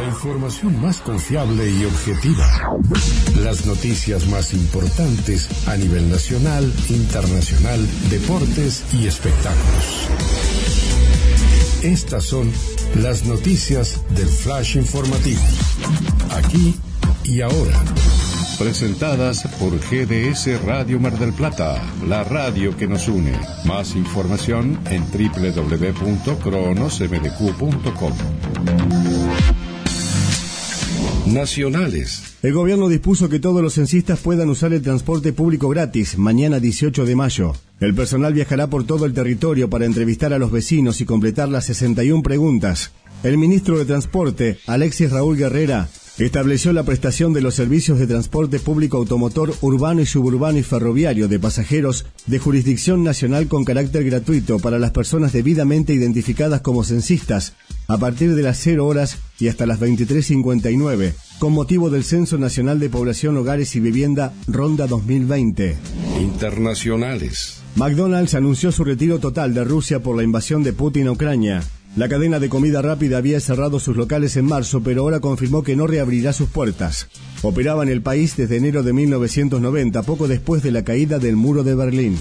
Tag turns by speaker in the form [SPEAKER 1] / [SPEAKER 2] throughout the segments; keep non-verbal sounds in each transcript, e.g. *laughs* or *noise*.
[SPEAKER 1] La información más confiable y objetiva. Las noticias más importantes a nivel nacional, internacional, deportes y espectáculos. Estas son las noticias del Flash Informativo. Aquí y ahora. Presentadas por GDS Radio Mar del Plata, la radio que nos une. Más información en www.cronosmdq.com. Nacionales.
[SPEAKER 2] El gobierno dispuso que todos los censistas puedan usar el transporte público gratis mañana 18 de mayo. El personal viajará por todo el territorio para entrevistar a los vecinos y completar las 61 preguntas. El ministro de Transporte, Alexis Raúl Guerrera, estableció la prestación de los servicios de transporte público automotor urbano y suburbano y ferroviario de pasajeros de jurisdicción nacional con carácter gratuito para las personas debidamente identificadas como censistas a partir de las 0 horas y hasta las 23.59 con motivo del Censo Nacional de Población, Hogares y Vivienda Ronda 2020.
[SPEAKER 1] Internacionales.
[SPEAKER 2] McDonald's anunció su retiro total de Rusia por la invasión de Putin a Ucrania. La cadena de comida rápida había cerrado sus locales en marzo, pero ahora confirmó que no reabrirá sus puertas. Operaba en el país desde enero de 1990, poco después de la caída del muro de Berlín.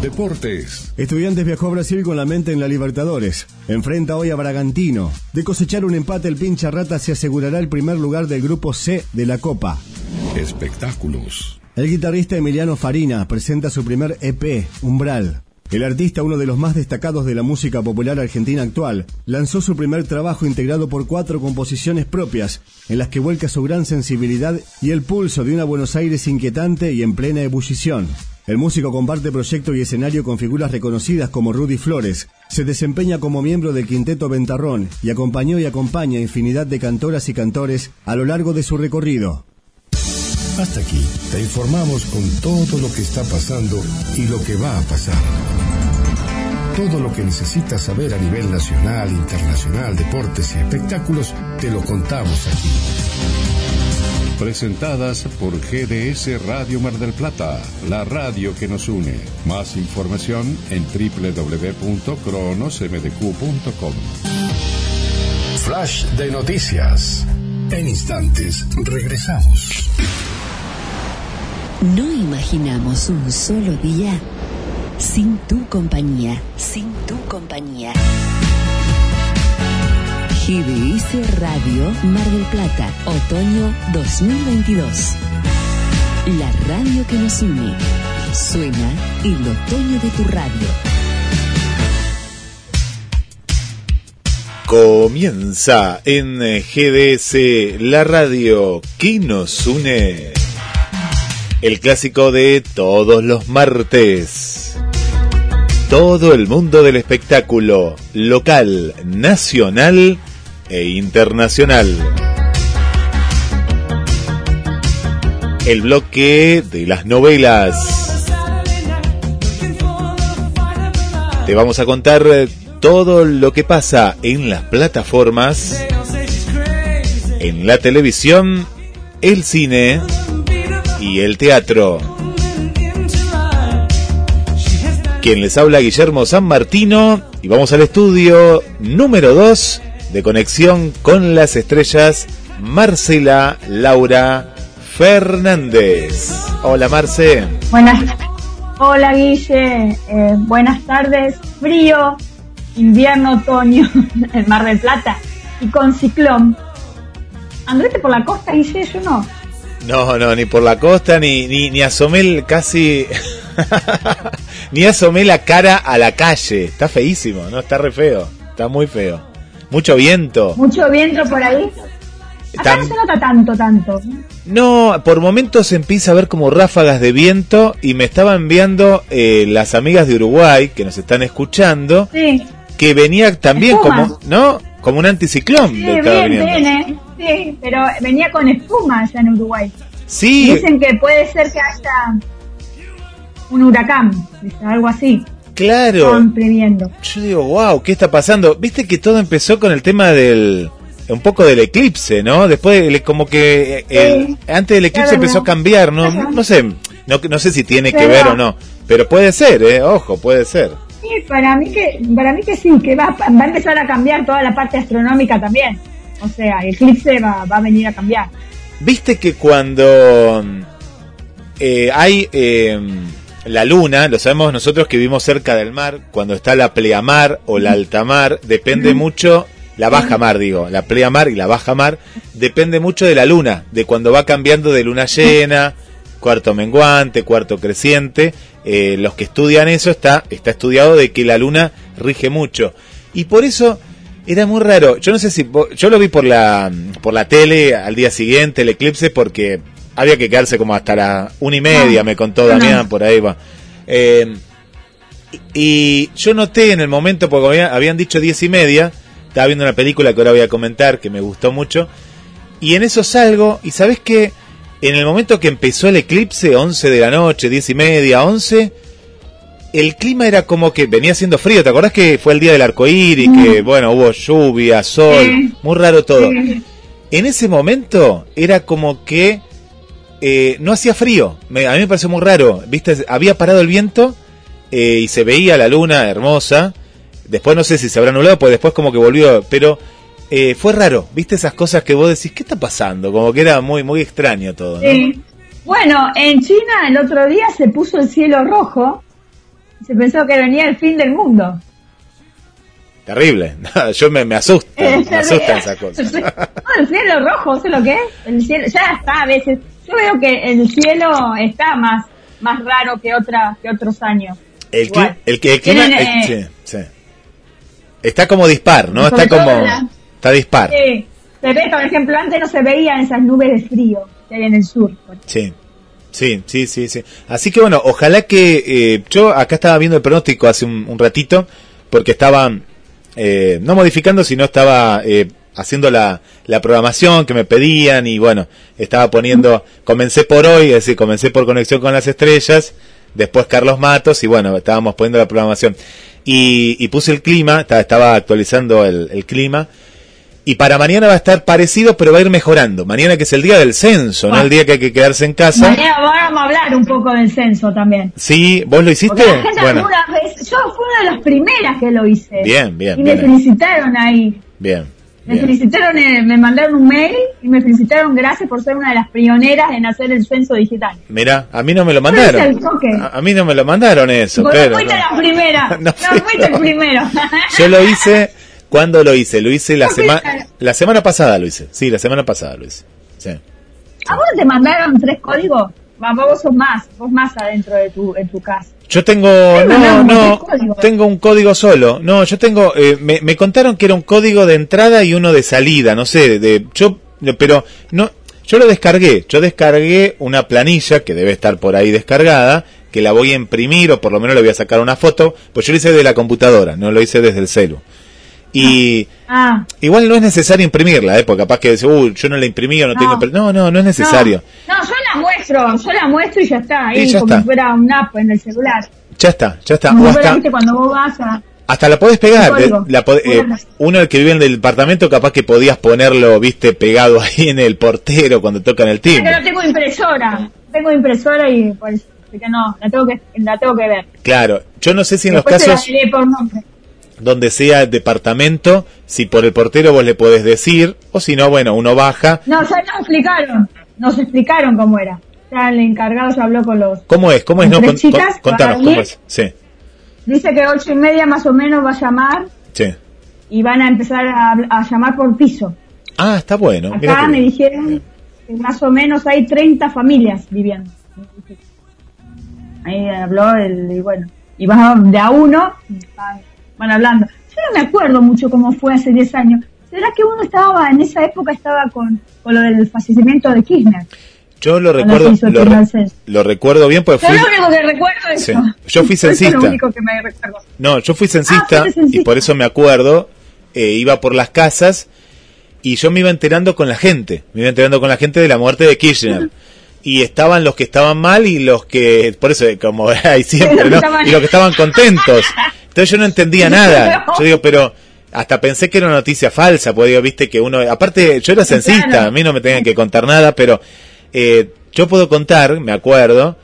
[SPEAKER 1] Deportes.
[SPEAKER 2] Estudiantes viajó a Brasil con la mente en la Libertadores. Enfrenta hoy a Bragantino. De cosechar un empate, el pincha rata se asegurará el primer lugar del grupo C de la Copa.
[SPEAKER 1] Espectáculos.
[SPEAKER 2] El guitarrista Emiliano Farina presenta su primer EP, Umbral. El artista, uno de los más destacados de la música popular argentina actual, lanzó su primer trabajo integrado por cuatro composiciones propias, en las que vuelca su gran sensibilidad y el pulso de una Buenos Aires inquietante y en plena ebullición. El músico comparte proyecto y escenario con figuras reconocidas como Rudy Flores. Se desempeña como miembro del quinteto Ventarrón y acompañó y acompaña infinidad de cantoras y cantores a lo largo de su recorrido.
[SPEAKER 1] Hasta aquí te informamos con todo lo que está pasando y lo que va a pasar. Todo lo que necesitas saber a nivel nacional, internacional, deportes y espectáculos, te lo contamos aquí. Presentadas por GDS Radio Mar del Plata, la radio que nos une. Más información en www.cronosmdq.com. Flash de noticias. En instantes regresamos.
[SPEAKER 3] No imaginamos un solo día sin tu compañía, sin tu compañía. GDS Radio Mar del Plata, otoño 2022. La radio que nos une. Suena el otoño de tu radio.
[SPEAKER 4] Comienza en GDS, la radio que nos une. El clásico de todos los martes. Todo el mundo del espectáculo, local, nacional e internacional. El bloque de las novelas. Te vamos a contar todo lo que pasa en las plataformas, en la televisión, el cine y el teatro. Quien les habla Guillermo San Martino y vamos al estudio número 2 de conexión con las estrellas Marcela Laura Fernández. Hola Marce.
[SPEAKER 5] Buenas. Hola Guille, eh, buenas tardes. Frío, invierno, otoño *laughs* en Mar del Plata y con ciclón. Andrete por la costa, Guille, yo no.
[SPEAKER 4] No, no, ni por la costa, ni, ni, ni asomé casi. *laughs* ni asomé la cara a la calle. Está feísimo, ¿no? Está re feo. Está muy feo. Mucho viento.
[SPEAKER 5] Mucho viento por ahí. Acá no se nota tanto, tanto.
[SPEAKER 4] No, por momentos empieza a ver como ráfagas de viento y me estaban enviando eh, las amigas de Uruguay que nos están escuchando.
[SPEAKER 5] Sí.
[SPEAKER 4] Que venía también como, ¿no? Como un anticiclón.
[SPEAKER 5] Sí, bien, bien, ¿eh? Sí, pero venía con espuma allá en Uruguay.
[SPEAKER 4] Sí.
[SPEAKER 5] Dicen que puede ser que haya un huracán, algo así.
[SPEAKER 4] Claro.
[SPEAKER 5] Previendo.
[SPEAKER 4] Yo digo, wow, ¿qué está pasando? Viste que todo empezó con el tema del un poco del eclipse, ¿no? Después como que el,
[SPEAKER 5] Sí,
[SPEAKER 4] antes del eclipse empezó a cambiar, no
[SPEAKER 5] Ajá.
[SPEAKER 4] no sé, no, no sé si tiene que ver o no, pero puede ser, eh, ojo, puede ser.
[SPEAKER 5] Sí, para mí que, para mí que sí, que va, va a empezar a cambiar toda la parte astronómica también. O sea, el eclipse va, va a venir a cambiar.
[SPEAKER 4] Viste que cuando eh, hay eh, la luna, lo sabemos nosotros que vivimos cerca del mar, cuando está la pleamar o la alta mar, depende mucho, la baja mar digo, la pleamar y la baja mar, depende mucho de la luna, de cuando va cambiando de luna llena, cuarto menguante, cuarto creciente, eh, los que estudian eso está, está estudiado de que la luna rige mucho. Y por eso era muy raro. Yo no sé si yo lo vi por la por la tele al día siguiente el eclipse porque había que quedarse como hasta la una y media, me contó Damián por ahí va. Eh, y yo noté en el momento porque habían dicho diez y media, estaba viendo una película que ahora voy a comentar que me gustó mucho y en eso salgo y sabes que en el momento que empezó el eclipse, 11 de la noche, 10 y media, 11, el clima era como que venía siendo frío. ¿Te acordás que fue el día del arco iris? Que, bueno, hubo lluvia, sol, muy raro todo. En ese momento era como que eh, no hacía frío. a mí me pareció muy raro. ¿Viste? Había parado el viento eh, y se veía la luna hermosa. Después no sé si se habrá anulado, pues después como que volvió. Pero eh, fue raro, ¿viste esas cosas que vos decís, ¿qué está pasando? Como que era muy, muy extraño todo.
[SPEAKER 5] Sí. Bueno, en China el otro día se puso el cielo rojo se pensó que venía el fin del mundo.
[SPEAKER 4] Terrible, *laughs* yo me, me asusta, me asustan esas cosas. *laughs*
[SPEAKER 5] el cielo rojo, ¿sé lo que es? El cielo, ya está a veces. Yo veo que el cielo está más, más raro que otra, que otros años.
[SPEAKER 4] El, el, el, clima, eh, sí, sí. Está como dispar, ¿no? Está como... Está dispar.
[SPEAKER 5] Sí. Se ve, por ejemplo, antes no se veían esas nubes de frío que hay en el sur.
[SPEAKER 4] Sí. Sí, sí, sí, sí. Así que bueno, ojalá que eh, yo acá estaba viendo el pronóstico hace un, ratito porque estaba eh, no modificando, sino estaba eh, haciendo la, la programación que me pedían y bueno, estaba poniendo, comencé por hoy, es decir, comencé por conexión con las estrellas, después Carlos Matos y bueno, estábamos poniendo la programación. Y, y puse el clima, estaba actualizando el clima y para mañana va a estar parecido, pero va a ir mejorando. Mañana que es el día del censo, no el día que hay que quedarse en casa.
[SPEAKER 5] Mañana vamos a hablar un poco del censo también.
[SPEAKER 4] Sí, ¿vos lo hiciste?
[SPEAKER 5] bueno. yo fui una de las primeras que lo hice.
[SPEAKER 4] Bien, bien.
[SPEAKER 5] Y me felicitaron ahí.
[SPEAKER 4] Bien.
[SPEAKER 5] Me felicitaron, eh, me mandaron un mail y me felicitaron gracias por ser una de las pioneras en hacer el censo digital.
[SPEAKER 4] Mira, a mí no me lo mandaron. A, mí no me lo mandaron eso.
[SPEAKER 5] pero, *laughs* no fuiste la primera. no, fuiste el primero.
[SPEAKER 4] yo lo hice ¿Cuándo lo hice? Lo hice la semana la semana pasada lo hice. Sí, la semana pasada lo hice. Sí.
[SPEAKER 5] ¿A vos te mandaron tres códigos? Vos sos más, vos más adentro de tu, en tu casa.
[SPEAKER 4] Yo tengo, no, no, tengo un código solo. No, yo tengo, eh, me, me, contaron que era un código de entrada y uno de salida, no sé, de, yo, pero no, yo lo descargué. Yo descargué una planilla que debe estar por ahí descargada, que la voy a imprimir o por lo menos le voy a sacar una foto, pues yo lo hice de la computadora, no lo hice desde el celu. Y ah. igual no es necesario imprimirla, ¿eh? porque capaz que dice, uy, yo no la imprimí o no, tengo... No, no, no es necesario.
[SPEAKER 5] No, yo la muestro, yo la muestro y ya está, ahí como si fuera un app en el celular.
[SPEAKER 4] Ya está, ya está.
[SPEAKER 5] o hasta, cuando vos vas a...
[SPEAKER 4] Hasta la podés pegar. La, eh, uno el que vive en el departamento capaz que podías ponerlo, viste, pegado *laughs* ahí en el portero cuando tocan el timbre.
[SPEAKER 5] Pero no tengo impresora, tengo impresora y por eso, que no, la tengo que, la tengo que ver.
[SPEAKER 4] Claro, yo no sé si en los casos donde sea el departamento, si por el portero vos le podés decir, o si no, bueno, uno baja.
[SPEAKER 5] No, ya nos explicaron, nos explicaron cómo era. Ya el encargado ya habló con los...
[SPEAKER 4] ¿Cómo es? ¿Cómo es? No,
[SPEAKER 5] chicas,
[SPEAKER 4] contanos, ¿cómo es? Sí.
[SPEAKER 5] Dice que ocho y media más o menos va a llamar.
[SPEAKER 4] Sí.
[SPEAKER 5] Y van a empezar a, llamar por piso.
[SPEAKER 4] Ah, está bueno.
[SPEAKER 5] Acá me dijeron que más o menos hay 30 familias viviendo. Ahí habló el, y bueno, y va de a uno, van hablando. Yo no me acuerdo mucho cómo fue hace 10 años. ¿Será que uno estaba, en esa época estaba con, con lo del fallecimiento de Kirchner?
[SPEAKER 4] Yo lo recuerdo, lo, recuerdo bien porque fui...
[SPEAKER 5] Lo único que recuerdo es eso.
[SPEAKER 4] Yo fui *laughs* censista. No, yo fui censista, ah, y por eso me acuerdo, eh, iba por las casas y yo me iba enterando con la gente, me iba enterando con la gente de la muerte de Kirchner. y estaban los que estaban mal y los que, por eso como *laughs* hay siempre, ¿no? Y los que estaban contentos. *laughs* Entonces yo no entendía nada. *laughs* Yo digo, pero hasta pensé que era una noticia falsa, porque digo, viste que uno, aparte yo era censista, a mí no me tenían que contar nada, pero eh, yo puedo contar, me acuerdo,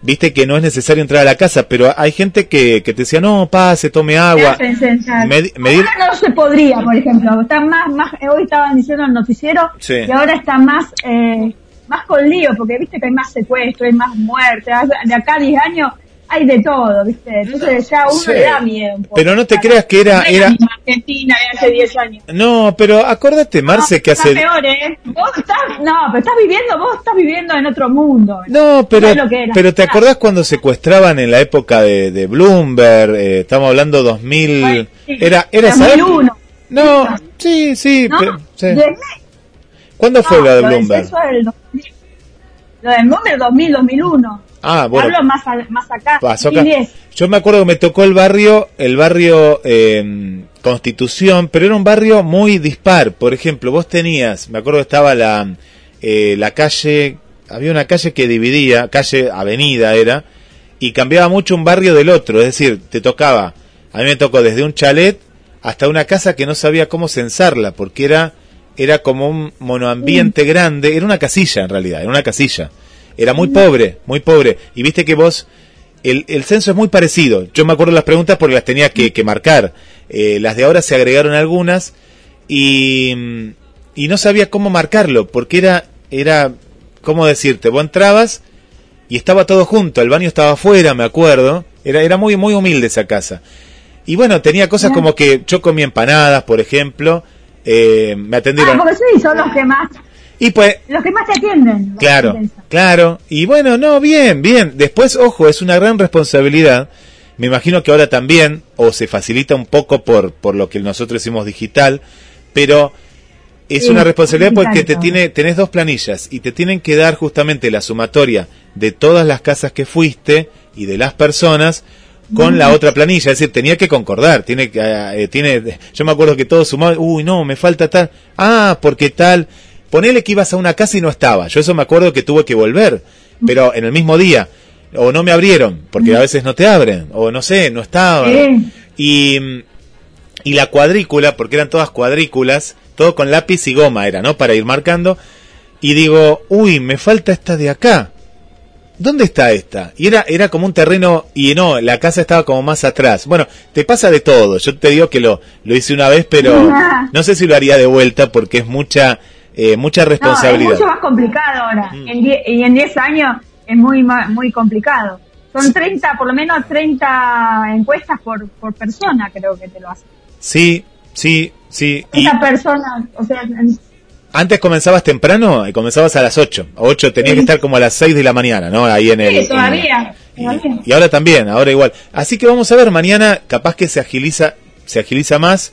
[SPEAKER 4] viste que no es necesario entrar a la casa, pero hay gente que, que te decía, no, pase, tome agua.
[SPEAKER 5] Ahora no se podría, por ejemplo. Está más, más, hoy estaban diciendo en el noticiero
[SPEAKER 4] Sí.
[SPEAKER 5] y ahora está más, eh, más con lío, porque viste que hay más secuestro, hay más muertes. De acá a 10 años hay de todo, viste. Entonces ya uno
[SPEAKER 4] Sí.
[SPEAKER 5] le da miedo. un poco.
[SPEAKER 4] Pero no te creas que era-
[SPEAKER 5] No es
[SPEAKER 4] era-
[SPEAKER 5] la Argentina de hace 10 años.
[SPEAKER 4] No, pero acordate, Marce,
[SPEAKER 5] No,
[SPEAKER 4] que hace...
[SPEAKER 5] peor, ¿eh? Vos estás, no, pero estás viviendo, vos estás viviendo en otro mundo.
[SPEAKER 4] No, pero,
[SPEAKER 5] es
[SPEAKER 4] pero ¿te acordás cuando secuestraban en la época de, de Bloomberg? Eh, estamos hablando 2000...
[SPEAKER 5] Ay, sí.
[SPEAKER 4] Era, era esa
[SPEAKER 5] 2001.
[SPEAKER 4] época? No, sí, sí.
[SPEAKER 5] ¿No?
[SPEAKER 4] pero- sí.
[SPEAKER 5] De-
[SPEAKER 4] ¿Cuándo fue lo de Bloomberg?
[SPEAKER 5] censo del 2000. Lo del Bloomberg 2000, 2001.
[SPEAKER 4] Ah, bueno.
[SPEAKER 5] Hablo más, a- más acá. 2010.
[SPEAKER 4] Yo me acuerdo que me tocó el barrio, el barrio eh, Constitución, pero era un barrio muy dispar. Por ejemplo, vos tenías, me acuerdo que estaba la, eh, la calle, había una calle que dividía, calle avenida era, y cambiaba mucho un barrio del otro. Es decir, te tocaba, a mí me tocó desde un chalet hasta una casa que no sabía cómo censarla, porque era, era como un monoambiente grande, era una casilla en realidad, era una casilla. Era muy pobre, muy pobre. Y viste que vos, el, el censo es muy parecido. Yo me acuerdo las preguntas porque las tenía que, que marcar. Eh, las de ahora se agregaron algunas y, y no sabía cómo marcarlo, porque era, era, ¿cómo decirte? Vos entrabas y estaba todo junto, el baño estaba afuera, me acuerdo. Era, era muy, muy humilde esa casa. Y bueno, tenía cosas como que yo comía empanadas, por ejemplo. Eh, me
[SPEAKER 5] Ah,
[SPEAKER 4] atendieron.
[SPEAKER 5] porque sí, son los que más,
[SPEAKER 4] Y pues,
[SPEAKER 5] los que más te atienden.
[SPEAKER 4] Claro, claro. Y bueno, no, bien, bien. Después, ojo, es una gran responsabilidad. Me imagino que ahora también, o se facilita un poco por, por lo que nosotros hicimos digital, pero es
[SPEAKER 5] Sí,
[SPEAKER 4] una responsabilidad porque te tiene, tenés dos planillas y te tienen que dar justamente la sumatoria de todas las casas que fuiste y de las personas con la otra planilla, es decir, tenía que concordar, tiene que, eh, tiene, yo me acuerdo que todos sumaban, uy, no, me falta tal, ah, porque tal, ponele que ibas a una casa y no estaba, yo eso me acuerdo que tuve que volver, pero en el mismo día, o no me abrieron, porque a veces no te abren, o no sé, no estaba, y, y la cuadrícula, porque eran todas cuadrículas, todo con lápiz y goma era, ¿no? Para ir marcando, y digo, uy, me falta esta de acá. ¿Dónde está esta? Y era, era como un terreno, y no, la casa estaba como más atrás. Bueno, te pasa de todo. Yo te digo que lo, lo hice una vez, pero *laughs* no sé si lo haría de vuelta porque es mucha, eh, mucha
[SPEAKER 5] No, es
[SPEAKER 4] responsabilidad.
[SPEAKER 5] mucho más complicado ahora.
[SPEAKER 4] Mm.
[SPEAKER 5] En die- y en 10 años es muy muy complicado. Son 30, por lo menos 30 encuestas por, por persona, creo que te lo hacen.
[SPEAKER 4] Sí, sí, sí. Y
[SPEAKER 5] Esa persona, o sea, en-
[SPEAKER 4] antes comenzabas temprano, y comenzabas a las 8. A 8 tenía que estar como a las 6 de la mañana, ¿no? Ahí en el...
[SPEAKER 5] sí,
[SPEAKER 4] en-
[SPEAKER 5] todavía.
[SPEAKER 4] Y,
[SPEAKER 5] todavía.
[SPEAKER 4] y ahora también, ahora igual. Así que vamos a ver, mañana capaz que se agiliza, se agiliza más,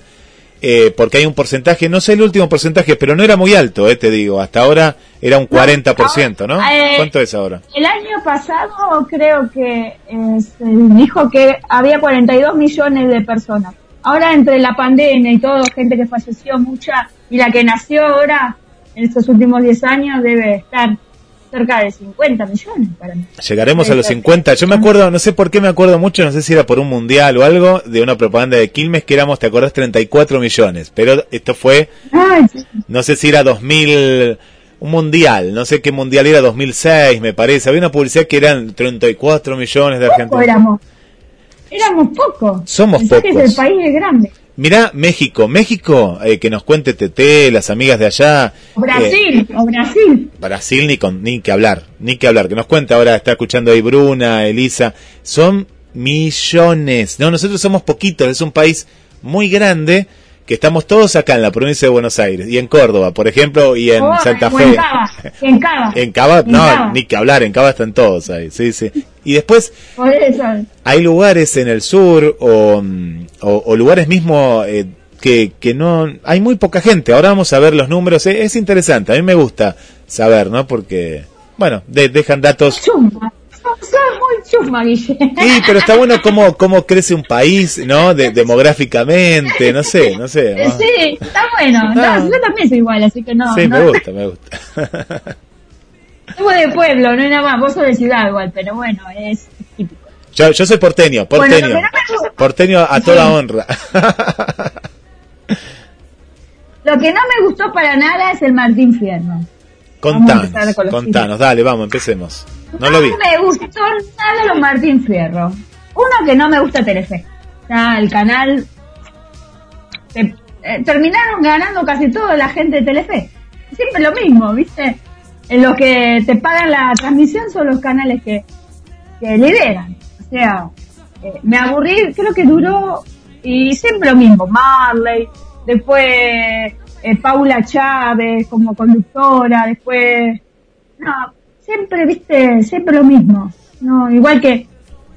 [SPEAKER 4] eh, porque hay un porcentaje, no sé el último porcentaje, pero no era muy alto, eh, te digo. Hasta ahora era un 40%, ¿no?
[SPEAKER 5] eh,
[SPEAKER 4] ¿Cuánto es ahora?
[SPEAKER 5] El año pasado creo que eh, se dijo que había 42 millones de personas. Ahora entre la pandemia y todo, gente que falleció mucha, y la que nació ahora, en estos últimos 10 años, debe estar cerca de 50 millones para mí.
[SPEAKER 4] Llegaremos a los
[SPEAKER 5] Exacto.
[SPEAKER 4] 50. Yo me acuerdo, no sé por qué me acuerdo mucho, no sé si era por un mundial o algo, de una propaganda de Quilmes que éramos, ¿te acordás? 34 millones. Pero esto fue
[SPEAKER 5] Ay, sí.
[SPEAKER 4] no sé si era 2000, un mundial, no sé qué mundial era, 2006 me parece, había una publicidad que eran 34 millones de argentinos.
[SPEAKER 5] éramos. Éramos pocos.
[SPEAKER 4] Somos
[SPEAKER 5] Pensá que
[SPEAKER 4] pocos.
[SPEAKER 5] el país es grande.
[SPEAKER 4] Mirá, México, México, eh, que nos cuente TT, las amigas de allá.
[SPEAKER 5] O Brasil, o Brasil.
[SPEAKER 4] eh, Brasil ni, con, ni que hablar, ni que hablar, que nos cuente ahora, está escuchando ahí Bruna, Elisa, son millones, no, nosotros somos poquitos, es un país muy grande, que estamos todos acá en la provincia de Buenos Aires, y en Córdoba, por ejemplo, y en
[SPEAKER 5] Oh,
[SPEAKER 4] Santa Fe.
[SPEAKER 5] En Cava. En Cava. *laughs*
[SPEAKER 4] En Cava,
[SPEAKER 5] En
[SPEAKER 4] no,
[SPEAKER 5] Cava.
[SPEAKER 4] ni que hablar, en Cava están todos ahí, sí, sí. Y después hay lugares en el sur o, mm, o- o lugares mismo eh, que, que no, hay muy poca gente. Ahora vamos a ver los números, eh, es interesante, a mí me gusta saber, ¿no? Porque, bueno, de- dejan datos.
[SPEAKER 5] Chusma. Chusma, Guille.
[SPEAKER 4] Sí, pero está bueno cómo, cómo crece un país, ¿no? De- demográficamente, no sé, no sé.
[SPEAKER 5] Sí, está bueno. No,
[SPEAKER 4] Ah.
[SPEAKER 5] yo también soy igual, así que no.
[SPEAKER 4] Sí,
[SPEAKER 5] no,
[SPEAKER 4] me gusta, me gusta. *laughs*
[SPEAKER 5] Somos de pueblo, no hay nada más. Vos sos de ciudad igual, pero bueno, es típico.
[SPEAKER 4] Yo, yo soy porteño, porteño.
[SPEAKER 5] me
[SPEAKER 4] Porteño a toda honra. *laughs*
[SPEAKER 5] Lo que no me gustó para nada es el Martín Fierro.
[SPEAKER 4] Contanos,
[SPEAKER 5] con los
[SPEAKER 4] contanos, dale, vamos, empecemos. no lo vi.
[SPEAKER 5] Me gustó nada los Martín Fierro. Uno que no me gusta Telefe. Ya el canal eh, eh, terminaron ganando casi toda la gente de Telefe. Siempre lo mismo, ¿viste? En lo que te pagan la transmisión son los canales que, que lideran. O sea, eh, me aburrí, creo que duró y siempre lo mismo. Marley, después eh, Paula Chávez como conductora, después no, siempre, viste, siempre lo mismo. No, igual que,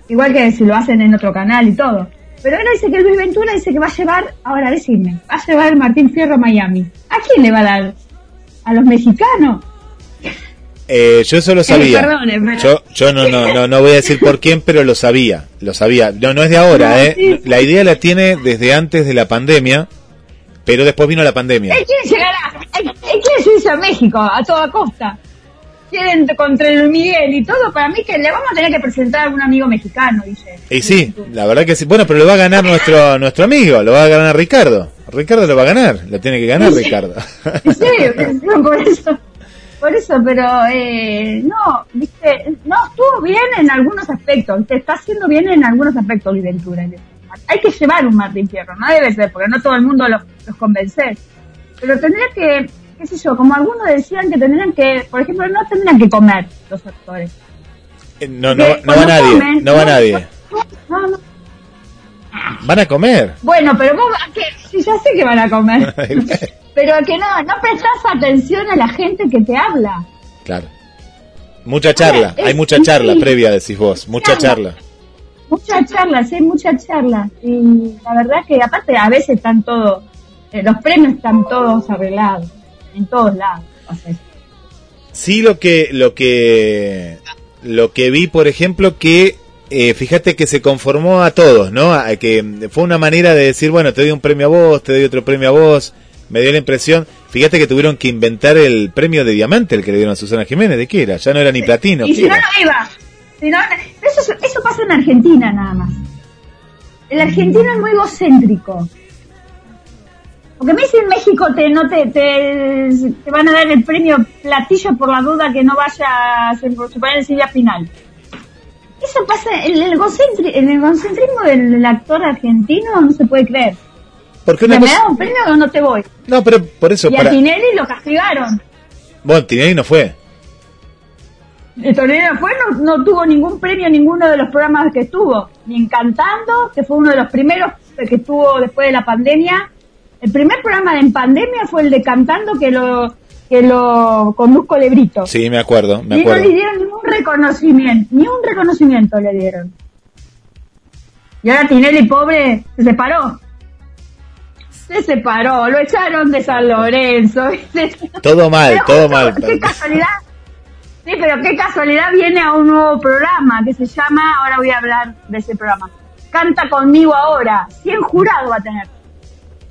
[SPEAKER 5] igual que si lo hacen en otro canal y todo. Pero ahora dice que Luis Ventura dice que va a llevar, ahora decime, va a llevar Martín Fierro a Miami. ¿A quién le va a dar? ¿A los mexicanos?
[SPEAKER 4] Eh, yo eso lo *laughs* sabía.
[SPEAKER 5] perdone, pero-
[SPEAKER 4] Yo, yo no, no, no, no voy a decir por quién, pero lo sabía, lo sabía. No, no es de ahora,
[SPEAKER 5] No,
[SPEAKER 4] eh.
[SPEAKER 5] sí.
[SPEAKER 4] La idea la tiene desde antes de la pandemia, pero después vino la pandemia.
[SPEAKER 5] Él quiere llegar a, él, él quiere irse a México a toda costa. Quieren contra el Miguel y todo, para mí que le vamos a tener que presentar a algún amigo mexicano, dice.
[SPEAKER 4] Y sí, la verdad que sí. Bueno, pero lo va a ganar nuestro nuestro amigo, lo va a ganar Ricardo. Ricardo lo va a ganar, lo tiene que ganar
[SPEAKER 5] Sí.
[SPEAKER 4] Ricardo. *laughs*
[SPEAKER 5] Sí, no, por eso, por eso, pero eh, no, viste, no estuvo bien en algunos aspectos, te está haciendo bien en algunos aspectos Luis Ventura. Hay que llevar un Martín Fierro, no debe ser, porque no todo el mundo lo- los convencer. Pero tendría que, qué sé yo, como algunos decían que tendrían que, por ejemplo, no tendrían que comer los actores.
[SPEAKER 4] Eh, No, no,
[SPEAKER 5] Que
[SPEAKER 4] no va nadie,
[SPEAKER 5] comen,
[SPEAKER 4] no va nadie.
[SPEAKER 5] no, no.
[SPEAKER 4] Van a comer.
[SPEAKER 5] Bueno, pero vos. Sí, ya sé que van a comer. *laughs* pero que no, no prestás atención a la gente que te habla.
[SPEAKER 4] claro. Mucha charla,
[SPEAKER 5] Es-
[SPEAKER 4] hay mucha charla
[SPEAKER 5] sí.
[SPEAKER 4] previa, decís vos, mucha
[SPEAKER 5] Charla.
[SPEAKER 4] charla.
[SPEAKER 5] Mucha charla, sí, mucha charla. Y la verdad que aparte a veces están todos, eh, los premios están todos arreglados, en todos lados. O sea,
[SPEAKER 4] Sí, lo que, lo que, lo que vi, por ejemplo, que eh, fíjate que se conformó a todos, ¿no? A- que fue una manera de decir, bueno, te doy un premio a vos, te doy otro premio a vos. Me dio la impresión, fíjate que tuvieron que inventar el premio de diamante, el que le dieron a Susana Jiménez, ¿de qué era? Ya no era ni platino.
[SPEAKER 5] y
[SPEAKER 4] ¿qué
[SPEAKER 5] si no, no iba. Si no, eso, eso pasa en Argentina nada más. El argentino es muy egocéntrico. Porque me dicen en México te, no te, te, te van a dar el premio platillo por la duda que no vayas en suponer en Silvia final. Eso pasa, el, el, egocentri- el egocentrismo del actor argentino no se puede creer.
[SPEAKER 4] Porque
[SPEAKER 5] ¿Me
[SPEAKER 4] una
[SPEAKER 5] das
[SPEAKER 4] cosa...
[SPEAKER 5] un premio o no te voy?
[SPEAKER 4] No, pero por eso,
[SPEAKER 5] Y a. Tinelli lo castigaron.
[SPEAKER 4] Bueno, Tinelli no fue.
[SPEAKER 5] El torneo fue, no, no tuvo ningún premio en ninguno de los programas que estuvo. Ni en Cantando, que fue uno de los primeros que estuvo después de la pandemia. El primer programa de en pandemia fue el de Cantando que lo que lo conduzco Lebrito.
[SPEAKER 4] Sí, me acuerdo, me
[SPEAKER 5] y no
[SPEAKER 4] acuerdo.
[SPEAKER 5] le dieron ningún reconocimiento, ni un reconocimiento le dieron. Y ahora Tinelli, pobre, se separó. Se separó, lo echaron de San Lorenzo.
[SPEAKER 4] Todo mal, todo mal.
[SPEAKER 5] Qué casualidad. Sí, pero qué casualidad viene a un nuevo programa que se llama, ahora voy a hablar de ese programa. Canta conmigo ahora. 100 jurados va a tener.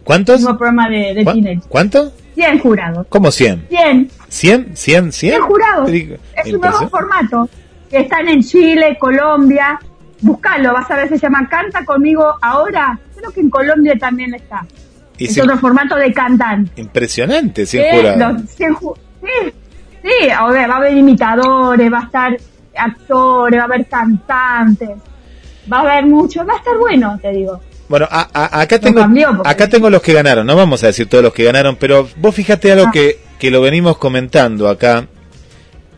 [SPEAKER 4] ¿Cuántos?
[SPEAKER 5] nuevo programa de, de
[SPEAKER 4] ¿Cu-
[SPEAKER 5] Tinelli.
[SPEAKER 4] ¿Cuánto?
[SPEAKER 5] 100 jurados.
[SPEAKER 4] ¿Cómo 100?
[SPEAKER 5] 100.
[SPEAKER 4] ¿100? ¿100? ¿100?
[SPEAKER 5] 100 jurados. Es un nuevo formato. Que están en Chile, Colombia. Buscalo, vas a ver, se llama Canta conmigo ahora. Creo que en Colombia también está.
[SPEAKER 4] Y
[SPEAKER 5] es
[SPEAKER 4] sí,
[SPEAKER 5] otro formato de cantante.
[SPEAKER 4] Impresionante, 100
[SPEAKER 5] Eh,
[SPEAKER 4] jurados.
[SPEAKER 5] los 100 ju- sí, sí, a ver, va a haber imitadores, va a estar actores, va a haber cantantes, va a haber mucho, va a estar bueno, te digo.
[SPEAKER 4] Bueno, a- a- acá tengo
[SPEAKER 5] cambió,
[SPEAKER 4] acá tengo los que ganaron, no vamos a decir todos los que ganaron, pero vos fíjate algo
[SPEAKER 5] Ah.
[SPEAKER 4] que, que lo venimos comentando acá.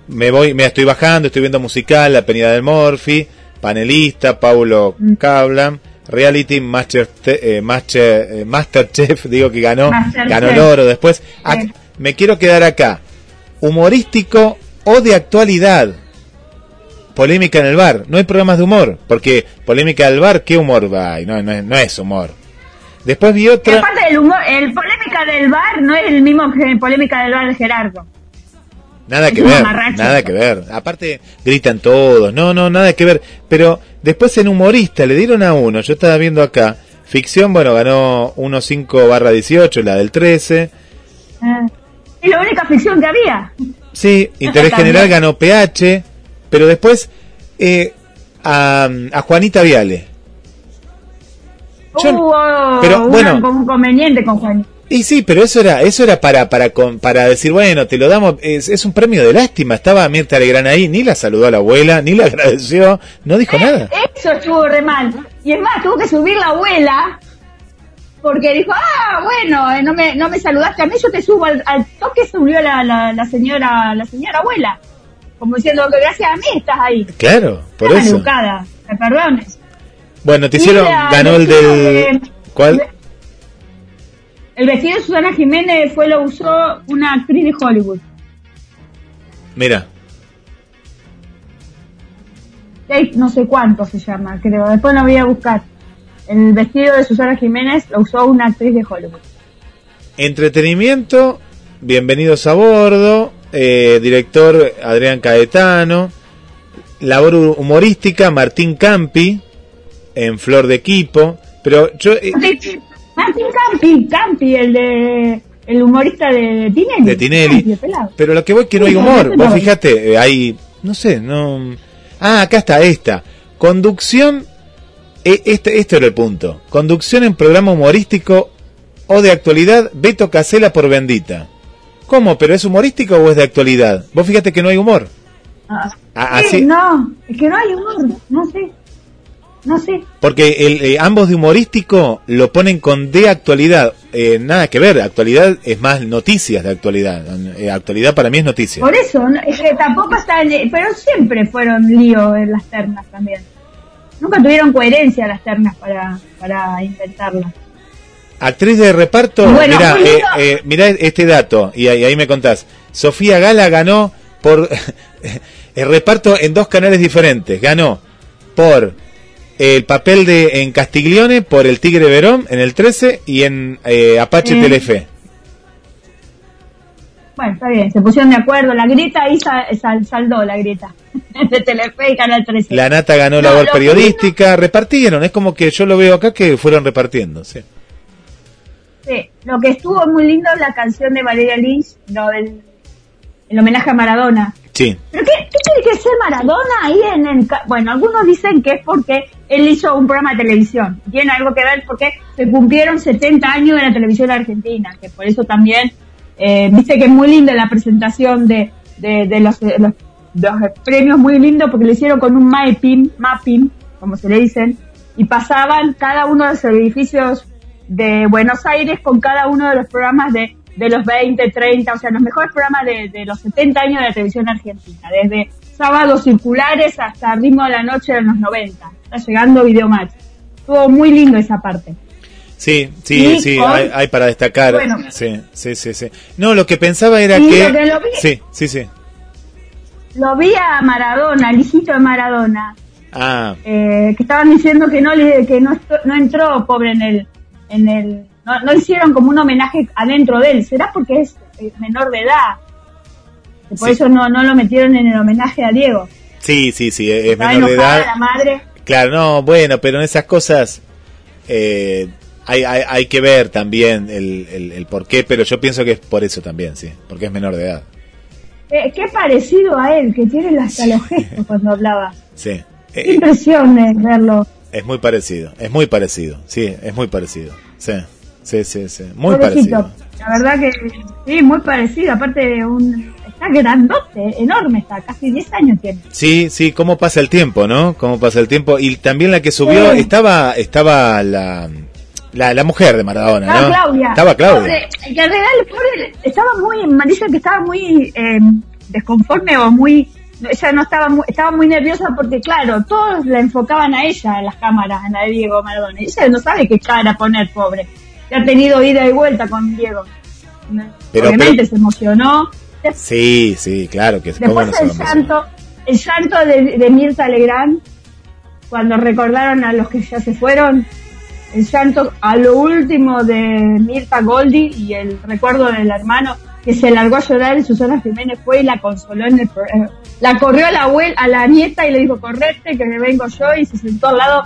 [SPEAKER 4] Me voy, me estoy bajando, estoy viendo musical, La Penida del Morphy, panelista, Paulo
[SPEAKER 5] Mm.
[SPEAKER 4] Cablan, reality, Master, eh, Master, eh, Masterchef, *laughs* digo que ganó, ganó el oro después. Ac-
[SPEAKER 5] Sí.
[SPEAKER 4] Me quiero quedar acá, humorístico o de actualidad. Polémica en el bar. No hay programas de humor. Porque polémica del bar, ¿qué humor va? No, no, es- no es humor. Después vi otra.
[SPEAKER 5] aparte del humor, el polémica del bar no es el mismo que el polémica del bar de Gerardo.
[SPEAKER 4] Nada que ver. Nada que ver. Aparte, gritan todos. No, no, nada que ver. Pero después en humorista le dieron a uno. Yo estaba viendo acá. Ficción, bueno, ganó 1.5 barra 18, la del 13.
[SPEAKER 5] Ah, es la única ficción que había.
[SPEAKER 4] Sí, Interés. *laughs* General ganó PH. Pero después eh, a, a Juanita Viale. Yo-
[SPEAKER 5] Hubo
[SPEAKER 4] pero,
[SPEAKER 5] un
[SPEAKER 4] bueno.
[SPEAKER 5] inconveniente con Juan.
[SPEAKER 4] Y sí, pero eso era, eso era para, para, para decir, bueno, te lo damos, es, un premio de lástima. Estaba Mirta Alegrán ahí, ni la saludó a la abuela, ni la agradeció, no dijo
[SPEAKER 5] eh,
[SPEAKER 4] nada.
[SPEAKER 5] Eso estuvo re mal. Y es más, tuvo que subir la abuela, porque dijo, ah, bueno, eh, no me, no me saludaste a mí, yo te subo al, toque, subió la, la, señora, la señora abuela. Como diciendo que gracias a mí estás ahí.
[SPEAKER 4] Claro, por eso.
[SPEAKER 5] educada, me perdones.
[SPEAKER 4] Bueno, te hicieron, ganó el del... ¿Cuál?
[SPEAKER 5] El vestido de Susana Jiménez fue lo usó una actriz de Hollywood.
[SPEAKER 4] Mira.
[SPEAKER 5] no sé cuánto se llama, creo. Después lo voy a buscar. El vestido de Susana Jiménez lo usó una actriz de Hollywood.
[SPEAKER 4] Entretenimiento, bienvenidos a bordo. Eh, director Adrián Caetano. Labor humorística Martín Campi en Flor de Equipo. Pero yo. Eh,
[SPEAKER 5] Martín Campi, Campi, el de el humorista de Tinelli.
[SPEAKER 4] De Tinelli. Pero lo que voy es que no hay humor. Vos fíjate, eh, hay, no sé, no... Ah, acá está esta. Conducción, este, este era el punto. Conducción en programa humorístico o de actualidad, Beto Casela por Bendita. ¿Cómo? ¿Pero es humorístico o es de actualidad? Vos fíjate que no hay humor.
[SPEAKER 5] Ah, ah No, es que no hay humor, no sé. No sé.
[SPEAKER 4] Porque el, eh, ambos de humorístico lo ponen con de actualidad. Eh, nada que ver, actualidad es más noticias de actualidad. Eh, actualidad para mí es noticia.
[SPEAKER 5] Por eso, es que tampoco está. Pero siempre fueron lío en las ternas también. Nunca tuvieron coherencia las ternas para, para inventarlas.
[SPEAKER 4] Actriz de reparto, mira, mira este dato, y ahí, ahí me contás. Sofía Gala ganó por *laughs* el reparto en dos canales diferentes. Ganó por el papel de en Castiglione por el Tigre Verón en el 13 y en eh, Apache mm. Telefe.
[SPEAKER 5] Bueno, está bien, se pusieron de acuerdo. La grita ahí saldó la grita *laughs* de Telefe y Canal 13.
[SPEAKER 4] La Nata ganó la labor periodística, repartieron, es como que yo lo veo acá que fueron repartiendo, sí.
[SPEAKER 5] Sí, lo que estuvo muy lindo es la canción de Valeria Lynch, no, el, el homenaje a Maradona.
[SPEAKER 4] Sí.
[SPEAKER 5] ¿Pero qué, tiene que ser Maradona ahí en el... Bueno, algunos dicen que es porque él hizo un programa de televisión. Tiene algo que ver porque se cumplieron 70 años de la televisión argentina, que por eso también, eh, viste que es muy linda la presentación de, de, los, premios, muy lindo porque lo hicieron con un mapping, mapping, como se le dicen, y pasaban cada uno de los edificios de Buenos Aires con cada uno de los programas de de los 20, 30, o sea, los mejores programas de, de los 70 años de la televisión argentina, desde sábados circulares hasta ritmo de la noche de los 90. Está llegando Videomatch. Estuvo muy lindo esa parte.
[SPEAKER 4] Sí, sí, sí, hay, para destacar. sí, sí, sí, sí. No, lo que pensaba era que... sí, sí, sí.
[SPEAKER 5] Lo vi a Maradona, el hijito de Maradona.
[SPEAKER 4] Ah.
[SPEAKER 5] Eh, que estaban diciendo que no que no, no entró pobre en el en el no, hicieron como un homenaje adentro de él. ¿Será porque es eh, menor de edad? Por eso no, no lo metieron en el homenaje a Diego.
[SPEAKER 4] Sí, sí, sí, es menor de edad.
[SPEAKER 5] La madre.
[SPEAKER 4] Claro, no, bueno, pero en esas cosas eh, hay, hay, que ver también el, el, por qué, pero yo pienso que es por eso también, sí, porque es menor de edad.
[SPEAKER 5] Eh, qué parecido a él, que tiene hasta los gestos cuando hablaba.
[SPEAKER 4] Sí.
[SPEAKER 5] Qué impresión verlo.
[SPEAKER 4] Es muy parecido, es muy parecido, sí, es muy parecido, sí. Sí, sí, sí. Muy parecido.
[SPEAKER 5] La verdad que sí, muy parecido. Aparte, un, está grandote, enorme, está casi 10 años tiene.
[SPEAKER 4] Sí, sí, cómo pasa el tiempo, ¿no? Cómo pasa el tiempo. Y también la que subió, estaba estaba la, la, mujer de Maradona, estaba
[SPEAKER 5] ¿no? Claudia.
[SPEAKER 4] Estaba Claudia.
[SPEAKER 5] que en realidad pobre, estaba muy, dice que estaba muy eh, desconforme o muy ella no estaba muy, estaba muy nerviosa porque claro, todos la enfocaban a ella en las cámaras, en la de Diego Maradona. Y ella no sabe qué cara poner, pobre que ha tenido ida y vuelta con Diego. Obviamente se emocionó.
[SPEAKER 4] Sí, sí, claro que
[SPEAKER 5] Después el llanto, el llanto de, Mirta Legrand, cuando recordaron a los que ya se fueron, el llanto a lo último de Mirta Goldi y el recuerdo del hermano que se largó a llorar y Susana Jiménez fue y la consoló en el eh, la corrió a la abuela, a la nieta y le dijo correte que me vengo yo y se sentó al lado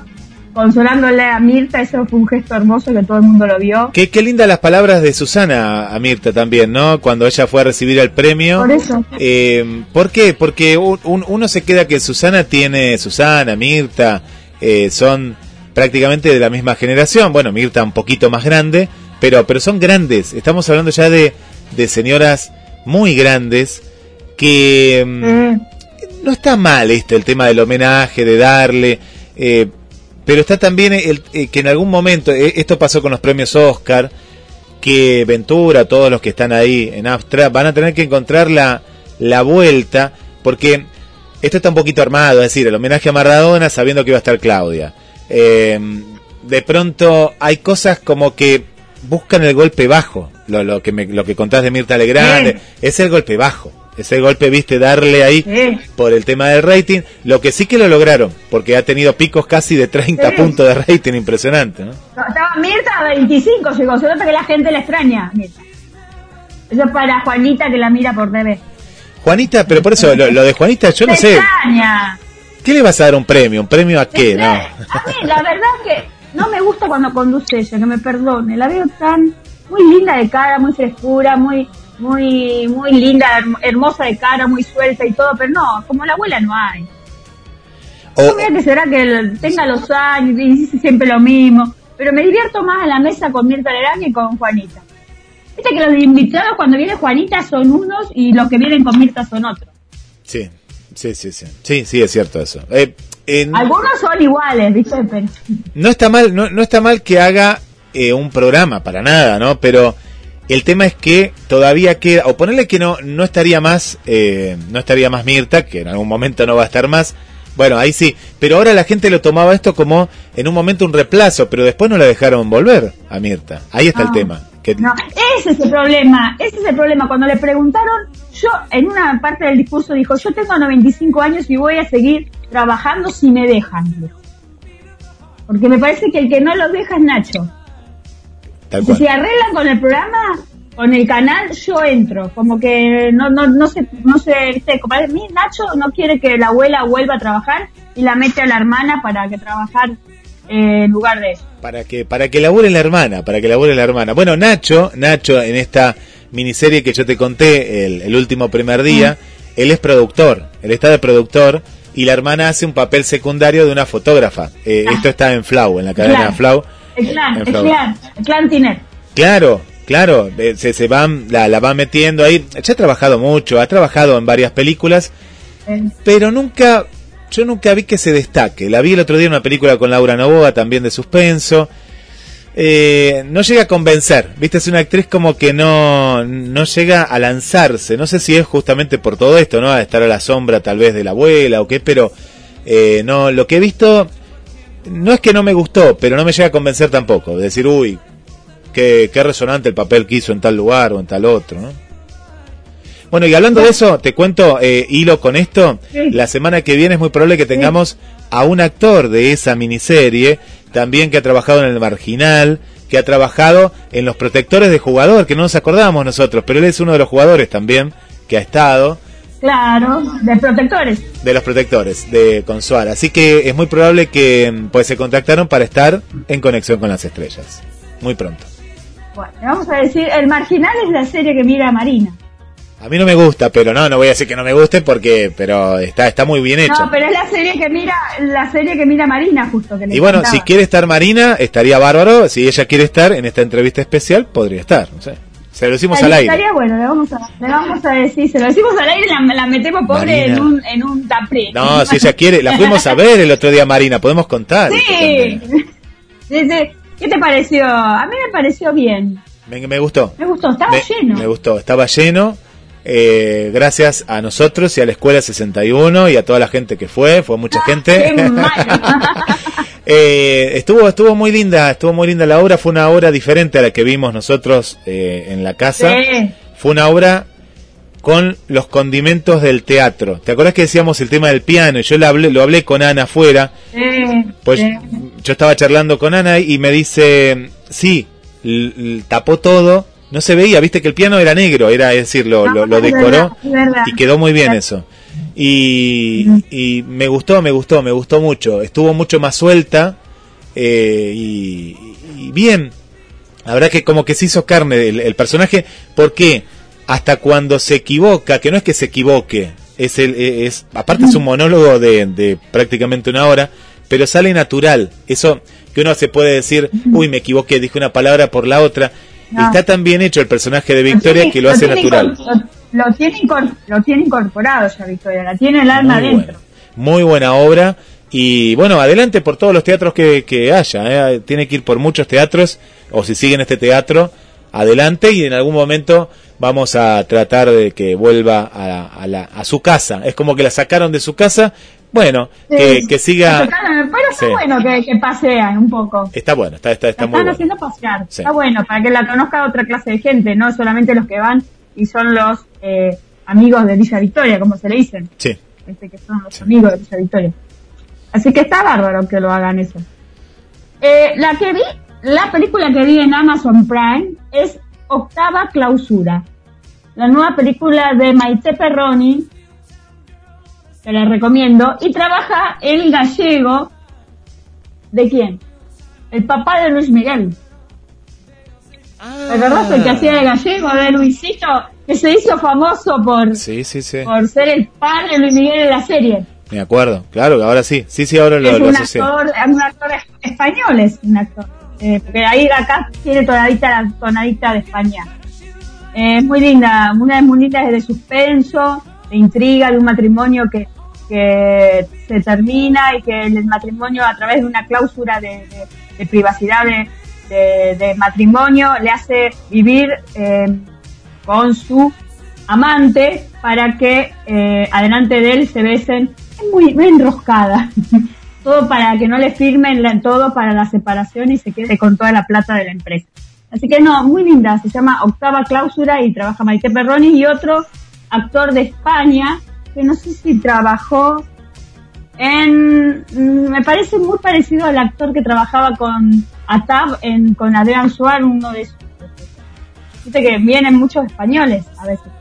[SPEAKER 5] consolándole a Mirta, eso fue un gesto hermoso que todo el mundo lo vio.
[SPEAKER 4] Qué, qué lindas las palabras de Susana a Mirta también, ¿no? Cuando ella fue a recibir el premio.
[SPEAKER 5] Por eso.
[SPEAKER 4] Eh, ¿Por qué? Porque uno se queda que Susana tiene, Susana, Mirta, eh, son prácticamente de la misma generación. Bueno, Mirta un poquito más grande, pero, pero son grandes. Estamos hablando ya de, de señoras muy grandes que mm, no está mal esto, el tema del homenaje, de darle, eh, pero está también el, eh, que en algún momento, eh, esto pasó con los premios Oscar, que Ventura, todos los que están ahí en Astra, van a tener que encontrar la, la vuelta, porque esto está un poquito armado, es decir, el homenaje a Maradona sabiendo que iba a estar Claudia. De pronto hay cosas como que buscan el golpe bajo, lo, lo que me, lo que contás de Mirta Legrand, es el golpe bajo ese golpe, viste, darle ahí por el tema del rating. Lo que sí que lo lograron, porque ha tenido picos casi de 30 puntos de rating, impresionante, ¿no?
[SPEAKER 5] Estaba Mirta a 25, llegó. Se nota que la gente la extraña, Mirta. Eso es para Juanita que la mira por TV.
[SPEAKER 4] Juanita, pero por eso, lo, de Juanita, yo no sé.
[SPEAKER 5] Extraña.
[SPEAKER 4] ¿Qué le vas a dar un premio? ¿Un premio a qué? No.
[SPEAKER 5] A mí, la verdad que no me gusta cuando conduce ella, que me perdone. La veo tan muy linda de cara, muy frescura, muy muy muy linda, hermosa de cara, muy suelta y todo, pero no, como la abuela no hay. O, que será que tenga los años y dice siempre lo mismo, pero me divierto más en la mesa con Mirta Lerán que con Juanita. Viste que los invitados cuando viene Juanita son unos y los que vienen con Mirta son otros.
[SPEAKER 4] Sí, sí, sí, sí, sí, sí es cierto eso. Eh,
[SPEAKER 5] Algunos son iguales, ¿viste?
[SPEAKER 4] No está mal, no, no está mal que haga eh, un programa, para nada, ¿no? Pero el tema es que todavía queda, o ponerle que no, no estaría más, eh, no estaría más Mirta, que en algún momento no va a estar más. Bueno, ahí sí, pero ahora la gente lo tomaba esto como en un momento un reemplazo, pero después no la dejaron volver a Mirta. Ahí está el tema.
[SPEAKER 5] Que... No, ese es el problema, ese es el problema. Cuando le preguntaron, yo en una parte del discurso dijo, yo tengo 95 años y voy a seguir trabajando si me dejan. Porque me parece que el que no lo deja es Nacho si arreglan con el programa, con el canal, yo entro. Como que no, no, no sé, no sé, viste, mi Nacho no quiere que la abuela vuelva a trabajar y la mete a la hermana para que trabajar en lugar de eso.
[SPEAKER 4] Para que, para que labure la hermana, para que labure la hermana. Bueno, Nacho, Nacho, en esta miniserie que yo te conté el, último primer día, él es productor, él está de productor y la hermana hace un papel secundario de una fotógrafa. Eh, ah. Esto está en Flau, en la cadena Flau.
[SPEAKER 5] El clan, el clan, el clan Tiner.
[SPEAKER 4] Claro, claro, eh, se, se van, la, la va metiendo ahí. Ya ha trabajado mucho, ha trabajado en varias películas, pero nunca, yo nunca vi que se destaque. La vi el otro día en una película con Laura Novoa, también de suspenso. Eh, no llega a convencer, viste, es una actriz como que no, no llega a lanzarse, no sé si es justamente por todo esto, ¿no? A estar a la sombra tal vez de la abuela o qué, pero eh, no, lo que he visto no es que no me gustó, pero no me llega a convencer tampoco. De decir, uy, qué, qué resonante el papel que hizo en tal lugar o en tal otro, ¿no? Bueno, y hablando de eso, te cuento, eh, hilo con esto, la semana que viene es muy probable que tengamos a un actor de esa miniserie, también que ha trabajado en el Marginal, que ha trabajado en los protectores de jugador, que no nos acordamos nosotros, pero él es uno de los jugadores también, que ha estado.
[SPEAKER 5] Claro, de protectores.
[SPEAKER 4] De los protectores, de Consuar. Así que es muy probable que pues se contactaron para estar en conexión con las estrellas. Muy pronto.
[SPEAKER 5] Bueno, vamos a decir, El Marginal es la serie que mira Marina.
[SPEAKER 4] A mí no me gusta, pero no, no voy a decir que no me guste porque, pero está, está muy bien hecho.
[SPEAKER 5] No, pero es la serie que mira, la serie que mira Marina justo. Que
[SPEAKER 4] y bueno, si quiere estar Marina, estaría bárbaro. Si ella quiere estar en esta entrevista especial, podría estar, no sé. Se lo decimos al aire.
[SPEAKER 5] Estaría bueno, le vamos, a, le vamos a decir, se lo decimos al aire y la, metemos pobre en un, en un
[SPEAKER 4] No, si ella quiere, la fuimos a *laughs* ver el otro día, Marina, podemos contar.
[SPEAKER 5] Sí. ¿Qué te pareció? A mí me pareció bien.
[SPEAKER 4] Me, me gustó.
[SPEAKER 5] Me gustó, estaba lleno.
[SPEAKER 4] Me gustó, estaba lleno. Eh, gracias a nosotros y a la Escuela 61 y a toda la gente que fue, fue mucha ah, gente. *laughs* eh, estuvo, estuvo muy linda, estuvo muy linda la obra, fue una obra diferente a la que vimos nosotros eh, en la casa. Fue una obra con los condimentos del teatro. ¿Te acuerdas que decíamos el tema del piano? Y yo lo hablé, lo hablé con Ana afuera. pues yo estaba charlando con Ana y me dice, sí, tapó todo no se veía, viste que el piano era negro, era es decir, lo, lo, decoró y quedó muy bien eso. Y, y, me gustó, me gustó, me gustó mucho. Estuvo mucho más suelta eh, y, bien. La verdad que como que se hizo carne el, personaje, porque hasta cuando se equivoca, que no es que se equivoque, es el, es, aparte es un monólogo de, de prácticamente una hora, pero sale natural. Eso que uno se puede decir, uy, me equivoqué, dije una palabra por la otra está tan bien hecho el personaje de Victoria que lo, hace natural.
[SPEAKER 5] Lo, tiene lo tiene incorporado ya Victoria, la tiene el alma dentro.
[SPEAKER 4] Muy buena obra. Y bueno, adelante por todos los teatros que, que haya. ¿eh? Tiene que ir por muchos teatros, o si siguen este teatro, adelante y en algún momento vamos a tratar de que vuelva a, la, a su casa. Es como que la sacaron de su casa. Bueno, que, siga.
[SPEAKER 5] Pero está bueno que, que, pasean un poco.
[SPEAKER 4] Está bueno, está, está, está muy
[SPEAKER 5] están haciendo pasear. Está bueno, para que la conozca otra clase de gente, no solamente los que van y son los eh, amigos de Villa Victoria, como se le dicen.
[SPEAKER 4] Sí.
[SPEAKER 5] Este, que son los amigos de Villa Victoria. Así que está bárbaro que lo hagan eso. Eh, la que vi, la película que vi en Amazon Prime es Octava Clausura. La nueva película de Maite Perroni, te la recomiendo, y trabaja el gallego, ¿de quién? El papá de Luis Miguel. Ah. ¿Te El que hacía de gallego, de Luisito, que se hizo famoso por, por ser el padre de Luis Miguel en la serie.
[SPEAKER 4] Me acuerdo, claro, ahora sí, sí, sí, ahora lo, es un
[SPEAKER 5] actor, un actor español, es un actor, eh, porque ahí acá tiene tonadita la tonadita de España. Eh, muy linda, una de muy es de suspenso, de intriga, de un matrimonio que, que se termina y que el matrimonio a través de una cláusula de, privacidad de, matrimonio le hace vivir eh, con su amante para que adelante de él se besen. Es muy, muy enroscada. *laughs* todo para que no le firmen todo para la separación y se quede con toda la plata de la empresa. Así que no, muy linda, se llama Octava Cláusula y trabaja Maite Perroni y otro actor de España, que no sé si trabajó en, mm, me parece muy parecido al actor que trabajaba con Atab en, con Adrián Suárez, uno de esos. Viste que vienen muchos españoles a veces.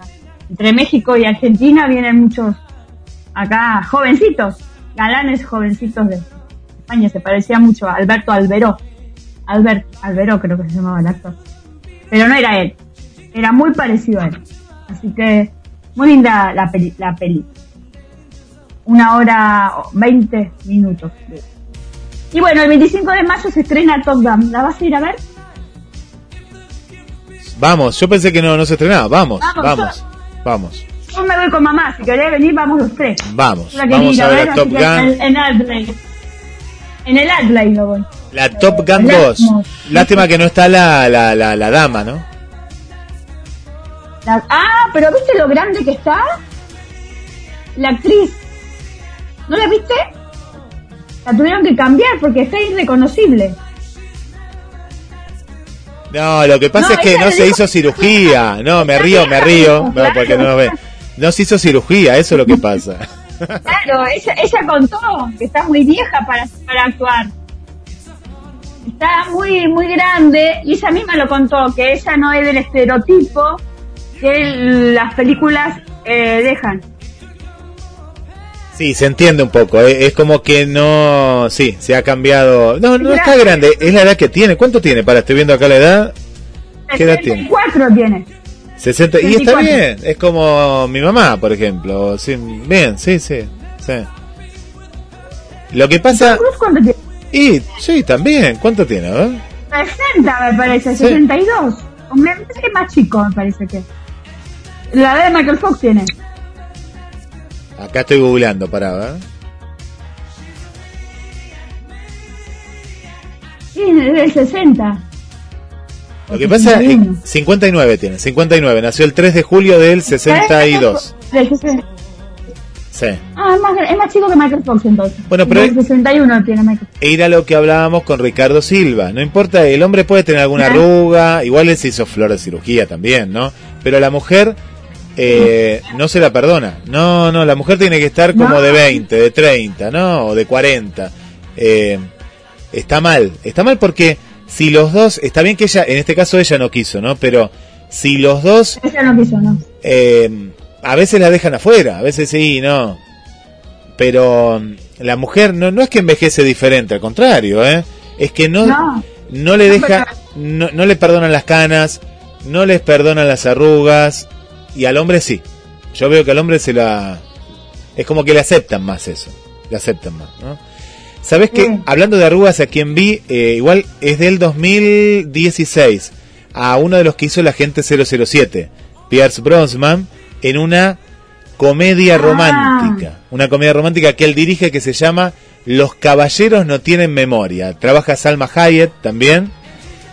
[SPEAKER 5] Entre México y Argentina vienen muchos acá jovencitos, galanes jovencitos de España. Se parecía mucho a Alberto Alberó. Albert, Albero creo que se llamaba el actor. Pero no era él, era muy parecido a él. Así que muy linda la peli. La peli. Una hora, 20 minutos. Y bueno, el 25 de mayo se estrena Top Gun. ¿La vas a ir a ver?
[SPEAKER 4] Vamos, yo pensé que no, no se estrenaba. Vamos, vamos, vamos.
[SPEAKER 5] Yo, me voy con mamá, si querés venir, vamos los tres.
[SPEAKER 4] Vamos, vamos a ver, a Top Gun.
[SPEAKER 5] En, en. En el Adley lo voy.
[SPEAKER 4] La Top Gun 2. Lástima que no está la, la, la, la dama, ¿no?
[SPEAKER 5] ah, pero ¿viste lo grande que está? La actriz. ¿No la viste? La tuvieron que cambiar porque está irreconocible.
[SPEAKER 4] No, lo que pasa es que no se hizo cirugía. No, me río, me río. *laughs* No, porque no ve. No se hizo cirugía, eso es lo que pasa. *laughs*
[SPEAKER 5] Claro, ella, ella contó que está muy vieja para, para actuar está muy, muy grande y ella misma lo contó, que ella no es del estereotipo que las películas eh, dejan.
[SPEAKER 4] Sí, se entiende un poco. Eh, es como que no. Sí, se ha cambiado. No, no está grande. Es la edad que tiene. ¿Cuánto tiene? Para, estoy viendo acá la edad.
[SPEAKER 5] ¿Qué edad tiene? 64 tiene.
[SPEAKER 4] 60. Y está bien. Es como mi mamá, por ejemplo. Sí, bien, sí, sí. sí. Lo que pasa. ¿Cuánto tiene? Y sí, también. ¿Cuánto tiene?
[SPEAKER 5] Eh? 60 me parece, 62. Me parece que más chico, me parece que. La edad de Michael Fox tiene.
[SPEAKER 4] Acá estoy googleando, para ver.
[SPEAKER 5] Sí, es del 60.
[SPEAKER 4] Lo que pasa es que 59 tiene, 59. Nació el 3 de julio del 62. Del 60.
[SPEAKER 5] Sí. Ah, es más, es más chico que Michael Fox entonces. Bueno, pero. El 61 tiene Michael Fox.
[SPEAKER 4] Era lo que hablábamos con Ricardo Silva. No importa, el hombre puede tener alguna arruga, igual él se hizo flor de cirugía también, ¿no? Pero la mujer eh, no se la perdona. No, no, la mujer tiene que estar como de 20, de 30, ¿no? O de 40. Eh, está mal, está mal porque si los dos, está bien que ella, en este caso ella no quiso, ¿no? Pero si los dos...
[SPEAKER 5] Ella no quiso, ¿no?
[SPEAKER 4] Eh, a veces la dejan afuera, a veces sí, no. Pero mm, la mujer no, no es que envejece diferente, al contrario, ¿eh? Es que no, no. le deja, no, no le perdonan las canas, no les perdonan las arrugas, y al hombre sí. Yo veo que al hombre se la... Es como que le aceptan más eso, le aceptan más, ¿no? ¿Sabes que Hablando de arrugas, a quien vi, eh, igual es del 2016. a uno de los que hizo el agente 007, Pierce Brosnan, en una comedia romántica. Una comedia romántica que él dirige que se llama Los Caballeros no tienen memoria. Trabaja Salma Hayek también.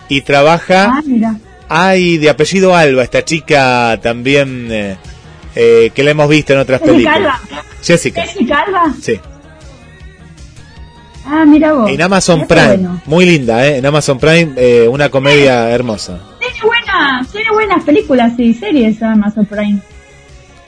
[SPEAKER 4] Y trabaja...
[SPEAKER 5] Ah, mira.
[SPEAKER 4] Ay, de apellido Alba, esta chica también eh, eh, que la hemos visto en otras
[SPEAKER 5] Jessica
[SPEAKER 4] películas.
[SPEAKER 5] Alba.
[SPEAKER 4] Jessica.
[SPEAKER 5] Jessica Alba.
[SPEAKER 4] Sí.
[SPEAKER 5] Ah, mira vos.
[SPEAKER 4] En Amazon Prime.
[SPEAKER 5] bueno.
[SPEAKER 4] Muy linda, ¿eh? En Amazon Prime, eh, una comedia hermosa.
[SPEAKER 5] Tiene, buena, tiene buenas películas y series Amazon Prime.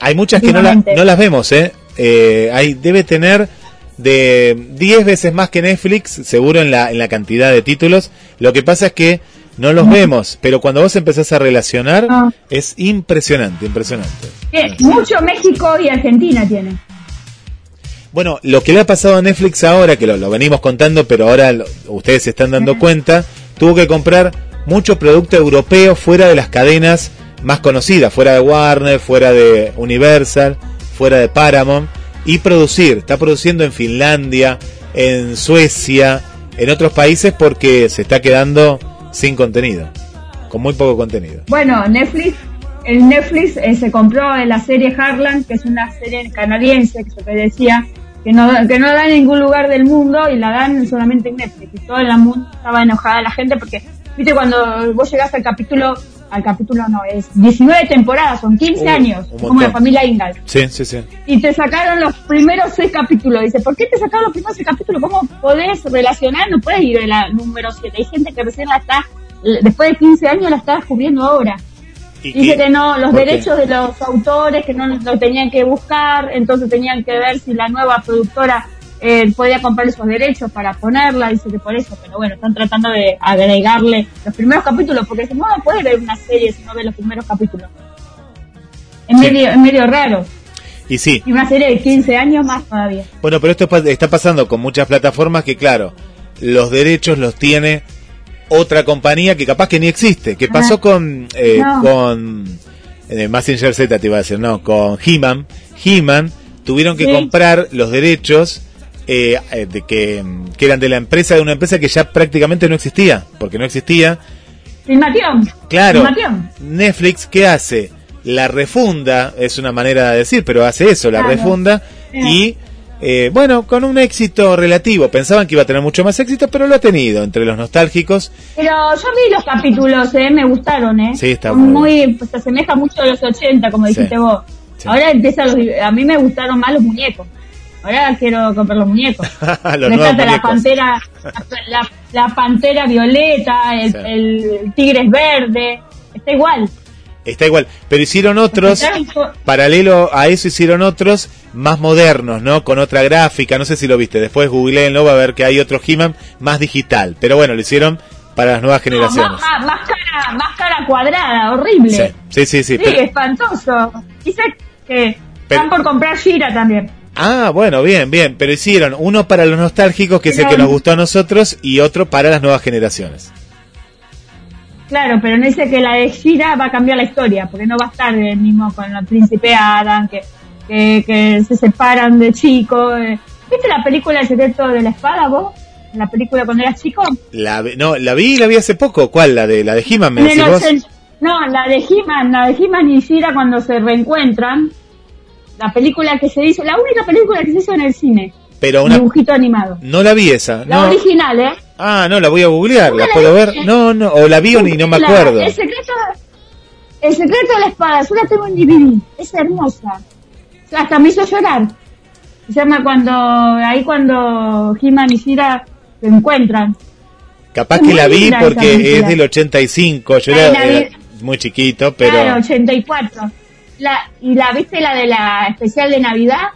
[SPEAKER 4] Hay muchas que no, la- no las vemos, ¿eh? eh hay, debe tener de 10 veces más que Netflix, seguro en la, en la cantidad de títulos. Lo que pasa es que no los vemos, pero cuando vos empezás a relacionar,
[SPEAKER 5] Ah.
[SPEAKER 4] es impresionante, impresionante.
[SPEAKER 5] Tiene mucho México y Argentina tiene.
[SPEAKER 4] Bueno, lo que le ha pasado a Netflix ahora, que lo, lo venimos contando, pero ahora lo- ustedes se están dando cuenta, tuvo que comprar mucho producto europeo fuera de las cadenas más conocidas, fuera de Warner, fuera de Universal, fuera de Paramount, y producir. Está produciendo en Finlandia, en Suecia, en otros países porque se está quedando sin contenido, con muy poco contenido.
[SPEAKER 5] Bueno, Netflix, el Netflix eh, se compró la serie Harlan, que es una serie canadiense, que se decía, que no, que no da en ningún lugar del mundo y la dan solamente en Netflix. Y todo el mundo estaba enojada la gente porque, viste, cuando vos llegás al capítulo, al capítulo no, es 19 temporadas, son 15
[SPEAKER 4] Uh,
[SPEAKER 5] años, como la familia Ingalls.
[SPEAKER 4] Sí, sí, sí.
[SPEAKER 5] y te sacaron los primeros seis capítulos. Dice, ¿por qué te sacaron los primeros seis capítulos? ¿Cómo podés relacionar? No puedes ir a la número 7. Hay gente que recién la está, después de 15 años la está descubriendo ahora.
[SPEAKER 4] ¿Y
[SPEAKER 5] Dice
[SPEAKER 4] qué?
[SPEAKER 5] que no, los derechos de los autores, que no lo tenían que buscar, entonces tenían que ver si la nueva productora eh, podía comprar esos derechos para ponerla, dice que por eso, pero bueno, están tratando de agregarle los primeros capítulos, porque si no, puedes ver una serie si no ves los primeros capítulos. Es
[SPEAKER 4] Sí.
[SPEAKER 5] medio, es medio raro.
[SPEAKER 4] Y sí,
[SPEAKER 5] Y una serie de 15 años más todavía.
[SPEAKER 4] Bueno, pero esto está pasando con muchas plataformas que, claro, los derechos los tiene otra compañía que capaz que ni existe. Que pasó con eh,
[SPEAKER 5] no.
[SPEAKER 4] con eh, Massinger Z, te iba a decir, no, con He-Man. He-Man tuvieron que
[SPEAKER 5] Sí.
[SPEAKER 4] comprar los derechos eh, eh, de que, que eran de la empresa, de una empresa que ya prácticamente no existía, porque no existía.
[SPEAKER 5] Filmación.
[SPEAKER 4] Claro,
[SPEAKER 5] Filmación.
[SPEAKER 4] Netflix, ¿qué hace? La refunda, es una manera de decir, pero hace eso, la
[SPEAKER 5] Claro.
[SPEAKER 4] refunda
[SPEAKER 5] Sí.
[SPEAKER 4] y, eh, bueno, con un éxito relativo. Pensaban que iba a tener mucho más éxito, pero lo ha tenido entre los nostálgicos.
[SPEAKER 5] Pero yo vi los capítulos, eh, me gustaron, ¿eh?
[SPEAKER 4] Sí, está muy
[SPEAKER 5] muy, pues, se asemeja mucho a los 80, como
[SPEAKER 4] Sí.
[SPEAKER 5] dijiste vos.
[SPEAKER 4] Sí.
[SPEAKER 5] Ahora empiezan los, a mí me gustaron más los muñecos. Ahora quiero comprar los muñecos. *laughs*
[SPEAKER 4] los
[SPEAKER 5] Me encanta la pantera, la, la pantera violeta, el,
[SPEAKER 4] Sí.
[SPEAKER 5] el tigre es verde, está igual.
[SPEAKER 4] Está igual, pero hicieron otros, paralelo a eso hicieron otros más modernos, ¿no? Con otra gráfica, no sé si lo viste, después googleenlo, va a ver que hay otro He-Man más digital, pero bueno, lo hicieron para las nuevas
[SPEAKER 5] no,
[SPEAKER 4] generaciones.
[SPEAKER 5] más, más, más cara, más cara cuadrada, horrible.
[SPEAKER 4] Sí, sí, sí, sí,
[SPEAKER 5] Sí,
[SPEAKER 4] pero-
[SPEAKER 5] espantoso. Dice que
[SPEAKER 4] Pero-
[SPEAKER 5] están por comprar Shira también.
[SPEAKER 4] Ah, bueno, bien, bien, pero hicieron uno para los nostálgicos, que es el que nos gustó a nosotros, y otro para las nuevas generaciones.
[SPEAKER 5] Claro, pero no dice que la de Shira va a cambiar la historia, porque no va a estar el mismo con el príncipe Adam, que, que, que se separan de chico. eh. ¿Viste la película El secreto de la espada, vos? La película cuando eras chico.
[SPEAKER 4] La, no, la vi, la vi hace poco. ¿Cuál? La de la de He-Man, me decís vos?
[SPEAKER 5] No, la de He-Man, la de He-Man y Shira cuando se reencuentran. La película que se hizo, la única película que se hizo en el cine.
[SPEAKER 4] Pero una,
[SPEAKER 5] Dibujito animado.
[SPEAKER 4] no la vi esa.
[SPEAKER 5] La
[SPEAKER 4] No.
[SPEAKER 5] original, ¿eh?
[SPEAKER 4] Ah, no, la voy a googlear.
[SPEAKER 5] ¿Nunca
[SPEAKER 4] ¿La puedo ver? No, no, o la vi o ni no me
[SPEAKER 5] La-
[SPEAKER 4] acuerdo.
[SPEAKER 5] El secreto, el secreto de la espada, yo la tengo en DVD, es hermosa. Hasta me hizo llorar. Se llama cuando, ahí cuando He-Man y Shira se encuentran.
[SPEAKER 4] Capaz
[SPEAKER 5] es
[SPEAKER 4] que la vi
[SPEAKER 5] esa
[SPEAKER 4] porque es del 85. Yo
[SPEAKER 5] la
[SPEAKER 4] era muy chiquito, pero.
[SPEAKER 5] Claro, 84. La, y la, ¿viste la de la especial de Navidad?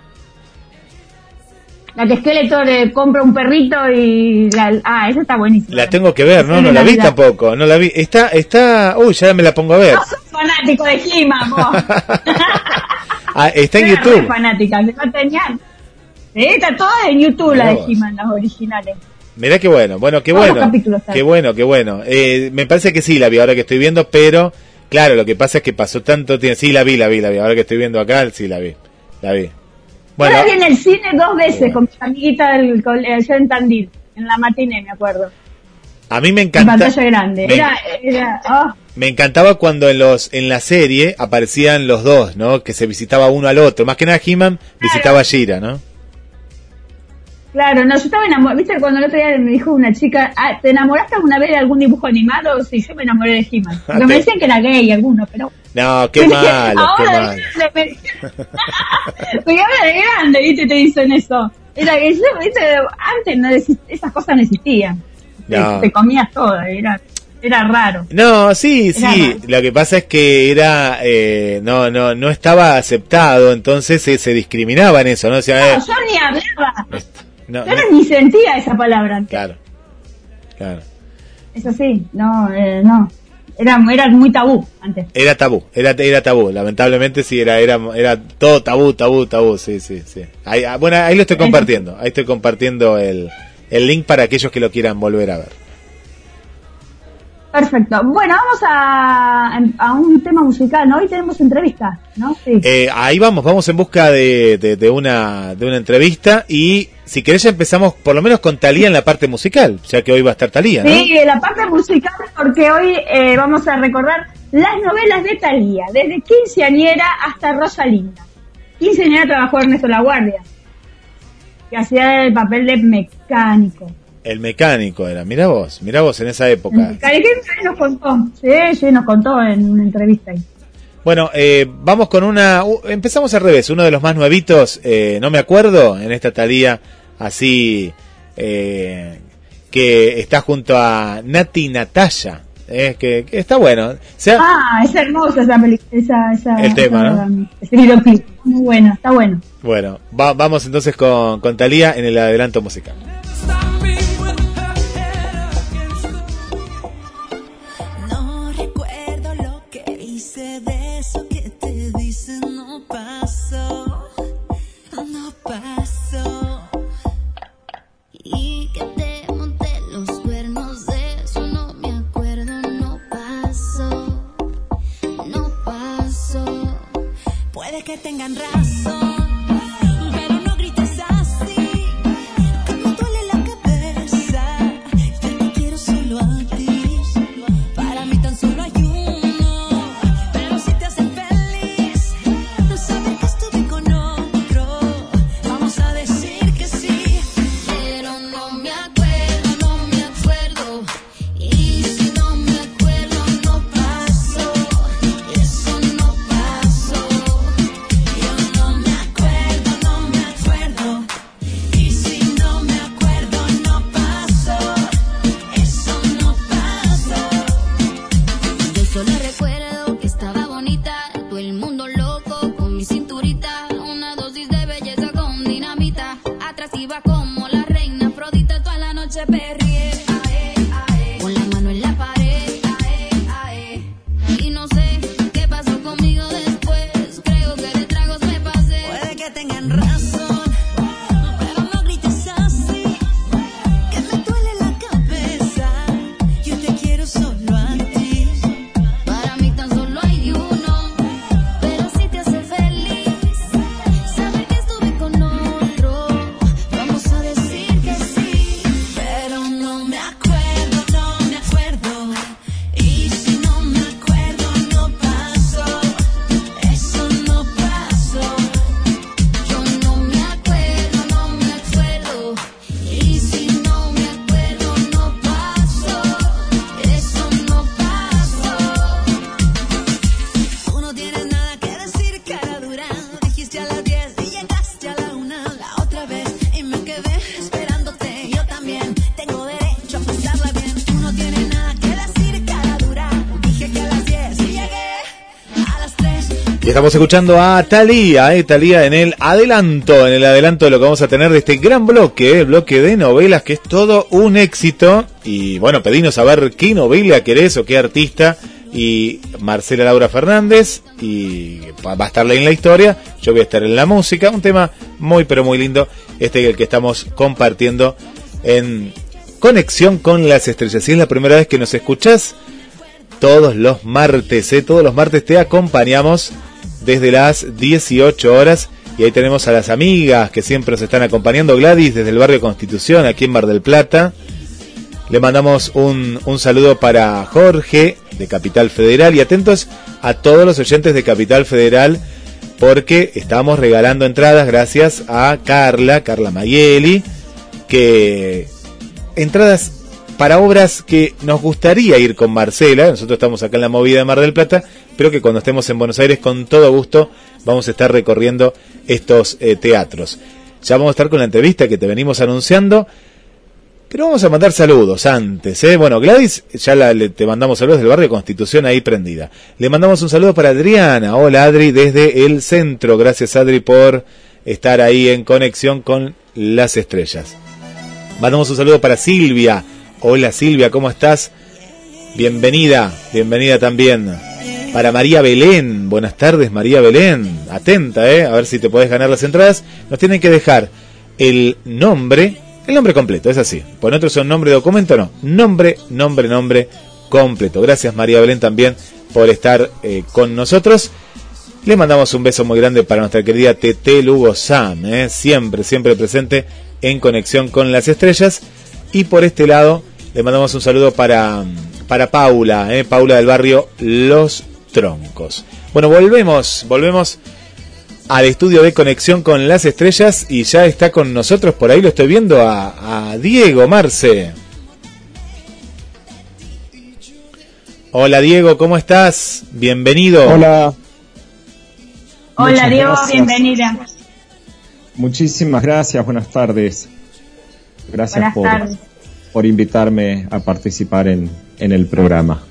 [SPEAKER 5] La que Skeletor le compra un perrito y la, ah, esa está buenísima.
[SPEAKER 4] La tengo que ver, no, no la vi tampoco, no la vi. Está, está, uy, ya me la pongo a ver.
[SPEAKER 5] No sos fanático de He-Man, vos. *laughs*
[SPEAKER 4] Ah, está en
[SPEAKER 5] re
[SPEAKER 4] YouTube.
[SPEAKER 5] fanática, que no tenían. Sí, está toda en YouTube la de. He-Man, las originales.
[SPEAKER 4] Mirá qué bueno, bueno, qué
[SPEAKER 5] Todos
[SPEAKER 4] bueno. Qué bueno, qué bueno. Eh, me parece que sí la vi ahora que estoy viendo, pero claro, lo que pasa es que pasó tanto tiempo. Sí la vi, la vi, la vi. Ahora que estoy viendo acá, sí la vi. La vi. Bueno,
[SPEAKER 5] Yo la vi en el cine dos veces con mi amiguita del colegio en Tandil, en la matiné, me acuerdo.
[SPEAKER 4] A mí me encanta.
[SPEAKER 5] pantalla grande.
[SPEAKER 4] Me,
[SPEAKER 5] era, era, oh.
[SPEAKER 4] me encantaba cuando en los en la serie aparecían los dos, ¿no? Que se visitaba uno al otro. Más que nada He-Man visitaba a Shira, ¿no?
[SPEAKER 5] Claro, no, yo estaba enamorada. ¿Viste cuando el otro día me dijo una chica, ah, ¿te enamoraste alguna vez de algún dibujo animado? Sí, yo me enamoré de He-Man. *laughs* Me decían que era gay alguno, pero.
[SPEAKER 4] No, qué malo, qué malo.
[SPEAKER 5] grande, me- *laughs* Porque ahora de grande, ¿viste? Te dicen eso. Era que yo, ¿viste? Antes no exist- esas cosas no existían. Te-
[SPEAKER 4] No.
[SPEAKER 5] Te, comías todo, era, era raro.
[SPEAKER 4] No, sí,
[SPEAKER 5] Era
[SPEAKER 4] sí.
[SPEAKER 5] raro.
[SPEAKER 4] Lo que pasa es que era, eh, no, no, no estaba aceptado, entonces se, se discriminaba en eso, ¿no? O sea, eh,
[SPEAKER 5] yo ni hablaba.
[SPEAKER 4] no,
[SPEAKER 5] Yo
[SPEAKER 4] no-
[SPEAKER 5] no, ni sentía esa palabra.
[SPEAKER 4] claro, claro.
[SPEAKER 5] Es así, no, eh, no. Era, era muy tabú antes.
[SPEAKER 4] Era tabú, era, era tabú. Lamentablemente sí, era, era, era todo tabú, tabú, tabú, sí, sí, sí. Ahí, ah, bueno, ahí lo estoy compartiendo, ahí estoy compartiendo el, el link para aquellos que lo quieran volver a ver.
[SPEAKER 5] Perfecto. Bueno, vamos a, a un tema musical, ¿no? Hoy tenemos entrevista, ¿no? Sí.
[SPEAKER 4] Eh, ahí vamos, vamos en busca de, de, de una, de una entrevista y si querés ya empezamos por lo menos con Talía en la parte musical, ya que hoy va a estar Talía, ¿no?
[SPEAKER 5] Sí, la parte musical, porque hoy eh, vamos a recordar las novelas de Talía, desde Quinceañera hasta Rosalinda. Quinceañera trabajó Ernesto La Guardia, que hacía el papel de mecánico.
[SPEAKER 4] El mecánico era, mira vos, mira vos en esa época.
[SPEAKER 5] Mecánico y nos contó, sí, sí, nos contó en una entrevista ahí.
[SPEAKER 4] Bueno, eh, vamos con una. uh, empezamos al revés, uno de los más nuevitos, eh, no me acuerdo, en esta Talía así, eh, que está junto a Nati Natalia, eh, que, que está bueno. O sea,
[SPEAKER 5] Ah, es hermosa esa película, esa, esa,
[SPEAKER 4] El tema,
[SPEAKER 5] esa-
[SPEAKER 4] ¿no?
[SPEAKER 5] ese videoclip. Muy bueno, está bueno.
[SPEAKER 4] bueno, va- vamos entonces con, con Talía en el adelanto musical.
[SPEAKER 6] Tengan razón, que estaba bonita. Todo el mundo
[SPEAKER 4] estamos escuchando a Talía, eh, Talía en el adelanto, en el adelanto de lo que vamos a tener de este gran bloque, el bloque de novelas, que es todo un éxito. Y bueno, pedinos a ver qué novela querés o qué artista. Y Marcela Laura Fernández, y va va a estar en la historia, yo voy a estar en la música, un tema muy pero muy lindo, este el que estamos compartiendo en conexión con las estrellas. Si es la primera vez que nos escuchás, todos los martes, ¿eh? todos los martes te acompañamos desde las 18 horas. Y ahí tenemos a las amigas que siempre nos están acompañando, Gladys desde el barrio Constitución, aquí en Mar del Plata, Le mandamos un, un saludo para Jorge de Capital Federal. Y atentos a todos los oyentes de Capital Federal porque estamos regalando entradas gracias a Carla, Carla Mayeli, que entradas para obras que nos gustaría ir con Marcela, nosotros estamos acá en la movida de Mar del Plata, pero que cuando estemos en Buenos Aires con todo gusto vamos a estar recorriendo estos eh, teatros. Ya vamos a estar con la entrevista que te venimos anunciando, pero vamos a mandar saludos antes. ¿eh? Bueno, Gladys, ya la, te mandamos saludos del barrio Constitución ahí prendida. Le mandamos un saludo para Adriana. Hola Adri, desde el centro. Gracias Adri por estar ahí en conexión con las estrellas. Mandamos un saludo para Silvia Hola Silvia, ¿cómo estás? Bienvenida, bienvenida también. Para María Belén, buenas tardes María Belén, atenta, ¿eh? a ver si te podés ganar las entradas. Nos tienen que dejar el nombre, el nombre completo, es así. Por otro son nombre de documento, no. Nombre, nombre, nombre completo. Gracias María Belén también por estar eh, con nosotros. Le mandamos un beso muy grande para nuestra querida Tete Lugo Sam, ¿eh? siempre, siempre presente en conexión con las estrellas. Y por este lado le mandamos un saludo para, para Paula, eh, Paula del barrio Los Troncos. Bueno, volvemos, volvemos al estudio de conexión con las estrellas y ya está con nosotros, por ahí lo estoy viendo, a, Diego Marce. Hola Diego, ¿cómo estás? Bienvenido.
[SPEAKER 7] Hola.
[SPEAKER 5] Hola Diego, bienvenida.
[SPEAKER 7] Muchísimas gracias, buenas tardes. Gracias por, por, invitarme a participar en, en, el programa.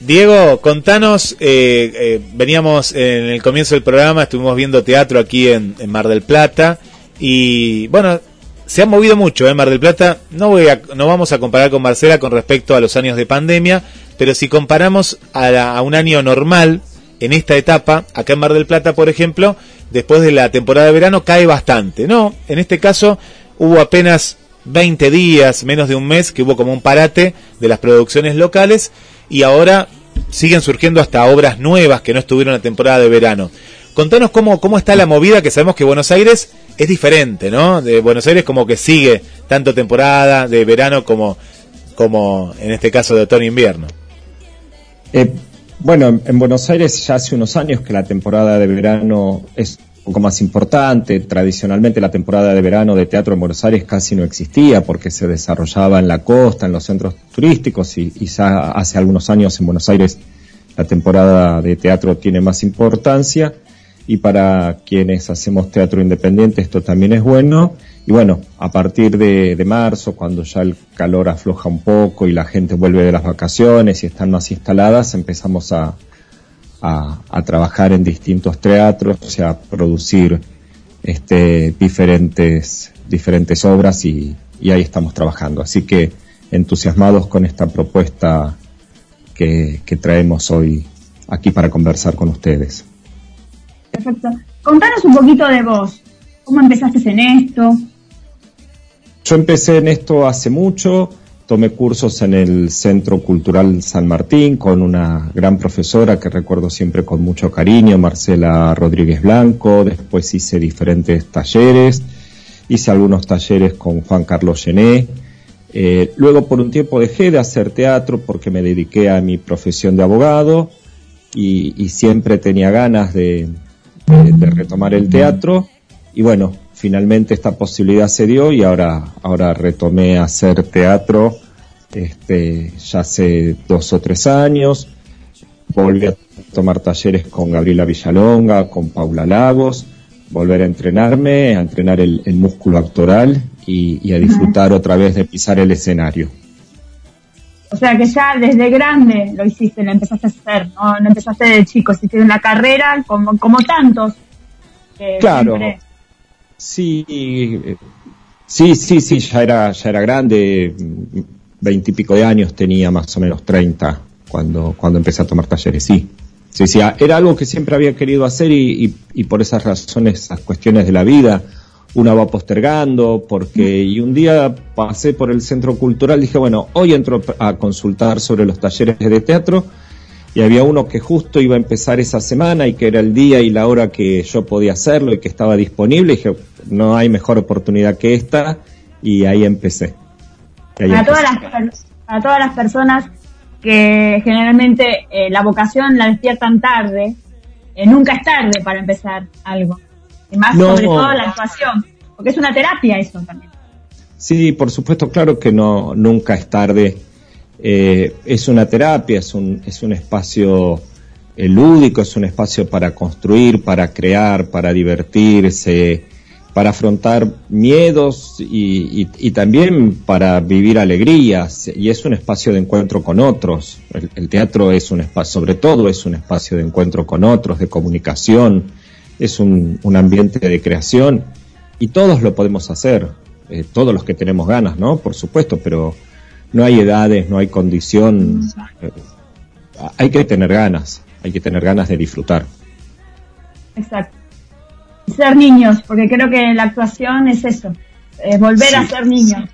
[SPEAKER 4] Diego, contanos, eh, eh, veníamos en el comienzo del programa, estuvimos viendo teatro aquí en, Mar del Plata y bueno, se ha movido mucho en ¿eh? Mar del Plata. No, voy a, no vamos a comparar con Marcela con respecto a los años de pandemia, pero si comparamos a, a un año normal en esta etapa, acá en Mar del Plata, por ejemplo, después de la temporada de verano cae bastante, ¿no? En este caso hubo apenas 20 días, menos de un mes, que hubo como un parate de las producciones locales y ahora siguen surgiendo hasta obras nuevas que no estuvieron la temporada de verano. Contanos cómo, cómo está la movida, que sabemos que Buenos Aires es diferente, ¿no? De Buenos Aires como que sigue tanto temporada de verano como, como en este caso de otoño-invierno.
[SPEAKER 7] Eh, bueno, en Buenos Aires ya hace unos años que la temporada de verano es poco más importante. Tradicionalmente la temporada de verano de teatro en Buenos Aires casi no existía porque se desarrollaba en la costa, en los centros turísticos y, ya hace algunos años en Buenos Aires la temporada de teatro tiene más importancia y para quienes hacemos teatro independiente esto también es bueno. Y bueno, a partir de, marzo, cuando ya el calor afloja un poco y la gente vuelve de las vacaciones y están más instaladas, empezamos a, a, trabajar en distintos teatros, o sea, a producir este, diferentes, diferentes obras y, ahí estamos trabajando. Así que entusiasmados con esta propuesta que, que traemos hoy aquí para conversar con ustedes.
[SPEAKER 5] Perfecto. Contanos un poquito de vos. ¿Cómo empezaste en esto?
[SPEAKER 7] Yo empecé en esto hace mucho tomé cursos en el Centro Cultural San Martín con una gran profesora que recuerdo siempre con mucho cariño, Marcela Rodríguez Blanco. Después hice diferentes talleres, hice algunos talleres con Juan Carlos Gené. Eh, luego por un tiempo dejé de hacer teatro porque me dediqué a mi profesión de abogado y, siempre tenía ganas de, retomar el teatro. Y bueno, finalmente esta posibilidad se dio y ahora, ahora retomé hacer teatro este, ya hace dos o tres años. Volví a tomar talleres con Gabriela Villalonga, con Paula Lagos, volver a entrenarme, a entrenar el, músculo actoral y, a disfrutar otra vez de pisar el escenario.
[SPEAKER 5] O sea que ya desde grande lo hiciste, lo empezaste a hacer, no, no empezaste de chico, hiciste una carrera como, como tantos.
[SPEAKER 7] claro. Sí, sí, sí, sí, ya era, ya era grande, veintipico de años tenía más o menos treinta cuando, cuando empecé a tomar talleres, sí. Sí, sí, era algo que siempre había querido hacer y, por esas razones, esas cuestiones de la vida, uno va postergando, porque, y un día pasé por el centro cultural, dije, bueno, hoy entro a consultar sobre los talleres de teatro, y había uno que justo iba a empezar esa semana y que era el día y la hora que yo podía hacerlo y que estaba disponible. Y dije, no hay mejor oportunidad que esta y ahí empecé.
[SPEAKER 5] Para todas las para todas las personas que generalmente eh, la vocación la despiertan tarde, eh, nunca es tarde para empezar algo. Y más sobre todo la actuación, porque es una terapia eso también.
[SPEAKER 7] Sí, por supuesto, claro que no, nunca es tarde. Eh, es una terapia, es un, es un espacio lúdico, es un espacio para construir, para crear, para divertirse, para afrontar miedos y, también para vivir alegrías. Y es un espacio de encuentro con otros. El, teatro es un espacio, sobre todo es un espacio de encuentro con otros, de comunicación, es un, ambiente de creación y todos lo podemos hacer, eh, todos los que tenemos ganas, ¿no? Por supuesto, pero no hay edades, no hay condición. Eh, hay que tener ganas, hay que tener ganas de disfrutar.
[SPEAKER 5] Exacto ser niños, porque creo que la actuación es eso, es volver a ser niños.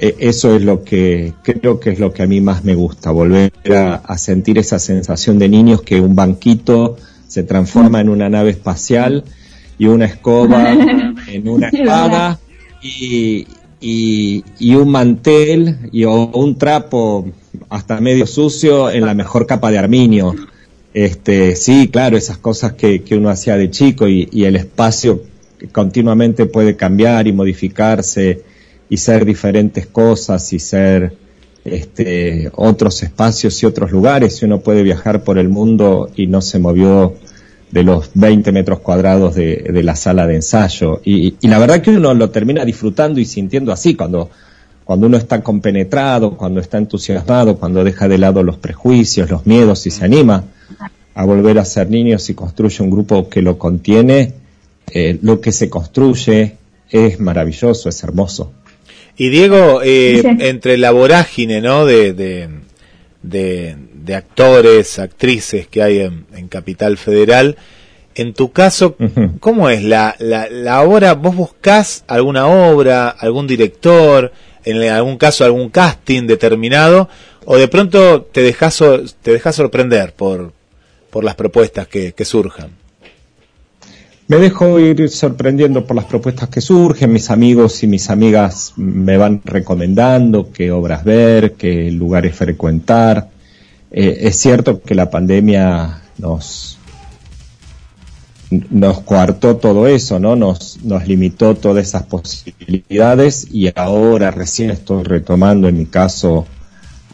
[SPEAKER 7] E, eso es lo que creo que es lo que a mí más me gusta, volver a, sentir esa sensación de niños que un banquito se transforma en una nave espacial y una escoba *laughs* en una espada y, y, un mantel y o un trapo hasta medio sucio en la mejor capa de arminio. Este, sí, claro, esas cosas que, que uno hacía de chico y, el espacio continuamente puede cambiar y modificarse y ser diferentes cosas y ser este, otros espacios y otros lugares. Uno puede viajar por el mundo y no se movió de los 20 metros cuadrados de, de la sala de ensayo. Y, y, la verdad que uno lo termina disfrutando y sintiendo así cuando, cuando uno está compenetrado, cuando está entusiasmado, cuando deja de lado los prejuicios, los miedos y se anima a volver a ser niños y construye un grupo que lo contiene, eh, lo que se construye es maravilloso, es hermoso.
[SPEAKER 4] Y Diego, eh, entre la vorágine ¿no? de, de, actores, actrices que hay en, Capital Federal, en tu caso, ¿cómo es la, la, la, obra? ¿Vos buscás alguna obra, algún director, en algún caso algún casting determinado, o de pronto te dejas, te dejas sorprender por, por las propuestas que, surjan?
[SPEAKER 7] Me dejo ir sorprendiendo por las propuestas que surgen, mis amigos y mis amigas me van recomendando qué obras ver, qué lugares frecuentar. Eh, es cierto que la pandemia nos, nos coartó todo eso, ¿no? Nos, nos limitó todas esas posibilidades y ahora recién estoy retomando en mi caso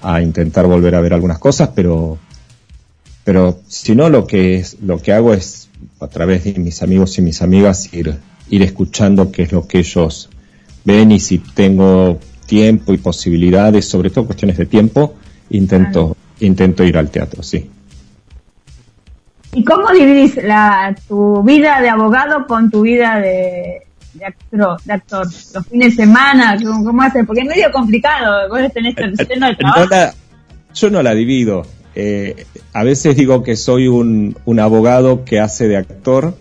[SPEAKER 7] a intentar volver a ver algunas cosas, pero pero si no, lo que, es, lo que hago es, a través de mis amigos y mis amigas, ir, ir escuchando qué es lo que ellos ven y si tengo tiempo y posibilidades, sobre todo cuestiones de tiempo, intento, intento ir al teatro, sí.
[SPEAKER 5] ¿Y cómo dividís la, tu vida de abogado con tu vida de, de, actor, de actor? ¿Los fines de semana? ¿Cómo, cómo haces? Porque es medio complicado. Vos tenés el
[SPEAKER 7] eh, eh, trabajo. yo no la divido. Eh, a veces digo que soy un, abogado que hace de actor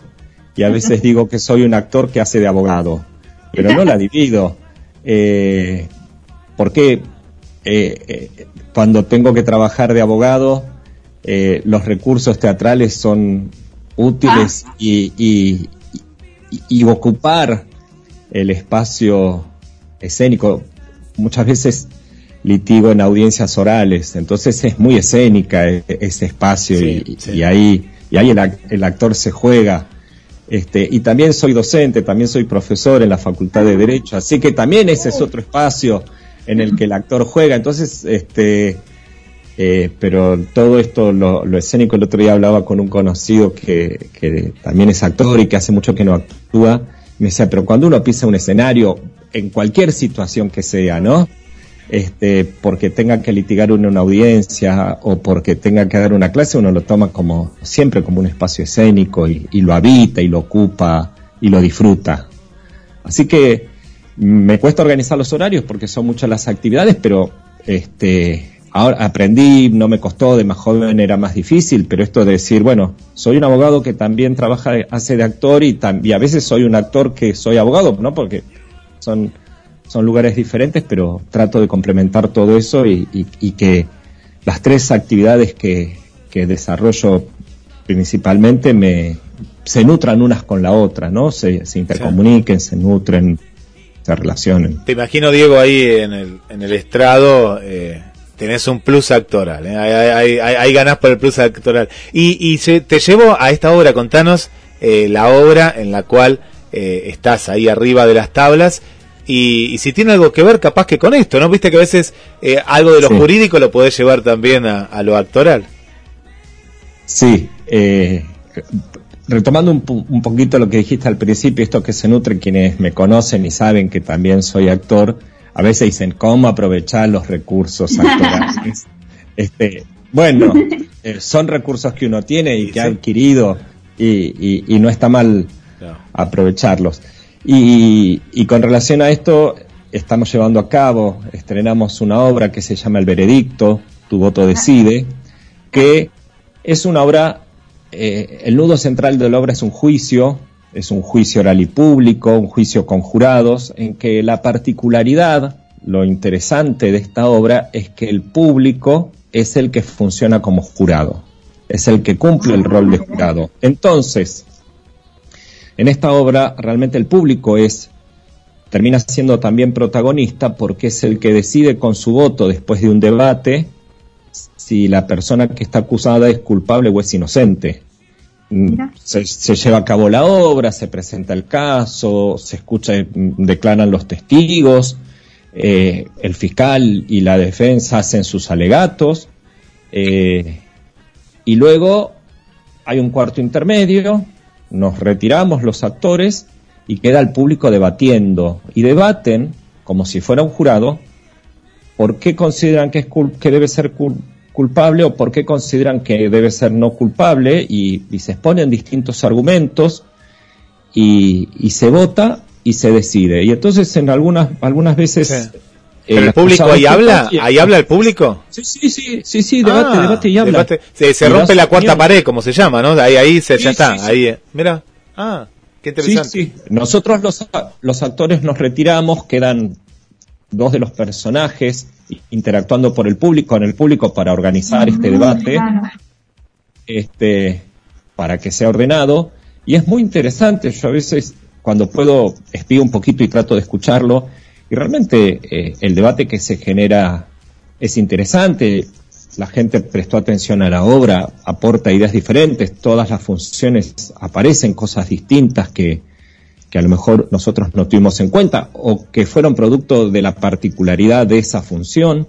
[SPEAKER 7] y a veces digo que soy un actor que hace de abogado, pero no la divido. *laughs* Eh, porque eh, cuando tengo que trabajar de abogado, los recursos teatrales son útiles ah. y, y ocupar el espacio escénico muchas veces litigo en audiencias orales, entonces es muy escénica e, ese espacio y, ahí, y ahí el, actor se juega. Este, y también soy docente, también soy profesor en la Facultad de Derecho, así que también ese es otro espacio en el que el actor juega. Entonces, este, eh, pero todo esto, lo, escénico, el otro día hablaba con un conocido que, que también es actor y que hace mucho que no actúa. Me decía, pero cuando uno pisa un escenario, en cualquier situación que sea, ¿no? Este, porque tenga que litigar en una audiencia o porque tenga que dar una clase, uno lo toma como siempre como un espacio escénico y, lo habita y lo ocupa y lo disfruta. Así que me cuesta organizar los horarios porque son muchas las actividades, pero este, ahora aprendí, no me costó, de más joven era más difícil, pero esto de decir, bueno, soy un abogado que también trabaja, hace de actor y a veces soy un actor que soy abogado, ¿no? Porque son son lugares diferentes, pero trato de complementar todo eso y, que las tres actividades que, desarrollo principalmente me se nutran unas con la otra, ¿no? Se, intercomuniquen, se nutren se relacionen.
[SPEAKER 4] Te imagino, Diego, ahí en el, en el estrado, eh, tenés un plus actoral, ¿eh? hay, hay, ganás por el plus actoral. Y, y te llevo a esta obra, contanos eh, la obra en la cual eh, estás ahí arriba de las tablas. Y, si tiene algo que ver, capaz que con esto, ¿no? Viste que a veces eh, algo de lo jurídico lo podés llevar también a, a lo actoral.
[SPEAKER 7] Sí, eh, retomando un, un, poquito lo que dijiste al principio, esto que se nutre quienes me conocen y saben que también soy actor, a veces dicen cómo aprovechar los recursos actorales. *laughs* este, bueno, *laughs* eh, son recursos que uno tiene y que ha adquirido y, y, no está mal aprovecharlos. Y, y con relación a esto, estamos llevando a cabo, estrenamos una obra que se llama El Veredicto, Tu voto decide, que es una obra, eh, el nudo central de la obra es un juicio, es un juicio oral y público, un juicio con jurados, en que la particularidad, lo interesante de esta obra es que el público es el que funciona como jurado, es el que cumple el rol de jurado. Entonces, en esta obra realmente el público es termina siendo también protagonista porque es el que decide con su voto después de un debate si la persona que está acusada es culpable o es inocente. Mm, se, lleva a cabo la obra, se presenta el caso, se escucha, mm, declaran los testigos, eh, el fiscal y la defensa hacen sus alegatos, eh, y luego hay un cuarto intermedio, nos retiramos los actores y queda el público debatiendo, y debaten, como si fuera un jurado, por qué consideran que, es que debe ser culpable culpable o por qué consideran que debe ser no culpable y, se exponen distintos argumentos y, se vota y se decide. Y entonces en algunas, algunas veces...
[SPEAKER 4] ¿El público ahí habla? ¿Ahí habla el público?
[SPEAKER 7] Sí, sí, sí, sí, sí debate, ah, debate y habla.
[SPEAKER 4] Se, rompe la cuarta pared, como se llama, ¿no? Ahí, ahí se, ya está, ahí, eh. mira, ah, qué interesante.
[SPEAKER 7] Sí, sí, nosotros los, los actores nos retiramos, quedan dos de los personajes interactuando por el público, con el público para organizar este debate, este, para que sea ordenado. Y es muy interesante, yo a veces cuando puedo espío un poquito y trato de escucharlo, y realmente eh, el debate que se genera es interesante, la gente prestó atención a la obra, aporta ideas diferentes, todas las funciones aparecen cosas distintas que, que a lo mejor nosotros no tuvimos en cuenta o que fueron producto de la particularidad de esa función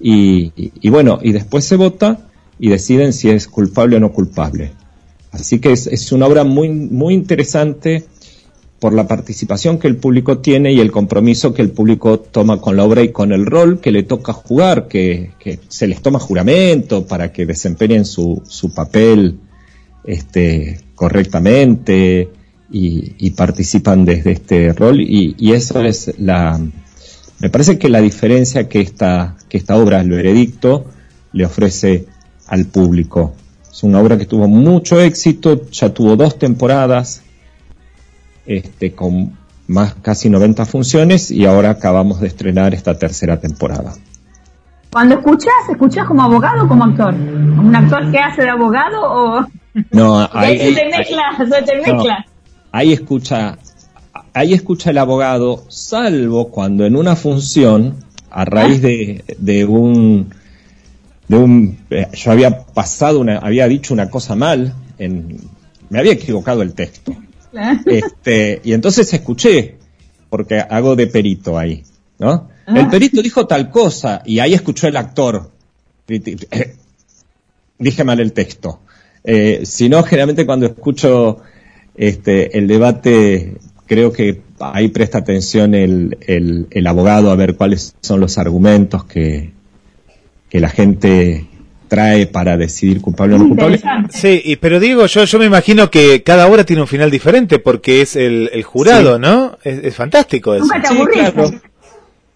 [SPEAKER 7] y, bueno, y después se vota y deciden si es culpable o no culpable. Así que es, una obra muy, muy interesante por la participación que el público tiene y el compromiso que el público toma con la obra y con el rol que le toca jugar, que, se les toma juramento para que desempeñen su, su papel este, correctamente, y, participan desde este rol. Y, y, eso es la me parece que la diferencia que esta que esta obra el veredicto le ofrece al público. Es una obra que tuvo mucho éxito ya tuvo dos temporadas este con más casi 90 funciones y ahora acabamos de estrenar esta tercera temporada.
[SPEAKER 5] Cuando escuchas escuchas como abogado o como actor. Un actor que hace de abogado o *laughs*
[SPEAKER 7] no *laughs*
[SPEAKER 5] hay, se te mezcla se te mezcla
[SPEAKER 7] ahí escucha, ahí escucha el abogado, salvo cuando en una función, a raíz de, de un, de un, eh, yo había pasado una, había dicho una cosa mal, en, me había equivocado el texto. *laughs* Este, y entonces escuché, porque hago de perito ahí, ¿no? Ah. El perito dijo tal cosa, y ahí escuchó el actor. Dije mal el texto. Eh, si no, generalmente cuando escucho este, el debate, creo que ahí presta atención el, el, abogado a ver cuáles son los argumentos que, que la gente trae para decidir culpable o no culpable.
[SPEAKER 4] Sí, pero digo, yo, yo me imagino que cada obra tiene un final diferente porque es el, el jurado, ¿no? Es, fantástico eso.
[SPEAKER 7] claro.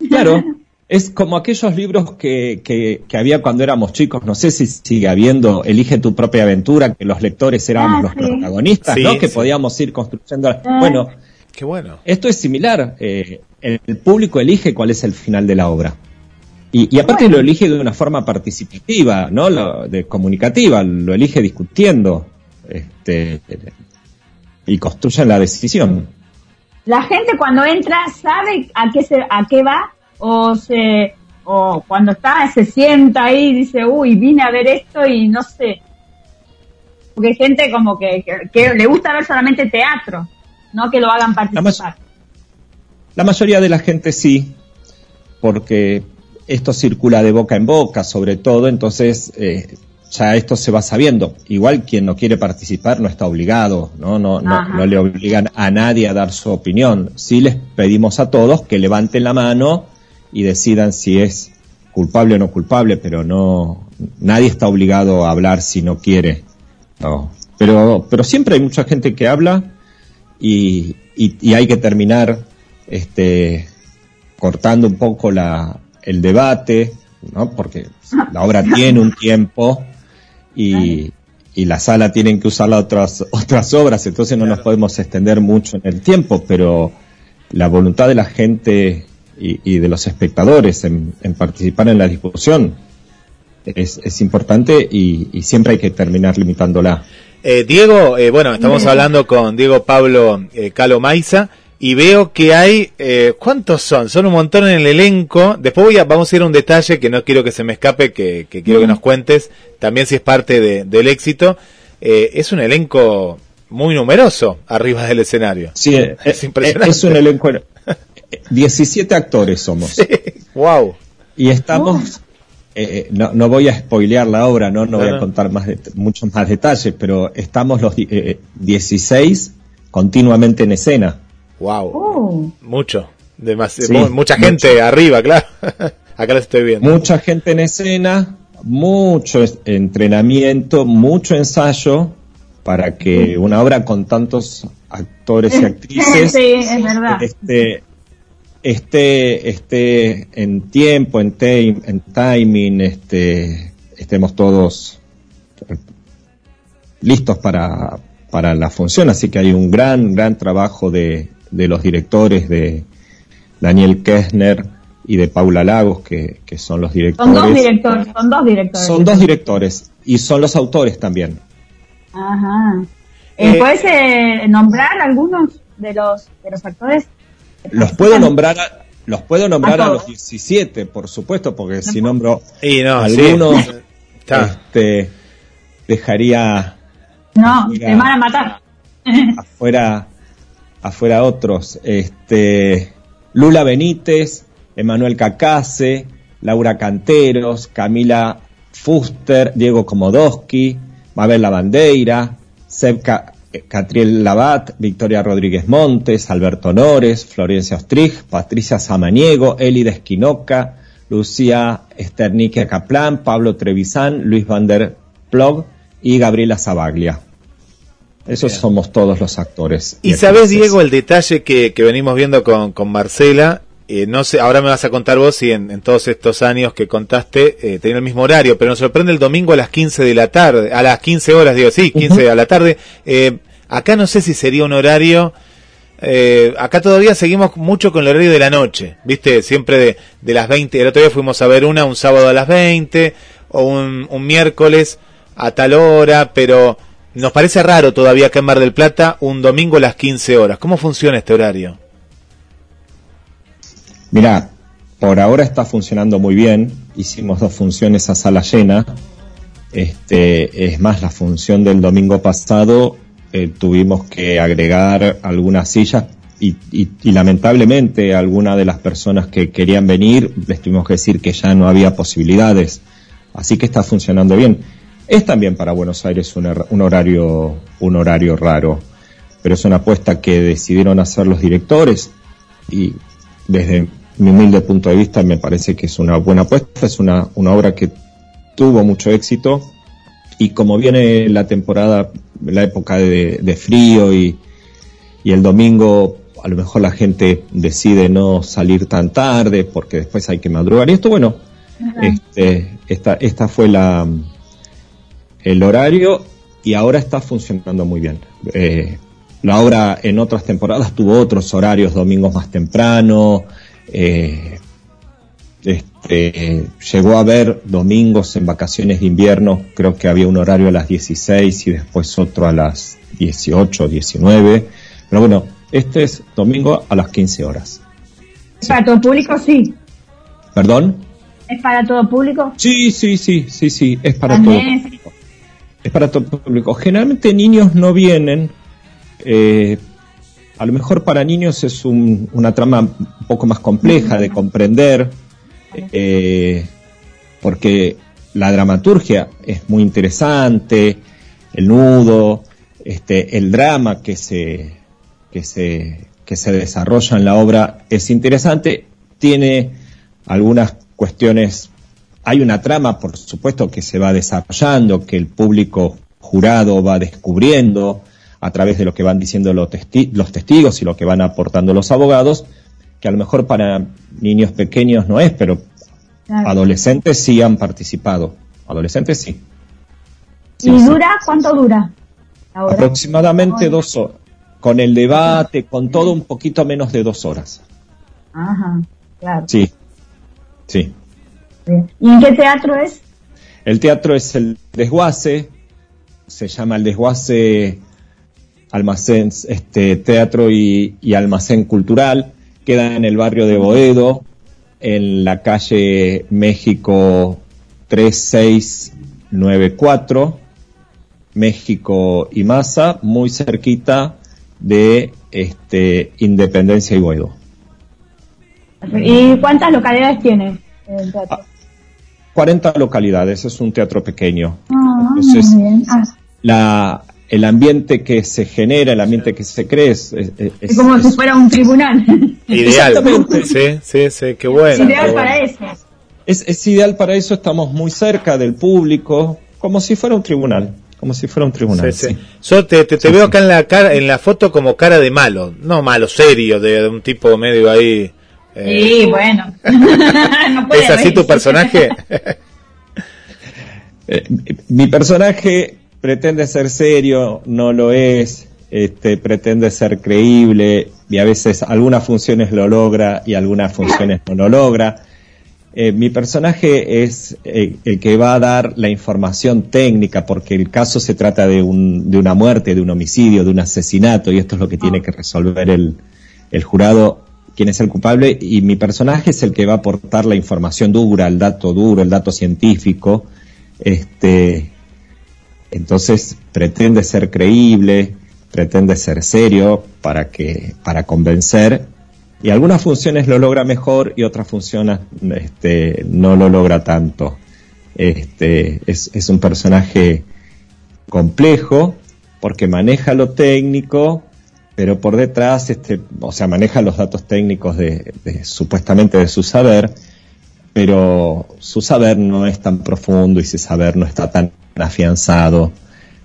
[SPEAKER 7] claro. Es como aquellos libros que, que, había cuando éramos chicos, no sé si sigue habiendo, Elige tu propia aventura, que los lectores éramos ah, los protagonistas, ¿no? Que podíamos ir construyendo. Ah. Bueno,
[SPEAKER 4] Qué bueno.
[SPEAKER 7] Esto es similar. Eh, el, público elige cuál es el final de la obra. Y, aparte lo elige de una forma participativa, ¿no? de comunicativa, lo elige discutiendo este, y construyen la decisión.
[SPEAKER 5] la gente cuando entra sabe a qué se, a qué va o se, o cuando está se sienta ahí y dice, uy, vine a ver esto y no sé. Porque hay gente como que, que, que le gusta ver solamente teatro, no que lo hagan participar.
[SPEAKER 7] La mayoría de la gente sí, porque esto circula de boca en boca, sobre todo, entonces eh, ya esto se va sabiendo. Igual quien no quiere participar no está obligado, ¿no? No, no, no, le obligan a nadie a dar su opinión. Sí les pedimos a todos que levanten la mano y decidan si es culpable o no culpable, pero no, nadie está obligado a hablar si no quiere. No. Pero, pero siempre hay mucha gente que habla y, y, y hay que terminar este, cortando un poco la, el debate, ¿no? Porque la obra *laughs* tiene un tiempo y, y la sala tienen que usar otras, *laughs* otras obras, entonces no nos podemos extender mucho en el tiempo, pero la voluntad de la gente y, y de los espectadores en, en, participar en la discusión es, es importante y, y, siempre hay que terminar limitándola.
[SPEAKER 4] Eh, Diego, eh, bueno, estamos hablando con Diego Pablo eh, Calo Maiza y veo que hay, eh, ¿cuántos son? Son un montón en el elenco. Después voy a, vamos a ir a un detalle que no quiero que se me escape, que, que quiero mm. que nos cuentes, también si es parte de, del éxito. Eh, es un elenco muy numeroso arriba del escenario.
[SPEAKER 7] Sí, *laughs* es, es impresionante. Es un elenco. 17 *laughs* actores somos.
[SPEAKER 4] Sí, wow.
[SPEAKER 7] Y estamos. Eh, no, no, voy a spoilear la obra, no, no, voy a contar más de, muchos más detalles, pero estamos los eh, 16 continuamente en escena.
[SPEAKER 4] Wow. Oh. Mucho. Sí, mucha gente mucho. arriba, claro. *laughs* Acá lo estoy viendo.
[SPEAKER 7] Mucha gente en escena, mucho entrenamiento, mucho ensayo para que una obra con tantos actores y actrices
[SPEAKER 5] sí, es verdad.
[SPEAKER 7] Este, esté, esté en tiempo, en, time, en timing, este, estemos todos listos para, para la función. Así que hay un gran, gran trabajo de, de los directores de Daniel Kessner y de Paula Lagos, que, que son los directores.
[SPEAKER 5] Son dos directores, son dos directores.
[SPEAKER 7] Son dos directores y son los autores también.
[SPEAKER 5] Ajá. Eh, ¿Puedes eh, nombrar algunos de los, de los actores?
[SPEAKER 7] Los puedo nombrar, los puedo nombrar a, a los 17, por supuesto, porque no, si nombro
[SPEAKER 4] no,
[SPEAKER 7] algunos, *laughs* sí. este, dejaría.
[SPEAKER 5] No, afuera, te van a matar.
[SPEAKER 7] afuera afuera otros, este, Lula Benítez, Emanuel Cacase, Laura Canteros, Camila Fuster, Diego Komodowski, Mabel Lavandeira, Seb Catriel Labat, Victoria Rodríguez Montes, Alberto Nores, Florencia Ostrich, Patricia Samaniego, Elida Esquinoca, Lucía Esternique Caplan, Pablo Trevisan, Luis Van der Plog y Gabriela Zabaglia. Esos Bien. somos todos los actores.
[SPEAKER 4] Y, y sabes, Diego, el detalle que, que venimos viendo con, con Marcela, eh, no sé, ahora me vas a contar vos si en, en todos estos años que contaste eh, tenía el mismo horario, pero nos sorprende el domingo a las 15 de la tarde, a las 15 horas, digo, sí, 15 uh -huh. a la tarde. Eh, acá no sé si sería un horario, eh, acá todavía seguimos mucho con el horario de la noche, viste, siempre de, de las 20, el otro día fuimos a ver una un sábado a las 20 o un, un miércoles a tal hora, pero nos parece raro todavía acá en Mar del Plata un domingo a las 15 horas. ¿Cómo funciona este horario?
[SPEAKER 7] Mira, por ahora está funcionando muy bien. Hicimos dos funciones a sala llena. Este, es más, la función del domingo pasado eh, tuvimos que agregar algunas sillas y, y, y lamentablemente algunas de las personas que querían venir les tuvimos que decir que ya no había posibilidades. Así que está funcionando bien es también para Buenos Aires un, un, horario, un horario raro, pero es una apuesta que decidieron hacer los directores y desde mi humilde punto de vista me parece que es una buena apuesta, es una, una obra que tuvo mucho éxito y como viene la temporada, la época de, de frío y, y el domingo a lo mejor la gente decide no salir tan tarde porque después hay que madrugar. Y esto bueno, este, esta, esta fue la, el horario y ahora está funcionando muy bien. Eh, la obra en otras temporadas tuvo otros horarios, domingos más temprano, eh, este, llegó a haber domingos en vacaciones de invierno, creo que había un horario a las 16 y después otro a las 18, 19, pero bueno, Este es domingo a las 15 horas.
[SPEAKER 5] ¿Es para todo público? Sí.
[SPEAKER 7] ¿Perdón?
[SPEAKER 5] ¿Es para todo público?
[SPEAKER 7] Sí, sí, sí, sí, sí, es para
[SPEAKER 5] También.
[SPEAKER 7] todo. Es para todo público. Generalmente niños no vienen. eh, a lo mejor para niños es un- una trama un poco más compleja de comprender, eh, porque la dramaturgia es muy interesante, el nudo, este, el drama que se, que se, que se desarrolla en la obra es interesante, tiene algunas cuestiones, hay una trama, por supuesto, que se va desarrollando, que el público jurado va descubriendo a través de lo que van diciendo los, testi- los testigos y lo que van aportando los abogados, que a lo mejor para niños pequeños no es, pero
[SPEAKER 5] Claro.
[SPEAKER 7] adolescentes sí han participado. Adolescentes sí. Sí,
[SPEAKER 5] ¿Y
[SPEAKER 7] sí.
[SPEAKER 5] dura? ¿Cuánto dura?
[SPEAKER 7] Aproximadamente dos horas. Con el debate, con todo un poquito menos de dos horas.
[SPEAKER 5] Ajá, claro.
[SPEAKER 7] Sí, sí.
[SPEAKER 5] ¿Y en qué teatro es?
[SPEAKER 7] El teatro es el desguace, se llama el desguace almacén, este, teatro y, y almacén cultural, queda en el barrio de Boedo, en la calle México 3694, México y Maza, muy cerquita de este, Independencia y Boedo.
[SPEAKER 5] ¿Y cuántas localidades tiene el teatro?
[SPEAKER 7] 40 localidades, es un teatro pequeño.
[SPEAKER 5] Ah,
[SPEAKER 7] Entonces,
[SPEAKER 5] muy bien. Ah,
[SPEAKER 7] la, el ambiente que se genera, el ambiente que se cree es, es- es-
[SPEAKER 5] como
[SPEAKER 7] es-
[SPEAKER 5] si fuera un tribunal.
[SPEAKER 4] Ideal.
[SPEAKER 7] Exactamente.
[SPEAKER 4] Sí, sí, sí, qué bueno.
[SPEAKER 5] Ideal
[SPEAKER 4] qué
[SPEAKER 5] para eso.
[SPEAKER 7] es- es ideal para eso, estamos muy cerca del público, como si fuera un tribunal, como si fuera un tribunal.
[SPEAKER 4] Sí, sí.
[SPEAKER 7] sí.
[SPEAKER 4] Yo te, te, te
[SPEAKER 7] Sí,
[SPEAKER 4] veo
[SPEAKER 7] sí.
[SPEAKER 4] acá en la cara, en la foto como cara de malo, no malo, serio, de, de un tipo medio ahí. Eh,
[SPEAKER 5] Sí, bueno. *laughs* no puede
[SPEAKER 4] ¿Es así tu personaje? *laughs*
[SPEAKER 7] Eh, mi personaje pretende ser serio, no lo es, este, pretende ser creíble y a veces algunas funciones lo logra y algunas funciones no lo logra. Eh, mi personaje es eh, el que va a dar la información técnica porque el caso se trata de, un, de una muerte, de un homicidio, de un asesinato y esto es lo que tiene que resolver el, el jurado quién es el culpable y mi personaje es el que va a aportar la información dura, el dato duro, el dato científico. Este, entonces pretende ser creíble, pretende ser serio para que para convencer y algunas funciones lo logra mejor y otras funciones este, no lo logra tanto. Este, es, es un personaje complejo porque maneja lo técnico, pero por detrás, este, o sea, maneja los datos técnicos de, de- supuestamente de su saber, pero su saber no es tan profundo y su saber no está tan afianzado.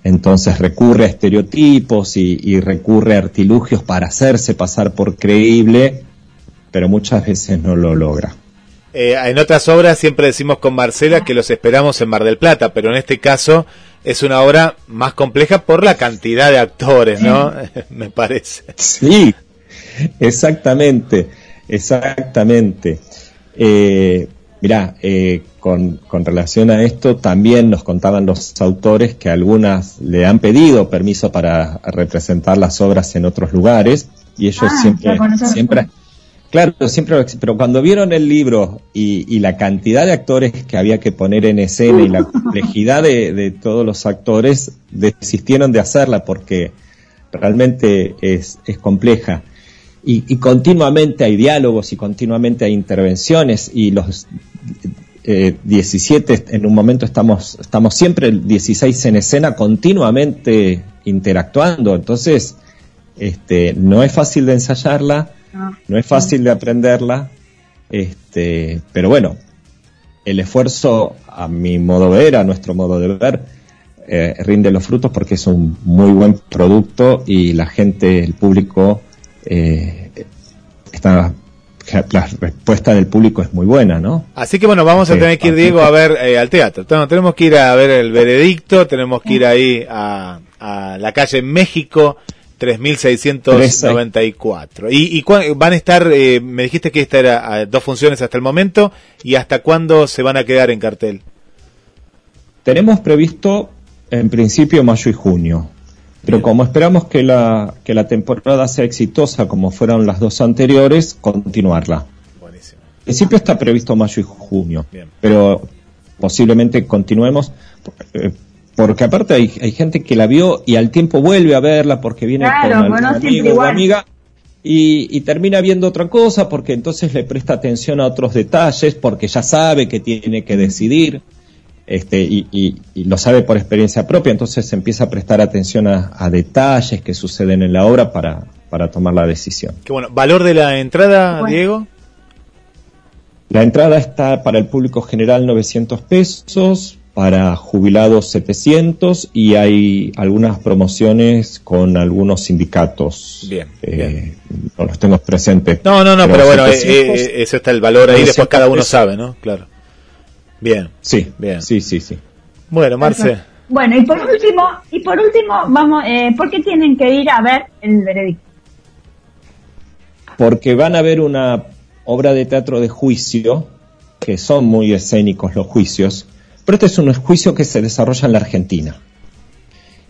[SPEAKER 7] Entonces recurre a estereotipos y, recurre a artilugios para hacerse pasar por creíble, pero muchas veces no lo logra.
[SPEAKER 4] Eh, en otras obras siempre decimos con Marcela que los esperamos en Mar del Plata, pero en este caso es una obra más compleja por la cantidad de actores, ¿no? *laughs* Me parece.
[SPEAKER 7] Sí, exactamente, exactamente. Eh, mirá, eh, con, con relación a esto, también nos contaban los autores que algunas le han pedido permiso para representar las obras en otros lugares y ellos
[SPEAKER 5] Ah,
[SPEAKER 7] siempre, siempre, claro, siempre, lo- pero cuando vieron el libro y, y la cantidad de actores que había que poner en escena y la *laughs* complejidad de, de todos los actores, desistieron de hacerla porque realmente es, es compleja. Y, y continuamente hay diálogos y continuamente hay intervenciones y los eh, 17 en un momento estamos, estamos siempre el 16 en escena continuamente interactuando. Entonces, este, no es fácil de ensayarla,
[SPEAKER 5] No.
[SPEAKER 7] es fácil de aprenderla, este, pero bueno, el esfuerzo, a mi modo de ver, a nuestro modo de ver, eh, rinde los frutos porque es un muy buen producto y la gente, el público, eh, está, la respuesta del público es muy buena, ¿no?
[SPEAKER 4] Así que bueno, vamos a tener que ir, Diego, a ver eh, al teatro. Tenemos, tenemos que ir a ver el veredicto, tenemos que ir ahí a, a la calle México 3694. ¿Y, y van a estar, eh, me dijiste que esta era ah, dos funciones hasta el momento, y hasta cuándo se van a quedar en cartel?
[SPEAKER 7] Tenemos previsto en principio mayo y junio. Pero como esperamos que la, que la temporada sea exitosa como fueron las dos anteriores, continuarla.
[SPEAKER 4] Buenísimo.
[SPEAKER 7] En principio está previsto mayo y junio,
[SPEAKER 4] Bien.
[SPEAKER 7] pero posiblemente continuemos, eh, porque aparte hay, hay gente que la vio y al tiempo vuelve a verla porque viene
[SPEAKER 5] Claro,
[SPEAKER 7] con algún
[SPEAKER 5] bueno,
[SPEAKER 7] amigo o amiga y, y termina viendo otra cosa porque entonces le presta atención a otros detalles porque ya sabe que tiene que decidir este, y, y- y lo sabe por experiencia propia, entonces empieza a prestar atención a, a detalles que suceden en la obra para, para tomar la decisión.
[SPEAKER 4] Qué bueno. ¿Valor de la entrada,
[SPEAKER 5] Bueno.
[SPEAKER 4] Diego?
[SPEAKER 7] La entrada está para el público general 900 pesos, para jubilados 700 y hay algunas promociones con algunos sindicatos.
[SPEAKER 4] Bien,
[SPEAKER 7] Eh,
[SPEAKER 4] bien.
[SPEAKER 7] No los tengo presentes.
[SPEAKER 4] No, no, no, pero, bueno, eh,
[SPEAKER 7] 700,
[SPEAKER 4] eh, eso está el valor ahí, después
[SPEAKER 7] 900
[SPEAKER 4] cada uno sabe, ¿no? Claro. Bien.
[SPEAKER 7] Sí,
[SPEAKER 4] Bien.
[SPEAKER 7] sí, sí, sí.
[SPEAKER 4] Bueno, Marce.
[SPEAKER 5] Bueno, y por último, y por último, vamos, eh, ¿por qué tienen que ir a ver el veredicto?
[SPEAKER 7] Porque van a ver una obra de teatro de juicio, que son muy escénicos los juicios, pero este es un juicio que se desarrolla en la Argentina.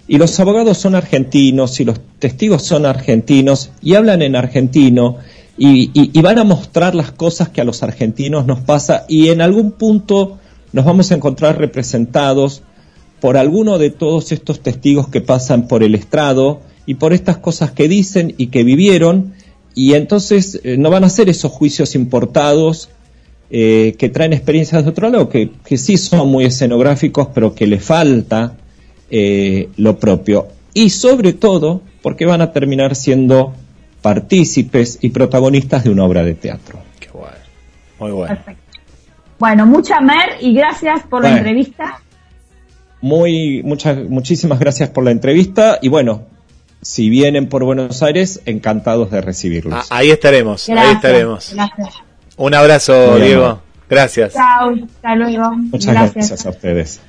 [SPEAKER 7] Y los abogados son argentinos y los testigos son argentinos y hablan en argentino y, van a mostrar las cosas que a los argentinos nos pasa y en algún punto nos vamos a encontrar representados por alguno de todos estos testigos que pasan por el estrado y por estas cosas que dicen y que vivieron y entonces eh, no van a ser esos juicios importados eh, que traen experiencias de otro lado, que, que sí son muy escenográficos, pero que le falta eh, lo propio. Y sobre todo porque van a terminar siendo partícipes y protagonistas de una obra de teatro.
[SPEAKER 4] Qué bueno. Muy bueno.
[SPEAKER 5] Perfecto. Bueno, mucha mer y gracias por la entrevista.
[SPEAKER 7] Muy, muchas, muchísimas gracias por la entrevista y bueno, si vienen por Buenos Aires, encantados de recibirlos.
[SPEAKER 4] Ah, ahí estaremos,
[SPEAKER 5] Gracias.
[SPEAKER 4] ahí estaremos.
[SPEAKER 5] Gracias.
[SPEAKER 4] Un abrazo,
[SPEAKER 7] Muy
[SPEAKER 4] Diego. Gracias.
[SPEAKER 5] Chao, hasta luego.
[SPEAKER 7] Muchas gracias. a ustedes.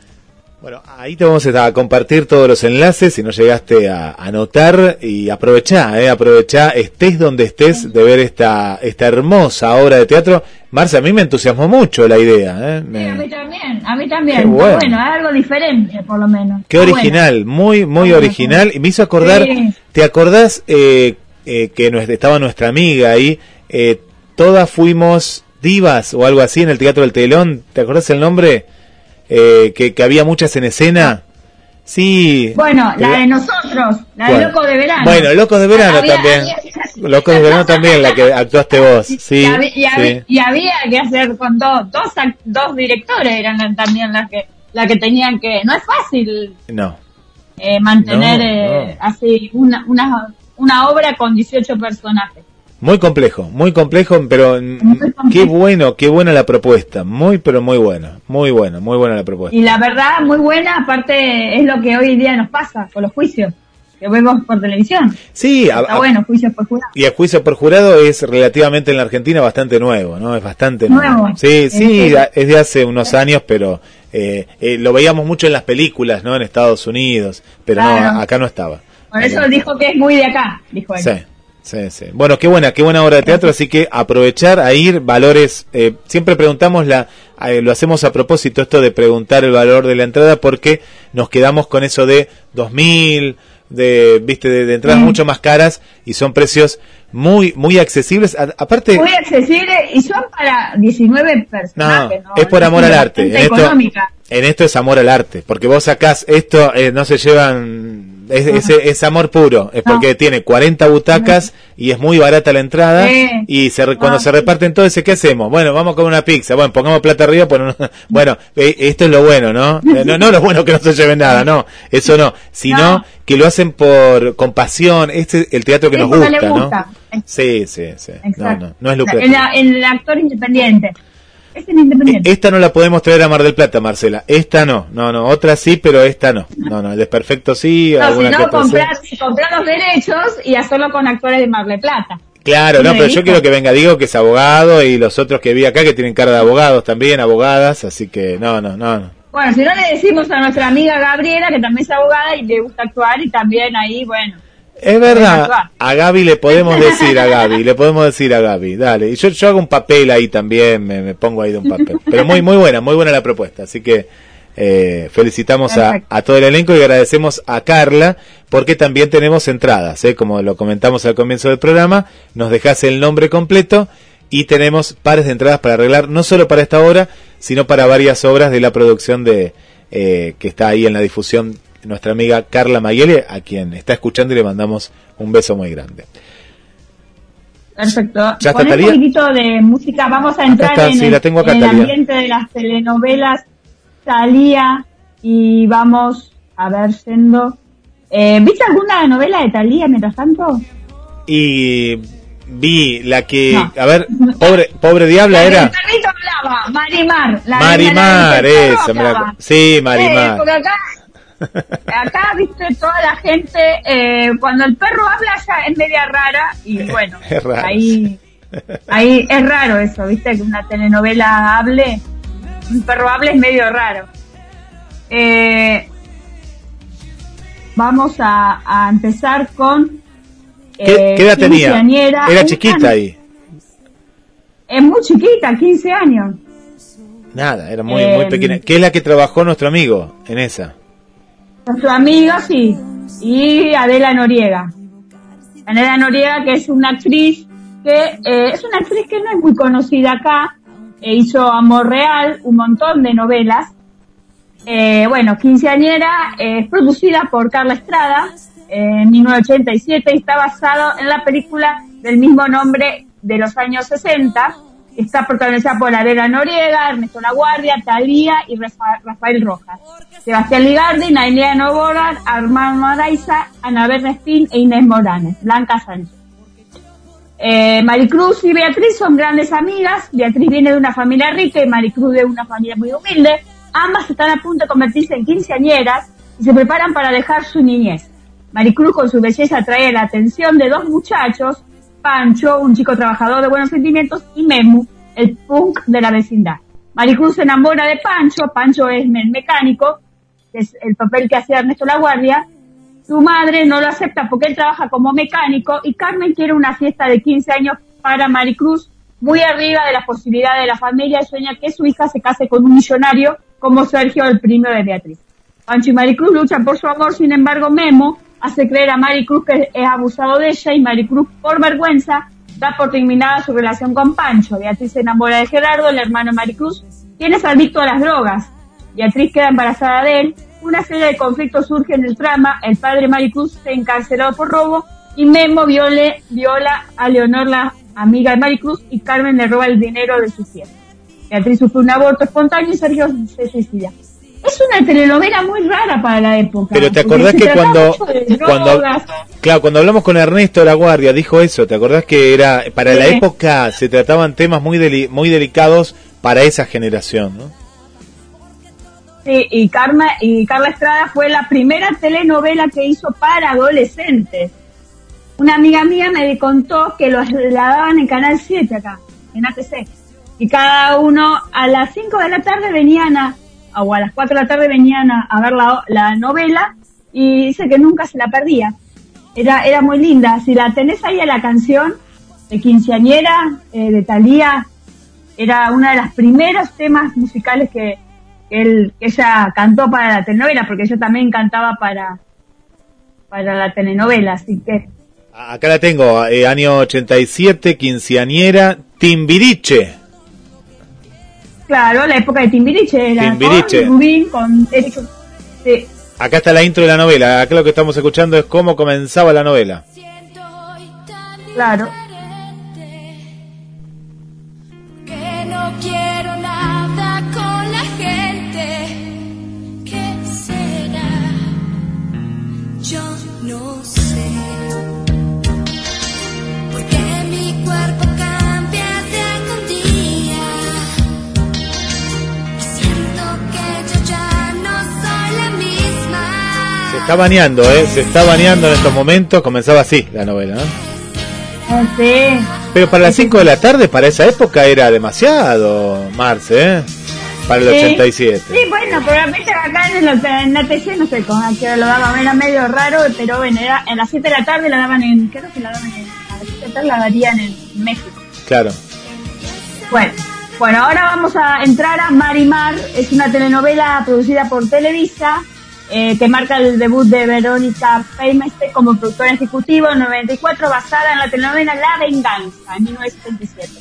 [SPEAKER 4] Bueno, ahí te vamos a compartir todos los enlaces si no llegaste a anotar y aprovechá, eh, aprovechá, estés donde estés de ver esta, esta hermosa obra de teatro. Marcia, a mí me entusiasmó mucho la idea. Eh.
[SPEAKER 5] Sí, a mí también, a mí también.
[SPEAKER 4] Qué bueno.
[SPEAKER 5] bueno, es algo diferente, por lo menos.
[SPEAKER 4] Qué original, muy, muy
[SPEAKER 5] bueno,
[SPEAKER 4] original. Y me hizo acordar,
[SPEAKER 5] Sí.
[SPEAKER 4] ¿te acordás eh, eh, que estaba nuestra amiga ahí? Eh, todas fuimos divas o algo así en el Teatro del Telón. ¿Te acordás el nombre? Eh, que, que había muchas en escena. Sí.
[SPEAKER 5] Bueno, la de nosotros, la de Loco de Verano.
[SPEAKER 4] Bueno, Locos de Verano
[SPEAKER 5] Había-
[SPEAKER 4] también.
[SPEAKER 5] había-
[SPEAKER 4] Locos de Verano también, la que actuaste vos. Sí,
[SPEAKER 5] y, había, y había-
[SPEAKER 4] sí.
[SPEAKER 5] y había que hacer con dos, dos, dos directores eran también las que, la que tenían que, no es fácil
[SPEAKER 4] No.
[SPEAKER 5] eh, mantener
[SPEAKER 4] No,
[SPEAKER 5] eh, así una, una, una obra con 18 personajes.
[SPEAKER 4] Muy complejo, muy complejo, pero
[SPEAKER 5] Muy complejo.
[SPEAKER 4] qué bueno, qué buena la propuesta. Muy, pero muy buena. Muy buena, muy buena la propuesta.
[SPEAKER 5] Y la verdad, muy buena, aparte es lo que hoy día nos pasa con los juicios que vemos por televisión.
[SPEAKER 4] Sí, a-
[SPEAKER 5] Está
[SPEAKER 4] a-
[SPEAKER 5] bueno, juicios por jurado.
[SPEAKER 4] y el juicio por jurado es relativamente en la Argentina bastante nuevo, ¿no? Es bastante
[SPEAKER 5] Nuevo.
[SPEAKER 4] Sí, sí, es de hace unos años, pero eh, eh, lo veíamos mucho en las películas, ¿no? En Estados Unidos, pero no,
[SPEAKER 5] Claro.
[SPEAKER 4] acá no estaba.
[SPEAKER 5] Por eso dijo que es muy de acá, dijo él.
[SPEAKER 4] Sí, sí, sí. Bueno, qué buena, qué buena obra de teatro, así que aprovechar a ir, valores, eh, siempre preguntamos la, eh, lo hacemos a propósito esto de preguntar el valor de la entrada porque nos quedamos con eso de 2000, de, viste, de, de entradas
[SPEAKER 5] Mm.
[SPEAKER 4] mucho más caras y son precios muy, muy accesibles. A- aparte,
[SPEAKER 5] Muy accesible y son para 19
[SPEAKER 4] no,
[SPEAKER 5] personajes. ¿no?
[SPEAKER 4] es por amor al arte. En esto,
[SPEAKER 5] económica.
[SPEAKER 4] en esto es amor al arte, porque vos sacás esto, eh, no se llevan, es, es, es amor puro, es
[SPEAKER 5] No.
[SPEAKER 4] porque tiene 40 butacas y es muy barata la entrada
[SPEAKER 5] Sí.
[SPEAKER 4] y se, cuando
[SPEAKER 5] Ah,
[SPEAKER 4] se reparten todo ese, ¿qué hacemos? Bueno, vamos a comer una pizza, bueno, pongamos plata arriba, ponemos- *laughs* bueno, eh, esto es lo bueno, ¿no? Eh, No, no lo bueno que no se lleven nada, no, eso no, sino
[SPEAKER 5] No.
[SPEAKER 4] que lo hacen por compasión, este es el teatro que nos gusta, ¿no? Sí, sí, sí, no, no, no es
[SPEAKER 5] El,
[SPEAKER 4] lucrativo.
[SPEAKER 5] el actor independiente. Es el independiente.
[SPEAKER 4] Esta no la podemos traer a Mar del Plata, Marcela. Esta no. No, no. Otra sí, pero esta no. No, no. El desperfecto sí.
[SPEAKER 5] no, si no, comprar, comprar los derechos y hacerlo con actores de Mar del Plata.
[SPEAKER 4] Claro, no,
[SPEAKER 5] ¿Me
[SPEAKER 4] pero yo quiero que venga Diego, que es abogado, y los otros que vi acá, que tienen cara de abogados también, abogadas. Así que no, no, no. no.
[SPEAKER 5] Bueno, si no le decimos a nuestra amiga Gabriela, que también es abogada y le gusta actuar, y también ahí, bueno.
[SPEAKER 4] Es verdad. A Gaby le podemos *laughs* decir a Gaby, le podemos decir a Gaby. Dale. Y yo, yo hago un papel ahí también, me, me pongo ahí de un papel. Pero muy, muy buena, muy buena la propuesta. Así que Eh, felicitamos a, a todo el elenco y agradecemos a Carla porque también tenemos entradas, ¿eh? como lo comentamos al comienzo del programa, nos dejas el nombre completo y tenemos pares de entradas para arreglar, no solo para esta obra, sino para varias obras de la producción de eh, que está ahí en la difusión nuestra amiga Carla Mayele, a quien está escuchando y le mandamos un beso muy grande.
[SPEAKER 5] Perfecto.
[SPEAKER 4] ¿Ya está
[SPEAKER 5] Con un poquitito de música vamos a entrar
[SPEAKER 4] está,
[SPEAKER 5] en,
[SPEAKER 4] sí,
[SPEAKER 5] el,
[SPEAKER 4] la tengo acá,
[SPEAKER 5] en el
[SPEAKER 4] Talía.
[SPEAKER 5] ambiente de las telenovelas Talía y vamos a ver siendo... Eh, ¿Viste alguna novela de Talía mientras tanto?
[SPEAKER 4] Y vi la que,
[SPEAKER 5] No.
[SPEAKER 4] a ver, pobre, pobre diabla
[SPEAKER 5] La
[SPEAKER 4] era.
[SPEAKER 5] del perrito hablaba, Marimar. La
[SPEAKER 4] Marimar,
[SPEAKER 5] la
[SPEAKER 4] esa, me la-
[SPEAKER 5] hablaba.
[SPEAKER 4] sí,
[SPEAKER 5] Eh,
[SPEAKER 4] Marimar.
[SPEAKER 5] porque acá, *laughs* acá, viste, toda la gente, eh, cuando el perro habla ya es media rara y bueno,
[SPEAKER 4] Es raro,
[SPEAKER 5] ahí, ahí es raro eso, viste, que una telenovela hable, un perro hable es medio raro. Eh, vamos a, a empezar con...
[SPEAKER 4] ¿Qué,
[SPEAKER 5] eh,
[SPEAKER 4] qué edad tenía? Era chiquita ahí.
[SPEAKER 5] Es muy chiquita, 15 años.
[SPEAKER 4] Nada, era muy,
[SPEAKER 5] Eh,
[SPEAKER 4] muy pequeña. ¿Qué es la que trabajó nuestro amigo en esa?
[SPEAKER 5] Nuestro amigo, sí. Y Adela Noriega. Adela Noriega, que es una actriz que eh, es una actriz que no es muy conocida acá. Eh, hizo Amor Real, un montón de novelas. Eh, bueno, Quinceañera eh, es producida por Carla Estrada en 1987 y está basado en la película del mismo nombre de los años 60. Está protagonizada por Adela Noriega, Ernesto Laguardia, Talía y Rafa- Rafael Rojas. Sebastián Ligardi, Nailea Novoa, Armando Araiza, Ana Bernstein e Inés Moranes, Blanca Sánchez. Eh, Maricruz y Beatriz son grandes amigas. Beatriz viene de una familia rica y Maricruz de una familia muy humilde. Ambas están a punto de convertirse en quinceañeras y se preparan para dejar su niñez. Maricruz con su belleza atrae la atención de dos muchachos, Pancho, un chico trabajador de buenos sentimientos, y Memu, el punk de la vecindad. Maricruz se enamora de Pancho, Pancho es el mecánico, que es el papel que hacía Ernesto Laguardia, su madre no lo acepta porque él trabaja como mecánico y Carmen quiere una fiesta de 15 años para Maricruz, muy arriba de las posibilidades de la familia y sueña que su hija se case con un millonario como Sergio, el primo de Beatriz. Pancho y Maricruz luchan por su amor, sin embargo Memo hace creer a Maricruz que es abusado de ella y Maricruz, por vergüenza, da por terminada su relación con Pancho. Beatriz se enamora de Gerardo, el hermano de Maricruz, quien es adicto a las drogas. Beatriz queda embarazada de él. Una serie de conflictos surge en el trama. El padre Maricruz se encarceló por robo y Memo viola a Leonor, la amiga de Maricruz, y Carmen le roba el dinero de su fiesta. Beatriz sufre un aborto espontáneo y Sergio se suicida. Es una telenovela muy rara para la época.
[SPEAKER 4] Pero te acordás que cuando, cuando, claro, cuando hablamos con Ernesto La Guardia dijo eso, ¿te acordás que era, para la época se trataban temas muy deli- muy delicados para esa generación, ¿no?
[SPEAKER 5] Sí, y, Karma, y Carla Estrada fue la primera telenovela que hizo para adolescentes. Una amiga mía me contó que lo, la daban en Canal 7 acá, en ATC. Y cada uno a las 5 de la tarde venían a, o a las 4 de la tarde venían a, ver la, la novela y dice que nunca se la perdía. Era, era muy linda. Si la tenés ahí a la canción de Quinceañera, eh, de Thalía, era uno de los primeros temas musicales que, él, que ella cantó para la telenovela, porque ella también cantaba para, para la telenovela, así que
[SPEAKER 4] Acá la tengo, eh, año 87, quinceañera, Timbiriche.
[SPEAKER 5] Claro, la época de Timbiriche era
[SPEAKER 4] Timbiriche.
[SPEAKER 5] con Rubín, con Eric, sí,
[SPEAKER 4] Acá está la intro de la novela, acá lo que estamos escuchando es cómo comenzaba la novela.
[SPEAKER 5] claro.
[SPEAKER 4] Está bañando, ¿eh? Se está bañando en estos momentos, comenzaba así la novela, ¿no?
[SPEAKER 5] Ah, sí.
[SPEAKER 4] Pero para las 5 de la tarde, para esa época, era demasiado, Marce, ¿eh? Para el
[SPEAKER 5] Sí.
[SPEAKER 4] 87.
[SPEAKER 5] Sí, bueno, pero acá en, el, en ATC, no sé con a qué lo daban, era medio raro, pero bueno, era en las 7 de la tarde la daban en, creo que la daban en, a las 7 de la tarde la darían en México.
[SPEAKER 4] Claro.
[SPEAKER 5] Bueno, Bueno, ahora vamos a entrar a Marimar, es una telenovela producida por Televisa, eh, que marca el debut de Verónica Feimeste como productora ejecutiva en 94, basada en la telenovela La Venganza, en 1977.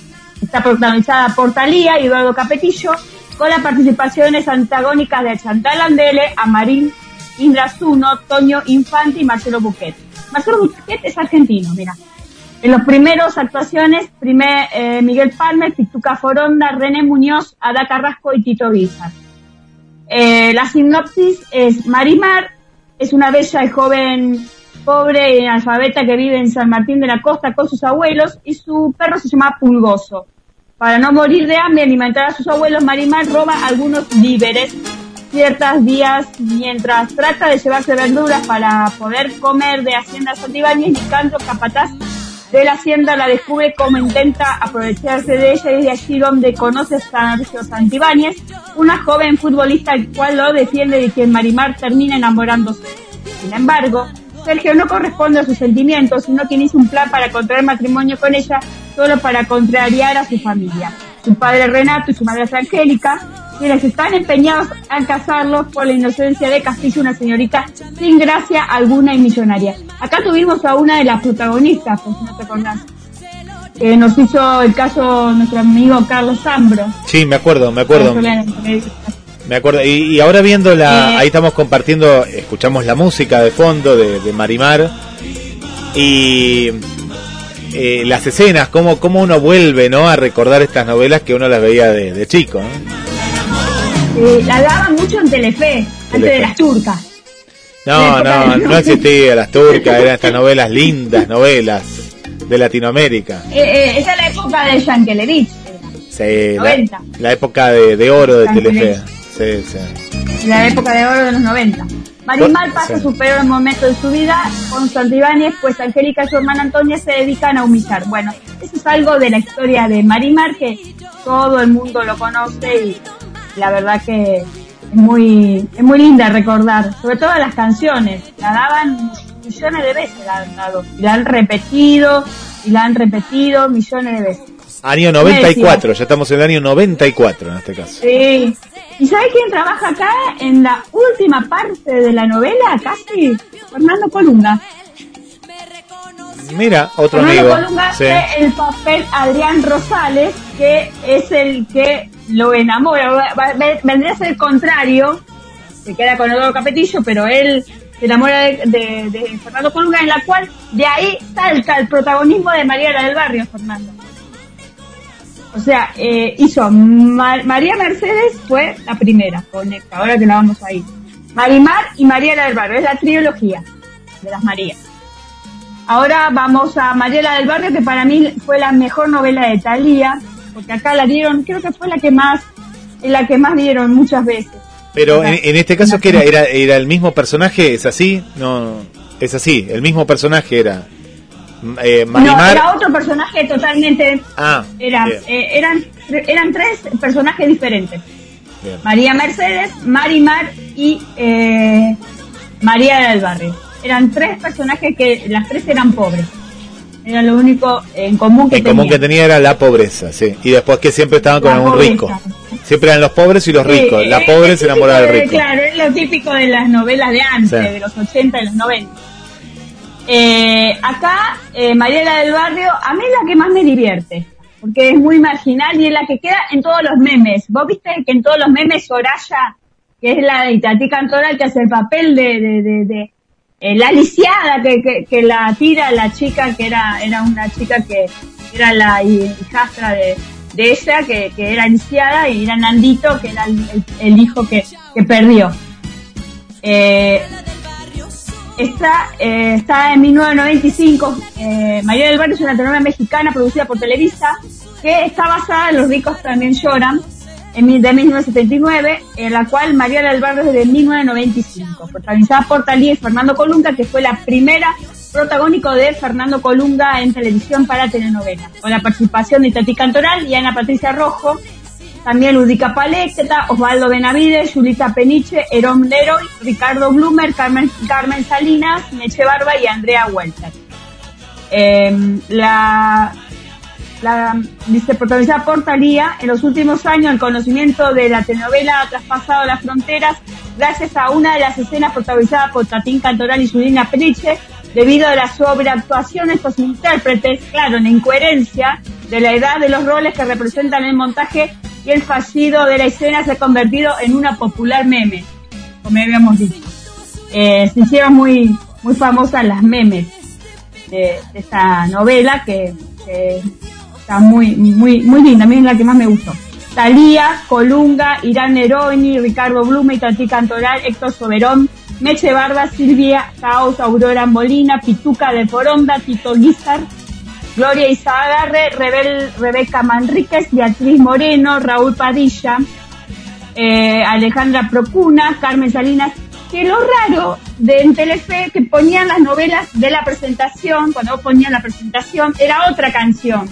[SPEAKER 5] Está protagonizada por Talía y Eduardo Capetillo, con las participaciones antagónicas de Chantal Andele, Amarín Indra Zuno, Toño Infante y Marcelo Buquet. Marcelo Buquet es argentino, mira. En los primeros actuaciones, primer, eh, Miguel Palmer, Pituca Foronda, René Muñoz, Ada Carrasco y Tito Guizar. Eh, la sinopsis es Marimar, es una bella y joven pobre y analfabeta que vive en San Martín de la Costa con sus abuelos y su perro se llama Pulgoso. Para no morir de hambre y alimentar a sus abuelos, Marimar roba algunos víveres ciertos días mientras trata de llevarse verduras para poder comer de Hacienda Santibáñez, Nicandro Capataz de la Hacienda la descubre como intenta aprovecharse de ella y allí donde conoce a Sergio Santibáñez, una joven futbolista el cual lo defiende de quien Marimar termina enamorándose. Sin embargo, Sergio no corresponde a sus sentimientos, sino quien hizo un plan para contraer matrimonio con ella solo para contrariar a su familia. Su padre Renato y su madre Angélica quienes están empeñados a casarlos por la inocencia de Castillo, una señorita sin gracia alguna y millonaria. Acá tuvimos a una de las protagonistas, por si no te acordás, que nos hizo el caso nuestro amigo Carlos Zambro.
[SPEAKER 4] Sí, me acuerdo, me acuerdo. Me acuerdo, y, ahora viendo la, eh. ahí estamos compartiendo, escuchamos la música de fondo de, Marimar y eh, las escenas, cómo, cómo uno vuelve ¿no? a recordar estas novelas que uno las veía de, de chico. ¿no?
[SPEAKER 5] Eh, la daban mucho en Telefe, antes de las turcas.
[SPEAKER 4] No, no, no *laughs* existía las turcas, eran estas novelas lindas, novelas de Latinoamérica.
[SPEAKER 5] Eh, eh, esa es la época de Yankelevich.
[SPEAKER 4] Sí, la, época de, oro de Telefe. Sí, sí.
[SPEAKER 5] La época de oro de los 90. Marimar pasa su peor momento de su vida con Santibáñez, pues Angélica y su hermana Antonia se dedican a humillar. Bueno, eso es algo de la historia de Marimar que todo el mundo lo conoce y la verdad que es muy, es muy linda recordar, sobre todo las canciones, la daban millones de veces, la han dado, y la han repetido, y la han repetido millones de veces.
[SPEAKER 4] Año 94, ya estamos en el año 94 en este caso.
[SPEAKER 5] Sí. ¿Y sabe quién trabaja acá en la última parte de la novela? Casi Fernando Colunga.
[SPEAKER 4] Mira, otro
[SPEAKER 5] Fernando Colunga hace el papel Adrián Rosales, que es el que lo enamora, vendría a ser el contrario, se queda con Eduardo Capetillo, pero él se enamora de, Fernando Colunga, en la cual de ahí salta el protagonismo de María del Barrio, Fernando. O sea, eh, hizo María Mercedes fue la primera, conecta, ahora que la vamos a ir. Marimar y María del Barrio, es la trilogía de las Marías. Ahora vamos a Mariela del Barrio, que para mí fue la mejor novela de Talía, porque acá la dieron, creo que fue la que más, la que más dieron muchas veces.
[SPEAKER 4] Pero en, este caso, que era? era? ¿Era el mismo personaje? ¿Es así? No, es así, el mismo personaje era.
[SPEAKER 5] Eh, No, era otro personaje totalmente. Ah, era, eh, eran, eran tres personajes diferentes. María Mercedes, Marimar y eh, María del Barrio. Eran tres personajes que las tres eran pobres. Era lo único en común que
[SPEAKER 4] en común que tenía era la pobreza, sí. Y después que siempre estaban con algún rico. Siempre eran los pobres y los ricos. la pobre se enamoraba del rico.
[SPEAKER 5] Claro, es lo típico de las novelas de antes, de los 80 y los 90. Eh, acá, eh, Mariela del Barrio, a mí es la que más me divierte, porque es muy marginal y es la que queda en todos los memes. Vos viste que en todos los memes Soraya, que es la de Tati Cantoral, que hace el papel de, de, de eh, la lisiada que, que, la tira la chica, que era, era una chica que era la hijastra de, de ella, que, que era lisiada, y era Nandito, que era el, hijo que, que perdió. Eh, está, eh, está en 1995. Eh, María del Barrio es una telenovela mexicana producida por Televisa que está basada en Los ricos también lloran en, de 1979, en la cual María del Barrio de 1995, protagonizada por Talía y Fernando Colunga, que fue la primera protagónico de Fernando Colunga en televisión para telenovelas, con la participación de Tati Cantoral y Ana Patricia Rojo, también Ludica Paleceta, Osvaldo Benavides, Julita Peniche, Herón Leroy, Ricardo Blumer, Carmen, Carmen Salinas, Meche Barba y Andrea Welter. Em, la la, dice, protagonizada por en los últimos años el conocimiento de la telenovela ha traspasado las fronteras gracias a una de las escenas protagonizadas por Tatín Cantoral y Julina Peniche, debido a la sobreactuación de estos intérpretes, claro, en incoherencia de la edad de los roles que representan el montaje y el fallido de la escena se ha convertido en una popular meme, como habíamos dicho. Eh, se hicieron muy, muy famosas las memes de, esta novela que está muy, muy, muy linda, es la que más me gustó. Talía, Colunga, Irán Neroni, Ricardo Blume, Tati Cantoral, Héctor Soberón, Meche Barba, Silvia Caos, Aurora Molina, Pituca de Foronda, Tito Guizar, Gloria Izagarre, Rebel, Rebeca Manríquez, Beatriz Moreno, Raúl Padilla, eh, Alejandra Procuna, Carmen Salinas, que lo raro de en Telefe que ponían las novelas de la presentación, cuando ponían la presentación, era otra canción.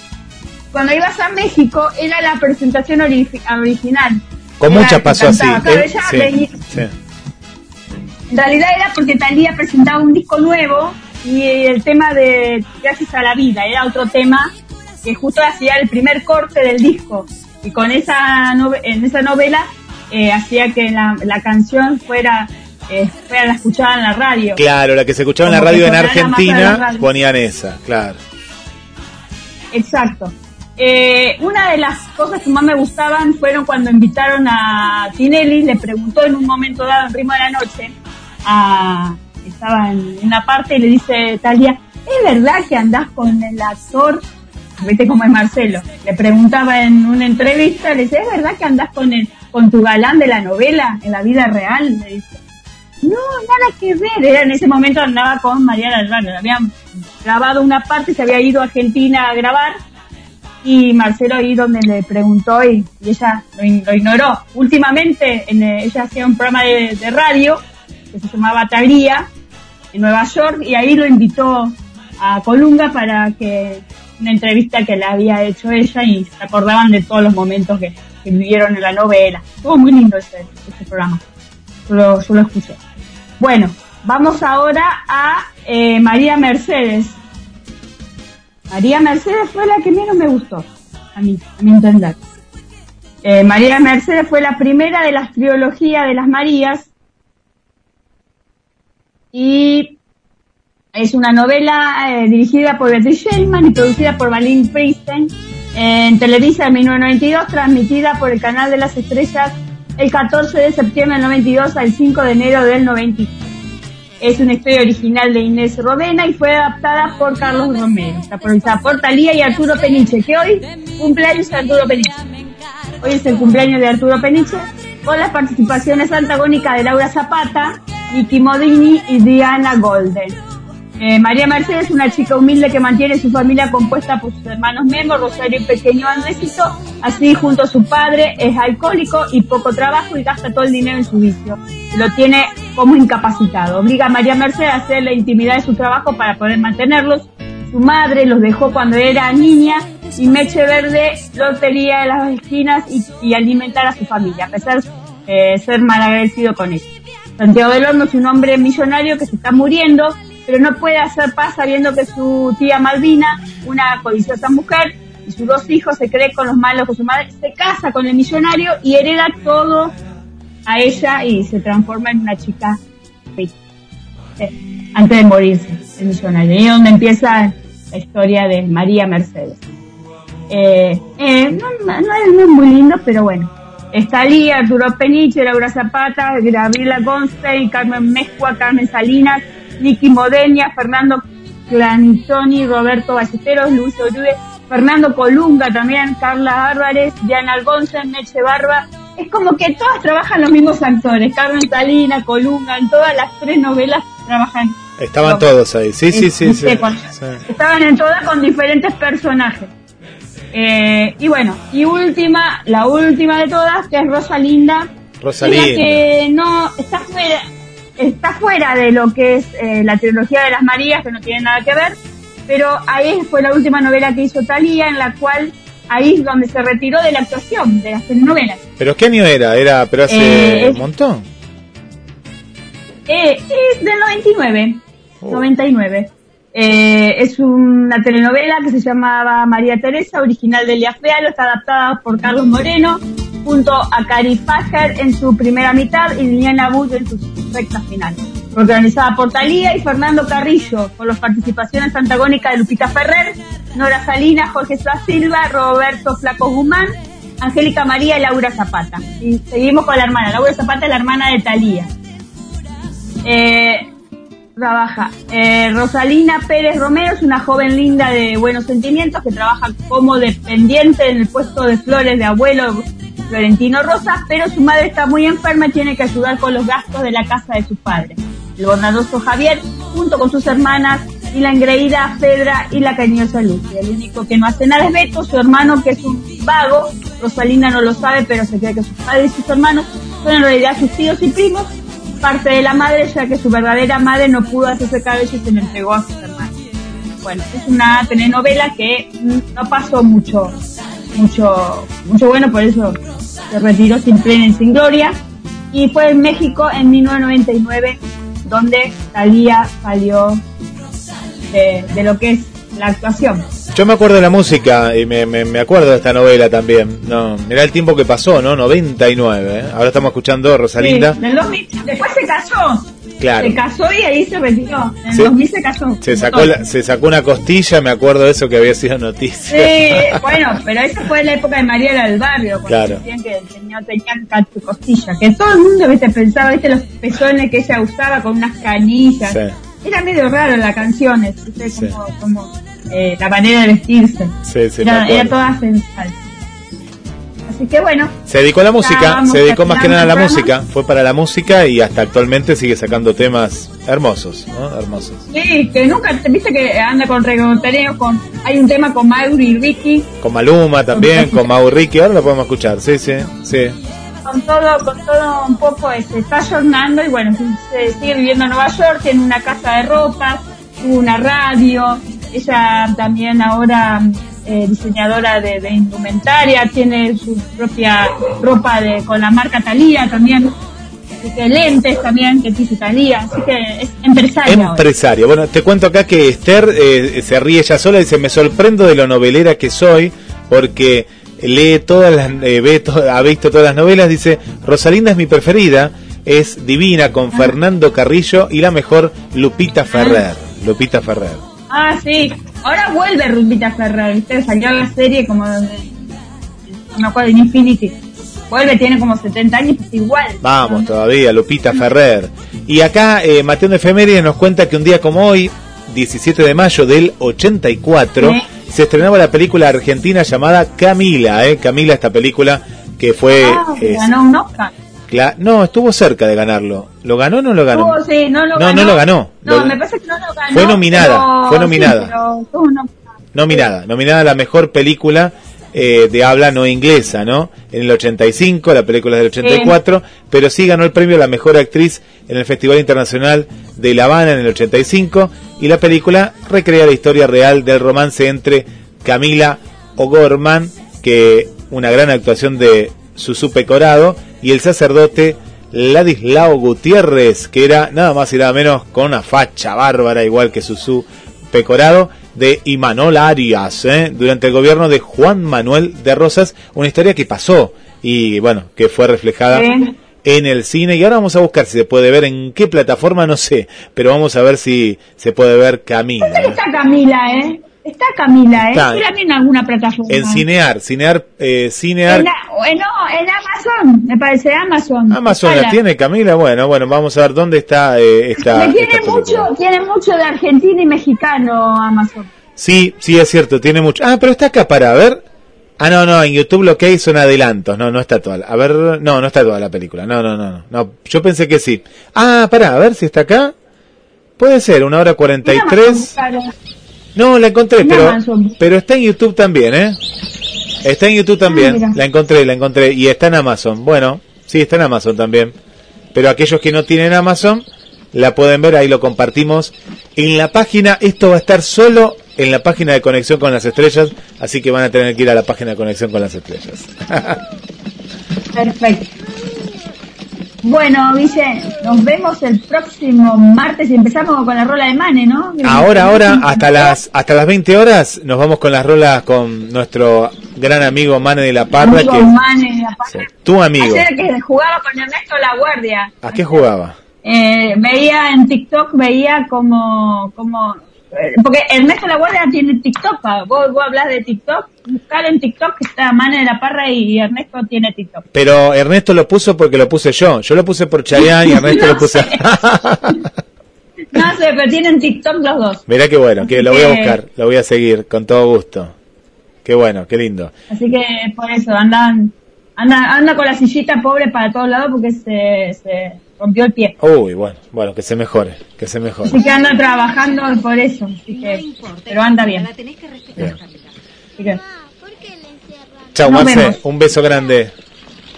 [SPEAKER 5] Cuando ibas a México era la presentación ori- original.
[SPEAKER 4] Con
[SPEAKER 5] que
[SPEAKER 4] pasó así.
[SPEAKER 5] Claro,
[SPEAKER 4] ¿eh?
[SPEAKER 5] ella
[SPEAKER 4] Sí,
[SPEAKER 5] venía-
[SPEAKER 4] sí.
[SPEAKER 5] en realidad era porque Talía presentaba un disco nuevo y el tema de Gracias a la Vida era otro tema que justo hacía el primer corte del disco y con esa en esa novela eh, hacía que la, la canción fuera eh, fuera la escuchada en la radio.
[SPEAKER 4] Claro, la que se escuchaba en la radio en Argentina
[SPEAKER 5] radio.
[SPEAKER 4] ponían esa, claro.
[SPEAKER 5] Exacto. Eh, una de las cosas que más me gustaban fueron cuando invitaron a Tinelli, le preguntó en un momento dado en ritmo de la noche, a, estaba en una parte y le dice Talia, ¿es verdad que andás con el actor? Viste cómo es Marcelo. Le preguntaba en una entrevista, le dice, ¿es verdad que andás con el, con tu galán de la novela en la vida real? Le dice, no, nada que ver. Era en ese momento andaba con Mariana Albano. Habían grabado una parte, se había ido a Argentina a grabar y Marcelo ahí donde le preguntó y, ella lo, ignoró. Últimamente en, eh, ella hacía un programa de, radio que se llamaba Talía en Nueva York y ahí lo invitó a Colunga para que una entrevista que le había hecho ella y se acordaban de todos los momentos que, que vivieron en la novela. Estuvo muy lindo ese, ese programa. Yo lo, yo lo escuché. Bueno, vamos ahora a eh, María Mercedes. María Mercedes fue la que menos me gustó, a mí, a mi entender. Eh, María Mercedes fue la primera de las trilogías de las Marías y es una novela eh, dirigida por Beatriz Shellman y producida por Valin Princeton en Televisa en 1992, transmitida por el Canal de las Estrellas el 14 de septiembre del 92 al 5 de enero del 93. Es una historia original de Inés Rodena y fue adaptada por Carlos Romero. Está protagonizada por Talía y Arturo Peniche, que hoy cumpleaños de Arturo Peniche. Hoy es el cumpleaños de Arturo Peniche, con las participaciones antagónicas de Laura Zapata, Nicky Modini y Diana Golden. Eh, María Mercedes, una chica humilde que mantiene su familia compuesta por sus hermanos Memo, Rosario y pequeño Andresito. Así, junto a su padre, es alcohólico y poco trabajo y gasta todo el dinero en su vicio. Lo tiene como incapacitado. Obliga a María Mercedes a hacer la intimidad de su trabajo para poder mantenerlos. Su madre los dejó cuando era niña y Meche Verde lo tenía en las esquinas y, alimentar a su familia, a pesar de ser malagradecido con ellos. Santiago del Horno es un hombre millonario que se está muriendo, pero no puede hacer paz sabiendo que su tía Malvina, una codiciosa mujer, y sus dos hijos se cree con los malos que su madre se casa con el millonario y hereda todo a ella y se transforma en una chica rica. Eh, antes de morirse, el millonario. Y es donde empieza la historia de María Mercedes. Eh, eh, no, no- es, muy lindo, pero bueno. Está Lee, Arturo Peniche, Laura Zapata, Gabriela Gonstein, Carmen Mezcua, Carmen Salinas, Nicky Modenia, Fernando Clanitoni, Roberto Ballesteros, Luis Uribe, Fernando Colunga también, Carla Álvarez, Diana Algonza, Meche Barba. Es como que todas trabajan los mismos actores, Carmen Salinas, Colunga, en todas las tres novelas trabajan.
[SPEAKER 4] Estaban
[SPEAKER 5] No.
[SPEAKER 4] todos ahí. Sí, sí, sí. sí,
[SPEAKER 5] con-
[SPEAKER 4] sí.
[SPEAKER 5] Estaban en todas con diferentes personajes. Eh, y bueno, y última, la última de todas, que es Rosalinda.
[SPEAKER 4] Rosalinda.
[SPEAKER 5] que no está fuera, está fuera de lo que es eh, la trilogía de las Marías, que no tiene nada que ver, pero ahí fue la última novela que hizo Talía, en la cual ahí es donde se retiró de la actuación, de las telenovelas.
[SPEAKER 4] ¿Pero qué año era? Era, pero hace
[SPEAKER 5] Eh,
[SPEAKER 4] un montón.
[SPEAKER 5] Eh, es del 99,
[SPEAKER 4] Oh.
[SPEAKER 5] 99. Eh, es una telenovela que se llamaba María Teresa, original de Elia Fealo, está adaptada por Carlos Moreno, junto a Cari Fager en su primera mitad y Liliana Bull en su recta final. Organizada por Talía y Fernando Carrillo, con las participaciones antagónicas de Lupita Ferrer, Nora Salinas, Jorge Suárez Silva, Roberto Flaco Guzmán, Angélica María y Laura Zapata. Y seguimos con la hermana. Laura Zapata es la hermana de Talía. Eh, trabaja. Eh, Rosalina Pérez Romero es una joven linda de buenos sentimientos que trabaja como dependiente en el puesto de flores de abuelo Florentino Rosas, pero su madre está muy enferma y tiene que ayudar con los gastos de la casa de su padre. El bondadoso Javier, junto con sus hermanas, y la engreída Fedra y la cariñosa Lucia. El único que no hace nada es Beto, su hermano que es un vago. Rosalina no lo sabe, pero se cree que sus padres y sus hermanos son en realidad sus tíos y primos, parte de la madre, ya que su verdadera madre no pudo hacerse cabello y se le entregó a sus hermanos. Bueno, es una telenovela que no pasó mucho, mucho, mucho bueno, por eso se retiró sin plena y sin gloria. Y fue en México en 1999 donde Talía salió de, de lo que es la actuación.
[SPEAKER 4] Yo me acuerdo de la música y me, me, me acuerdo de esta novela también. No, mirá el tiempo que pasó, ¿no? 99. ¿eh? Ahora estamos escuchando Rosalinda.
[SPEAKER 5] Sí, del 2000. Después se casó.
[SPEAKER 4] Claro.
[SPEAKER 5] Se casó y ahí se retiró. En el
[SPEAKER 4] Sí.
[SPEAKER 5] 2000 se casó.
[SPEAKER 4] Se sacó, la- se sacó una costilla, me acuerdo de eso que había sido noticia.
[SPEAKER 5] Sí, bueno, pero esa fue la época de Mariela del Barrio, cuando
[SPEAKER 4] Claro.
[SPEAKER 5] decían que el señor tenía cacho costilla, que todo el mundo ¿viste? pensaba, viste, los pezones que ella usaba con unas canillas.
[SPEAKER 4] Sí.
[SPEAKER 5] Era medio raro la canción, ¿viste? Como, como eh, la manera de vestirse.
[SPEAKER 4] Sí,
[SPEAKER 5] era, era toda sensual. Así que bueno,
[SPEAKER 4] Se dedicó a la música, se dedicó más que nada a la música, fue para la música y hasta actualmente sigue sacando temas hermosos, ¿no? Hermosos.
[SPEAKER 5] sí, que nunca, viste que anda con reggaetoneos, con, hay un tema con Mauri y Ricky,
[SPEAKER 4] Con Maluma también, con Mau Ricky, ahora lo podemos escuchar, sí, sí, sí.
[SPEAKER 5] con todo, con todo un poco, este, está jornando y bueno, se sigue viviendo en Nueva York, tiene una casa de tuvo una radio, ella también ahora eh, diseñadora de, de indumentaria, tiene su propia ropa de, con la marca Thalía también, lentes también que dice Thalía, así que es empresaria.
[SPEAKER 4] Empresaria. Bueno, te cuento acá que Esther eh, se ríe ella sola y dice, me sorprendo de lo novelera que soy porque lee todas las, eh, ve to- ha visto todas las novelas, dice, Rosalinda es mi preferida, es divina con Fernando Carrillo y la mejor Lupita Ferrer. Lupita Ferrer.
[SPEAKER 5] Ah, sí. Ahora vuelve Rupita Ferrer, ¿viste? Salió la serie como de, no me acuerdo, en Infinity. Vuelve, tiene como 70 años, pues igual.
[SPEAKER 4] Vamos todavía, Lupita Ferrer. Y acá eh, Mateo de Efemérides nos cuenta que un día como hoy, 17 de mayo del 84,
[SPEAKER 5] Sí.
[SPEAKER 4] se estrenaba la película argentina llamada Camila, ¿eh? Camila, esta película que fue...
[SPEAKER 5] Ah,
[SPEAKER 4] eh,
[SPEAKER 5] ganó un Oscar.
[SPEAKER 4] Cla- no, estuvo cerca de ganarlo. ¿Lo ganó o no lo ganó?
[SPEAKER 5] Sí, no lo
[SPEAKER 4] No,
[SPEAKER 5] ganó.
[SPEAKER 4] no lo ganó.
[SPEAKER 5] No,
[SPEAKER 4] Lo-
[SPEAKER 5] me parece que no lo ganó.
[SPEAKER 4] Fue nominada,
[SPEAKER 5] pero-
[SPEAKER 4] fue nominada.
[SPEAKER 5] sí, pero
[SPEAKER 4] Nominada, nominada a la mejor película eh, de habla no inglesa, ¿no? En el 85, la película es del 84, pero sí ganó el premio a la mejor actriz en el Festival Internacional de La Habana en el 85, y la película recrea la historia real del romance entre Camila O'Gorman, que una gran actuación de Susu Pecorado, y el sacerdote Ladislao Gutiérrez, que era nada más y nada menos con una facha bárbara, igual que Susu Pecorado, de Imanol Arias, ¿eh? durante el gobierno de Juan Manuel de Rosas, una historia que pasó y bueno, que fue reflejada en el cine. Y ahora vamos a buscar si se puede ver en qué plataforma, no sé, pero vamos a ver si se puede ver Camila. ¿eh?
[SPEAKER 5] Está Camila, ¿eh? Está Camila, ¿eh?
[SPEAKER 4] Está.
[SPEAKER 5] En alguna plataforma.
[SPEAKER 4] En Cinear, Cinear, eh, Cinear.
[SPEAKER 5] En, la- eh, no, en Amazon, me parece Amazon.
[SPEAKER 4] Amazon la tiene Camila, bueno, bueno, vamos a ver dónde está eh, esta,
[SPEAKER 5] Me tiene
[SPEAKER 4] esta
[SPEAKER 5] mucho, tiene mucho de argentino y mexicano Amazon.
[SPEAKER 4] Sí, sí, es cierto, tiene mucho. Ah, pero está acá para ver. Ah, no, no, en YouTube lo que hay son adelantos. No, no está toda. la- A ver, no, no está toda la película. No, no, no, no. no yo pensé que sí. Ah, pará, a ver si está acá. Puede ser, una hora cuarenta y tres. No, la encontré,
[SPEAKER 5] En
[SPEAKER 4] pero, pero está en YouTube también, ¿eh? Está en YouTube también.
[SPEAKER 5] mira.
[SPEAKER 4] la encontré, la encontré. Y está en Amazon. Bueno, sí, está en Amazon también. Pero aquellos que no tienen Amazon, la pueden ver, ahí lo compartimos en la página. Esto va a estar solo en la página de Conexión con las Estrellas, así que van a tener que ir a la página de Conexión con las Estrellas. *laughs*
[SPEAKER 5] Perfecto. Bueno, Guille, nos vemos el próximo martes y empezamos con la rola de Mane, ¿no?
[SPEAKER 4] Ahora, ahora, hasta las hasta las 20 horas nos vamos con las rolas con nuestro gran amigo Mane de la Parra.
[SPEAKER 5] Amigo
[SPEAKER 4] que,
[SPEAKER 5] Mane de la Parra.
[SPEAKER 4] Sí, tu amigo.
[SPEAKER 5] Ayer que jugaba con Ernesto La Guardia.
[SPEAKER 4] ¿A qué jugaba?
[SPEAKER 5] Eh, veía en TikTok, veía como, como, eh, porque Ernesto La Guardia tiene TikTok, pa. vos, vos hablas de TikTok, buscar en TikTok que está Mane de la Parra y Ernesto tiene TikTok.
[SPEAKER 4] Pero Ernesto lo puso porque lo puse yo. Yo lo puse por Chayanne y Ernesto *laughs*
[SPEAKER 5] No
[SPEAKER 4] lo puso.
[SPEAKER 5] sé. *laughs* No sé, pero tienen TikTok los dos.
[SPEAKER 4] Mirá qué bueno, que lo voy a buscar, lo voy a seguir con todo gusto. Qué bueno, qué lindo.
[SPEAKER 5] Así que por eso andan, anda, anda con la sillita pobre para todos lados porque se, se rompió el pie.
[SPEAKER 4] Uy, bueno, bueno, que se mejore, que se mejore.
[SPEAKER 5] Así que anda trabajando por eso. Así que, pero anda bien.
[SPEAKER 4] Bien.
[SPEAKER 5] Así que,
[SPEAKER 4] Chau,
[SPEAKER 5] Nos
[SPEAKER 4] Marce, un beso grande.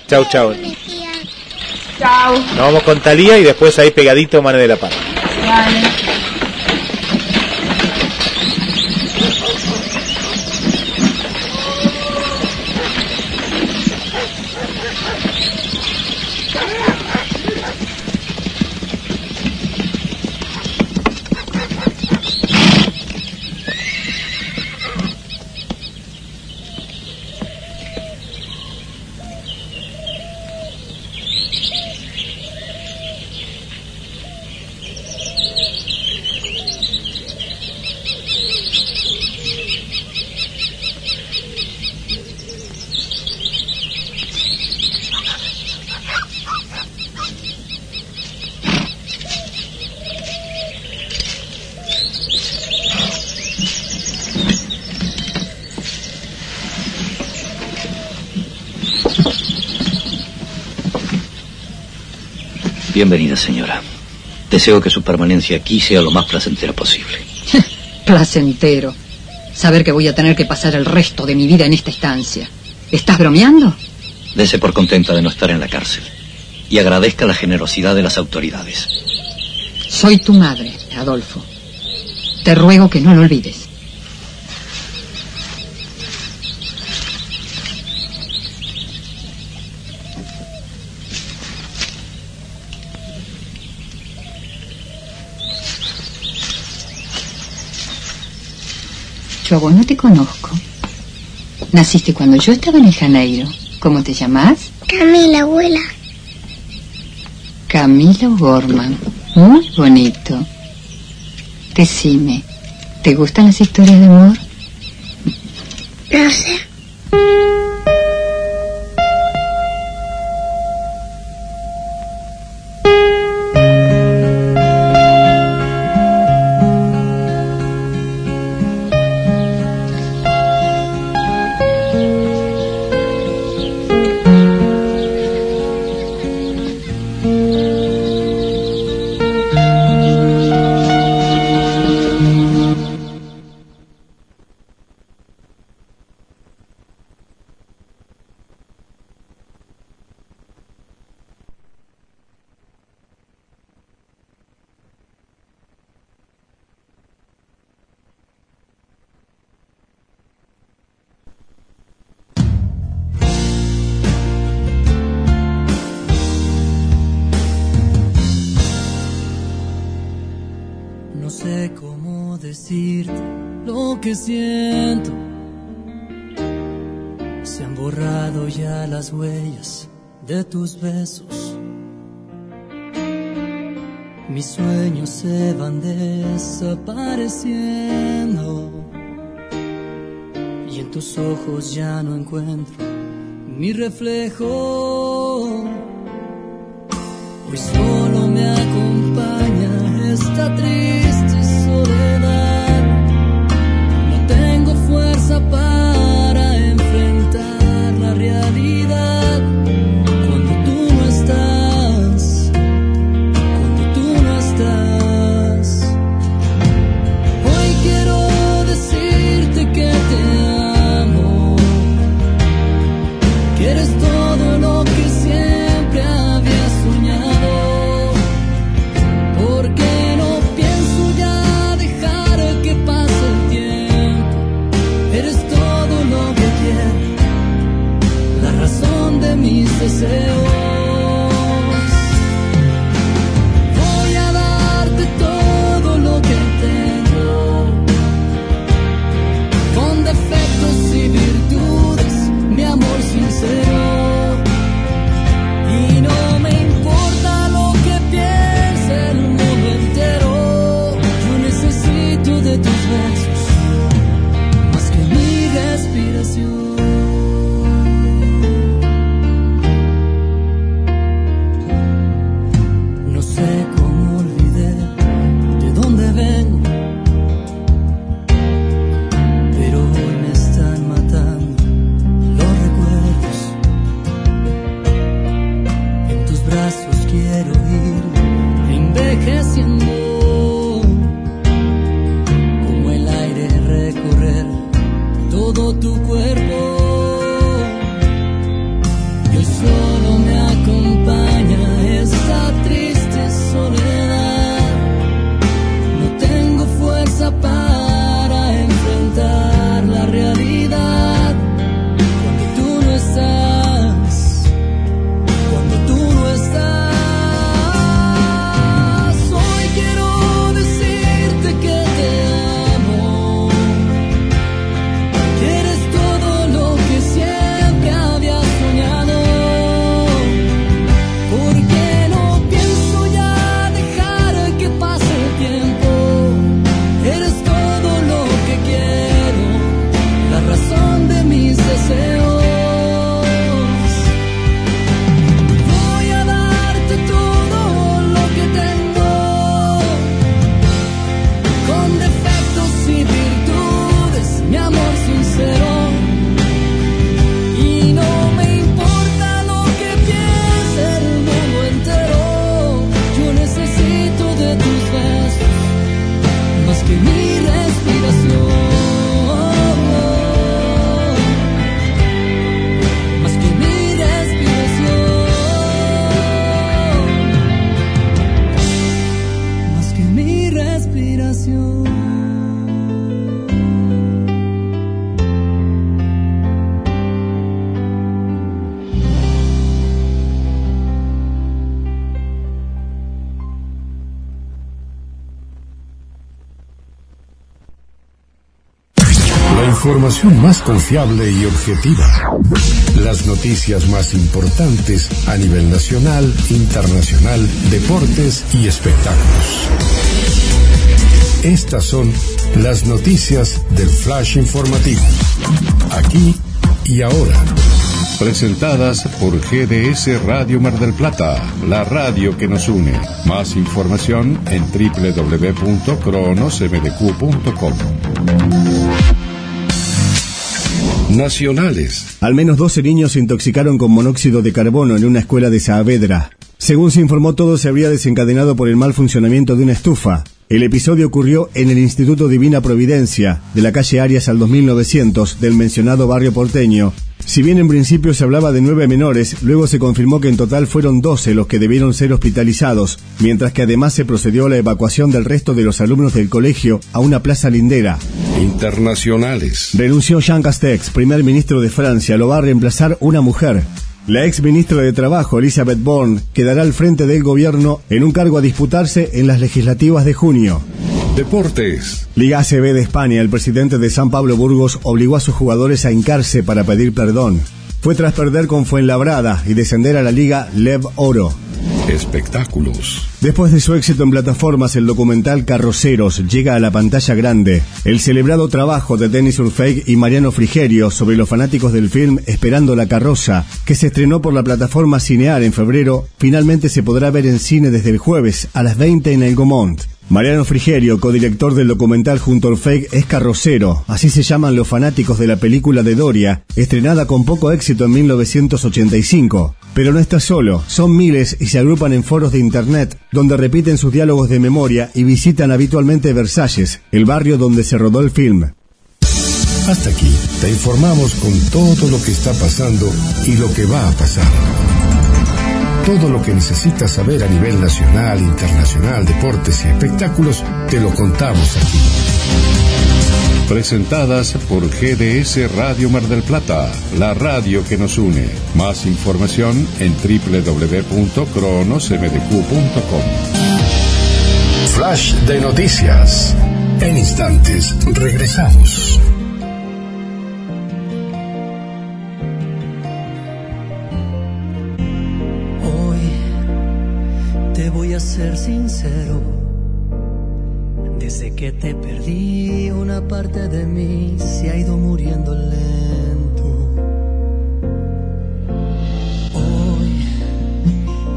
[SPEAKER 4] Chau, chau.
[SPEAKER 5] chao.
[SPEAKER 4] Nos vamos con Talía y después ahí pegadito Mane de la Parra.
[SPEAKER 5] Dale.
[SPEAKER 8] Bienvenida, señora. Deseo que su permanencia aquí sea lo más placentera posible. *laughs*
[SPEAKER 9] Placentero. Saber que voy a tener que pasar el resto de mi vida en esta estancia. ¿Estás bromeando?
[SPEAKER 8] Dese por contenta de no estar en la cárcel. Y agradezca la generosidad de las autoridades.
[SPEAKER 9] Soy tu madre, Adolfo. Te ruego que no lo olvides. A vos no te conozco. Naciste cuando yo estaba en el Janeiro. ¿Cómo te llamas?
[SPEAKER 10] Camila, abuela.
[SPEAKER 9] Camila Gorman. Muy bonito. Decime, ¿te gustan las historias de amor?
[SPEAKER 10] No sé.
[SPEAKER 11] Siento. Se han borrado ya las huellas de tus besos. Mis sueños se van desapareciendo. Y en tus ojos ya no encuentro mi reflejo. Hoy solo me acompaña esta triste tengo fuerza say información más confiable y objetiva. Las noticias más importantes a nivel nacional, internacional, deportes y espectáculos. Estas son las noticias del Flash Informativo. Aquí y ahora.
[SPEAKER 1] Presentadas por GDS Radio Mar del Plata, la radio que nos une. Más información en www.cronosmdq.com.
[SPEAKER 11] Nacionales.
[SPEAKER 2] Al menos 12 niños se intoxicaron con monóxido de carbono en una escuela de Saavedra. Según se informó, todo se habría desencadenado por el mal funcionamiento de una estufa. El episodio ocurrió en el Instituto Divina Providencia, de la calle Arias al 2900 del mencionado barrio porteño. Si bien en principio se hablaba de nueve menores, luego se confirmó que en total fueron 12 los que debieron ser hospitalizados, mientras que además se procedió a la evacuación del resto de los alumnos del colegio a una plaza lindera.
[SPEAKER 11] Internacionales.
[SPEAKER 2] Renunció Jean Castex, primer ministro de Francia, lo va a reemplazar una mujer. La ex ministra de Trabajo, Elizabeth Bourne, quedará al frente del gobierno en un cargo a disputarse en las legislativas de junio.
[SPEAKER 11] Deportes.
[SPEAKER 2] Liga ACB de España, el presidente de San Pablo Burgos obligó a sus jugadores a hincarse para pedir perdón. Fue tras perder con Fuenlabrada y descender a la Liga Lev Oro.
[SPEAKER 11] Espectáculos.
[SPEAKER 2] Después de su éxito en plataformas, el documental Carroceros llega a la pantalla grande. El celebrado trabajo de Denis Urfeig y Mariano Frigerio sobre los fanáticos del film Esperando la carroza, que se estrenó por la plataforma Cinear en febrero, finalmente se podrá ver en cine desde el jueves a las 20 en el Gomont. Mariano Frigerio, codirector del documental junto a Orfeig, es carrocero, así se llaman los fanáticos de la película de Doria, estrenada con poco éxito en 1985. Pero no está solo, son miles y se agrupan en foros de internet, donde repiten sus diálogos de memoria y visitan habitualmente Versalles, el barrio donde se rodó el film.
[SPEAKER 11] Hasta aquí te informamos con todo lo que está pasando y lo que va a pasar. Todo lo que necesitas saber a nivel nacional, internacional, deportes y espectáculos, te lo contamos aquí.
[SPEAKER 1] Presentadas por GDS Radio Mar del Plata, la radio que nos une. Más información en www.cronosmdq.com.
[SPEAKER 11] Flash de noticias. En instantes regresamos.
[SPEAKER 12] Voy a ser sincero. Desde que te perdí, una parte de mí se ha ido muriendo lento. Hoy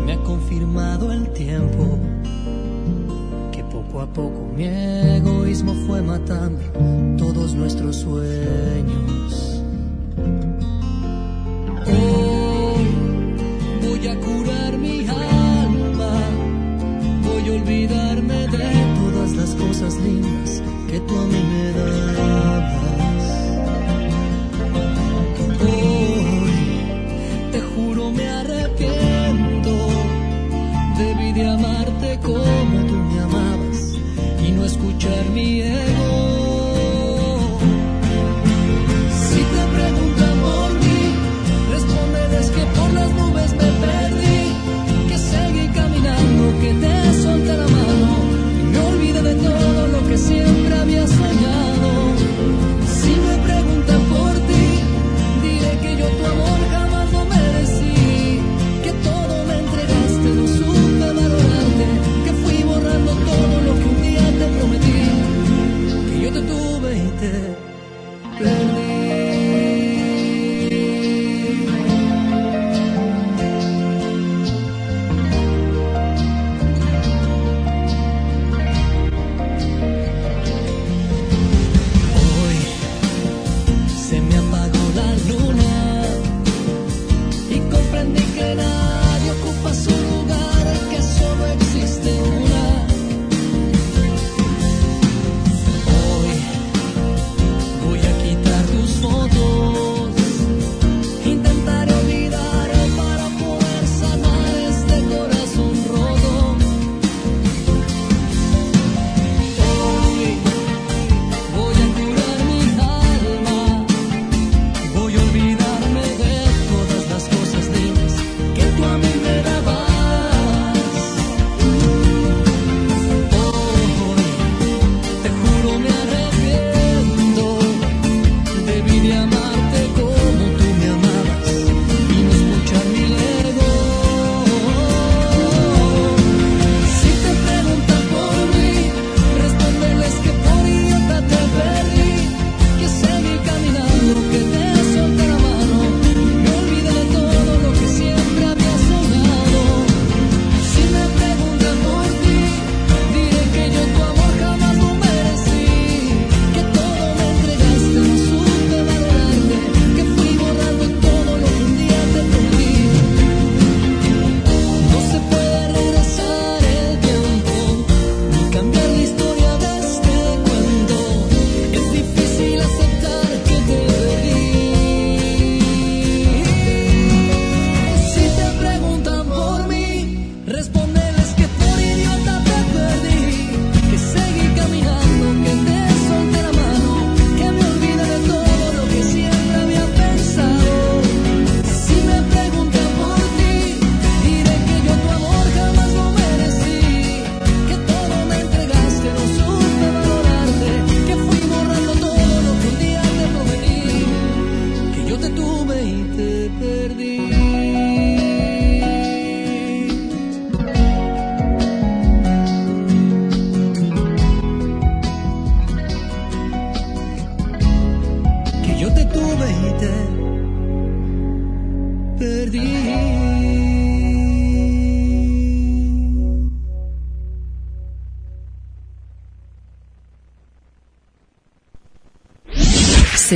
[SPEAKER 12] me ha confirmado el tiempo que poco a poco mi egoísmo fue matando todos nuestros sueños. Hoy voy a curar mi
[SPEAKER 11] y olvidarme de todas las cosas lindas que tú a mí me dabas. Hoy te juro me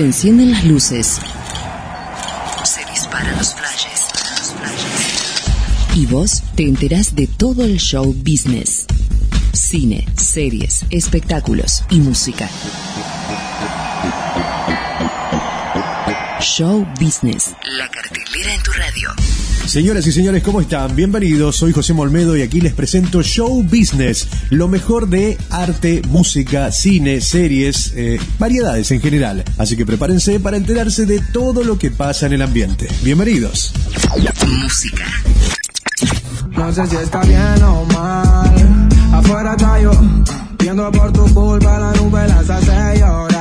[SPEAKER 3] Encienden las luces. Se disparan los flashes. Y vos te enterás de todo el show business. Cine, series, espectáculos y música. Show Business. La cartelera en tu radio.
[SPEAKER 13] Señoras y señores, ¿cómo están? Bienvenidos, soy José Molmedo y aquí les presento Show Business, lo mejor de arte, música, cine, series, eh, variedades en general. Así que prepárense para enterarse de todo lo que pasa en el ambiente. Bienvenidos.
[SPEAKER 3] Música.
[SPEAKER 14] No sé si está bien o mal. Afuera está yo, viendo por tu culpa la nube las hace llorar.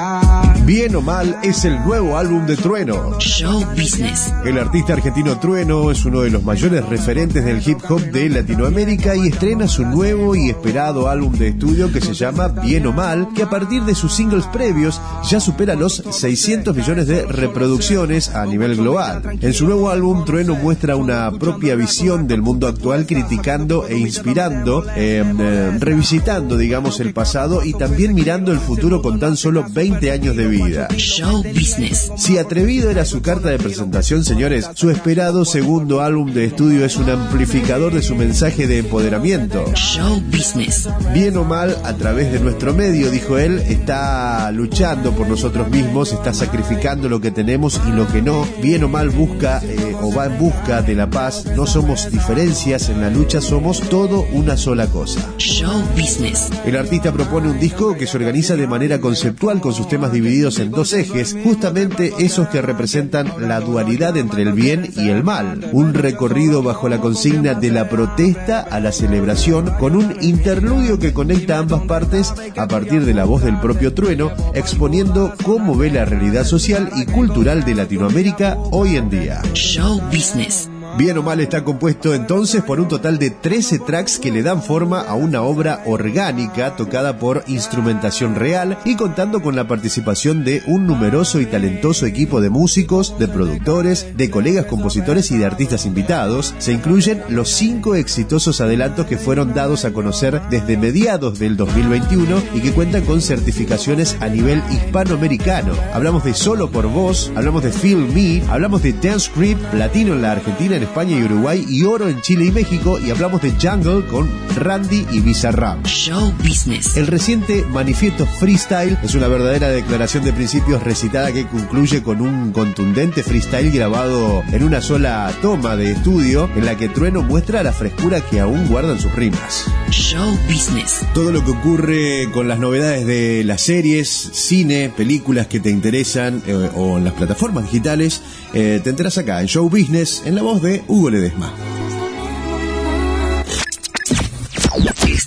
[SPEAKER 13] Bien o mal es el nuevo álbum de Trueno.
[SPEAKER 3] Show Business.
[SPEAKER 13] El artista argentino Trueno es uno de los mayores referentes del hip hop de Latinoamérica y estrena su nuevo y esperado álbum de estudio que se llama Bien o Mal, que a partir de sus singles previos ya supera los 600 millones de reproducciones a nivel global. En su nuevo álbum, Trueno muestra una propia visión del mundo actual criticando e inspirando, eh, eh, revisitando, digamos, el pasado y también mirando el futuro con tan solo 20 años de vida.
[SPEAKER 3] Show Business.
[SPEAKER 13] Si atrevido era su carta de presentación, señores, su esperado segundo álbum de estudio es un amplificador de su mensaje de empoderamiento.
[SPEAKER 3] Show Business.
[SPEAKER 13] Bien o mal, a través de nuestro medio, dijo él, está luchando por nosotros mismos, está sacrificando lo que tenemos y lo que no. Bien o mal busca eh, o va en busca de la paz. No somos diferencias en la lucha, somos todo una sola cosa.
[SPEAKER 3] Show Business.
[SPEAKER 13] El artista propone un disco que se organiza de manera conceptual con sus temas divididos en dos ejes, justamente esos que representan la dualidad entre el bien y el mal. Un recorrido bajo la consigna de la protesta a la celebración con un interludio que conecta ambas partes a partir de la voz del propio trueno, exponiendo cómo ve la realidad social y cultural de Latinoamérica hoy en día.
[SPEAKER 3] Show Business.
[SPEAKER 13] Bien o Mal está compuesto entonces por un total de 13 tracks que le dan forma a una obra orgánica tocada por instrumentación real y contando con la participación de un numeroso y talentoso equipo de músicos, de productores, de colegas compositores y de artistas invitados. Se incluyen los cinco exitosos adelantos que fueron dados a conocer desde mediados del 2021 y que cuentan con certificaciones a nivel hispanoamericano. Hablamos de Solo por Voz, hablamos de Feel Me, hablamos de Dance Creep, platino en la Argentina, en España y Uruguay y oro en Chile y México y hablamos de Jungle con Randy y Bizarrap.
[SPEAKER 3] Show Business.
[SPEAKER 13] El reciente manifiesto freestyle es una verdadera declaración de principios recitada que concluye con un contundente freestyle grabado en una sola toma de estudio en la que Trueno muestra la frescura que aún guardan sus rimas.
[SPEAKER 3] Show Business.
[SPEAKER 13] Todo lo que ocurre con las novedades de las series, cine, películas que te interesan eh, o en las plataformas digitales, eh, te enteras acá en Show Business en la voz de Hugo Ledesma.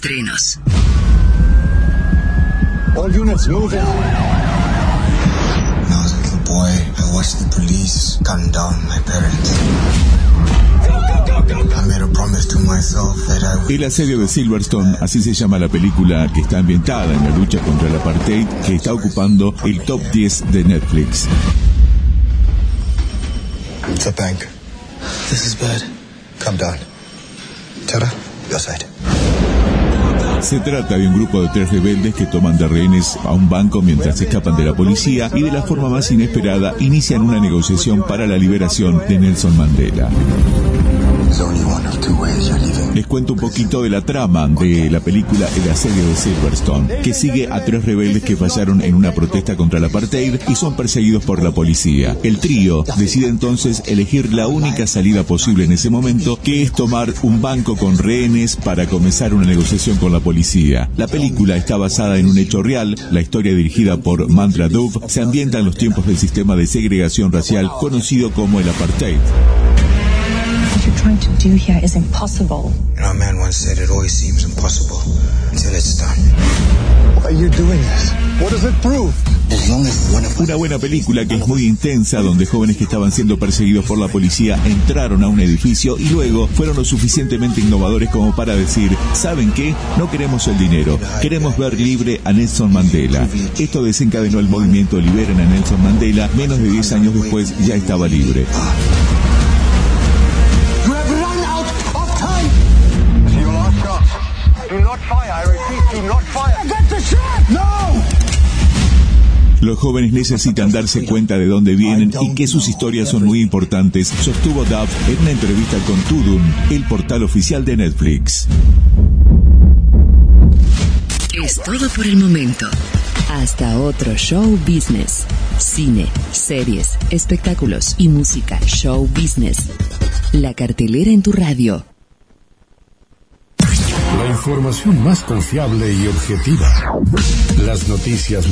[SPEAKER 3] Estrenos.
[SPEAKER 15] All units moving. When I was a little boy, I watched the police gun down my parents. I made a promise to myself that I would
[SPEAKER 16] El asedio de Silverstone, así se llama la película que está ambientada en la lucha contra el apartheid que está ocupando el top 10 de Netflix.
[SPEAKER 15] It's a bank. This is bad. Calm down. Tara, your side.
[SPEAKER 16] Se trata de un grupo de tres rebeldes que toman de rehenes a un banco mientras escapan de la policía y de la forma más inesperada inician una negociación para la liberación de Nelson Mandela. Les cuento un poquito de la trama de la película El asedio de Silverstone, que sigue a tres rebeldes que fallaron en una protesta contra el apartheid y son perseguidos por la policía. El trío decide entonces elegir la única salida posible en ese momento, que es tomar un banco con rehenes para comenzar una negociación con la policía. La película está basada en un hecho real, la historia dirigida por Mantra Dove se ambienta en los tiempos del sistema de segregación racial conocido como el apartheid.
[SPEAKER 17] Trying to do here is impossible.
[SPEAKER 15] You know, a man once said it always seems impossible until it's done. Why are you doing this? What does it prove?
[SPEAKER 16] Una buena película que es muy intensa, donde jóvenes que estaban siendo perseguidos por la policía entraron a un edificio y luego fueron lo suficientemente innovadores como para decir, ¿saben qué? No queremos el dinero, queremos ver libre a Nelson Mandela. Esto desencadenó el movimiento Liberen a Nelson Mandela, menos de 10 años después ya estaba libre.
[SPEAKER 15] Not fire. I repeat, do not fire. I got the shot. No.
[SPEAKER 16] Los jóvenes necesitan darse cuenta de dónde vienen y que sus historias son muy importantes, sostuvo Duff en una entrevista con Tudum, el portal oficial de Netflix.
[SPEAKER 3] Es todo por el momento. Hasta otro show business. Cine, series, espectáculos y música. Show business. La cartelera en tu radio.
[SPEAKER 1] La información más confiable y objetiva. Las noticias más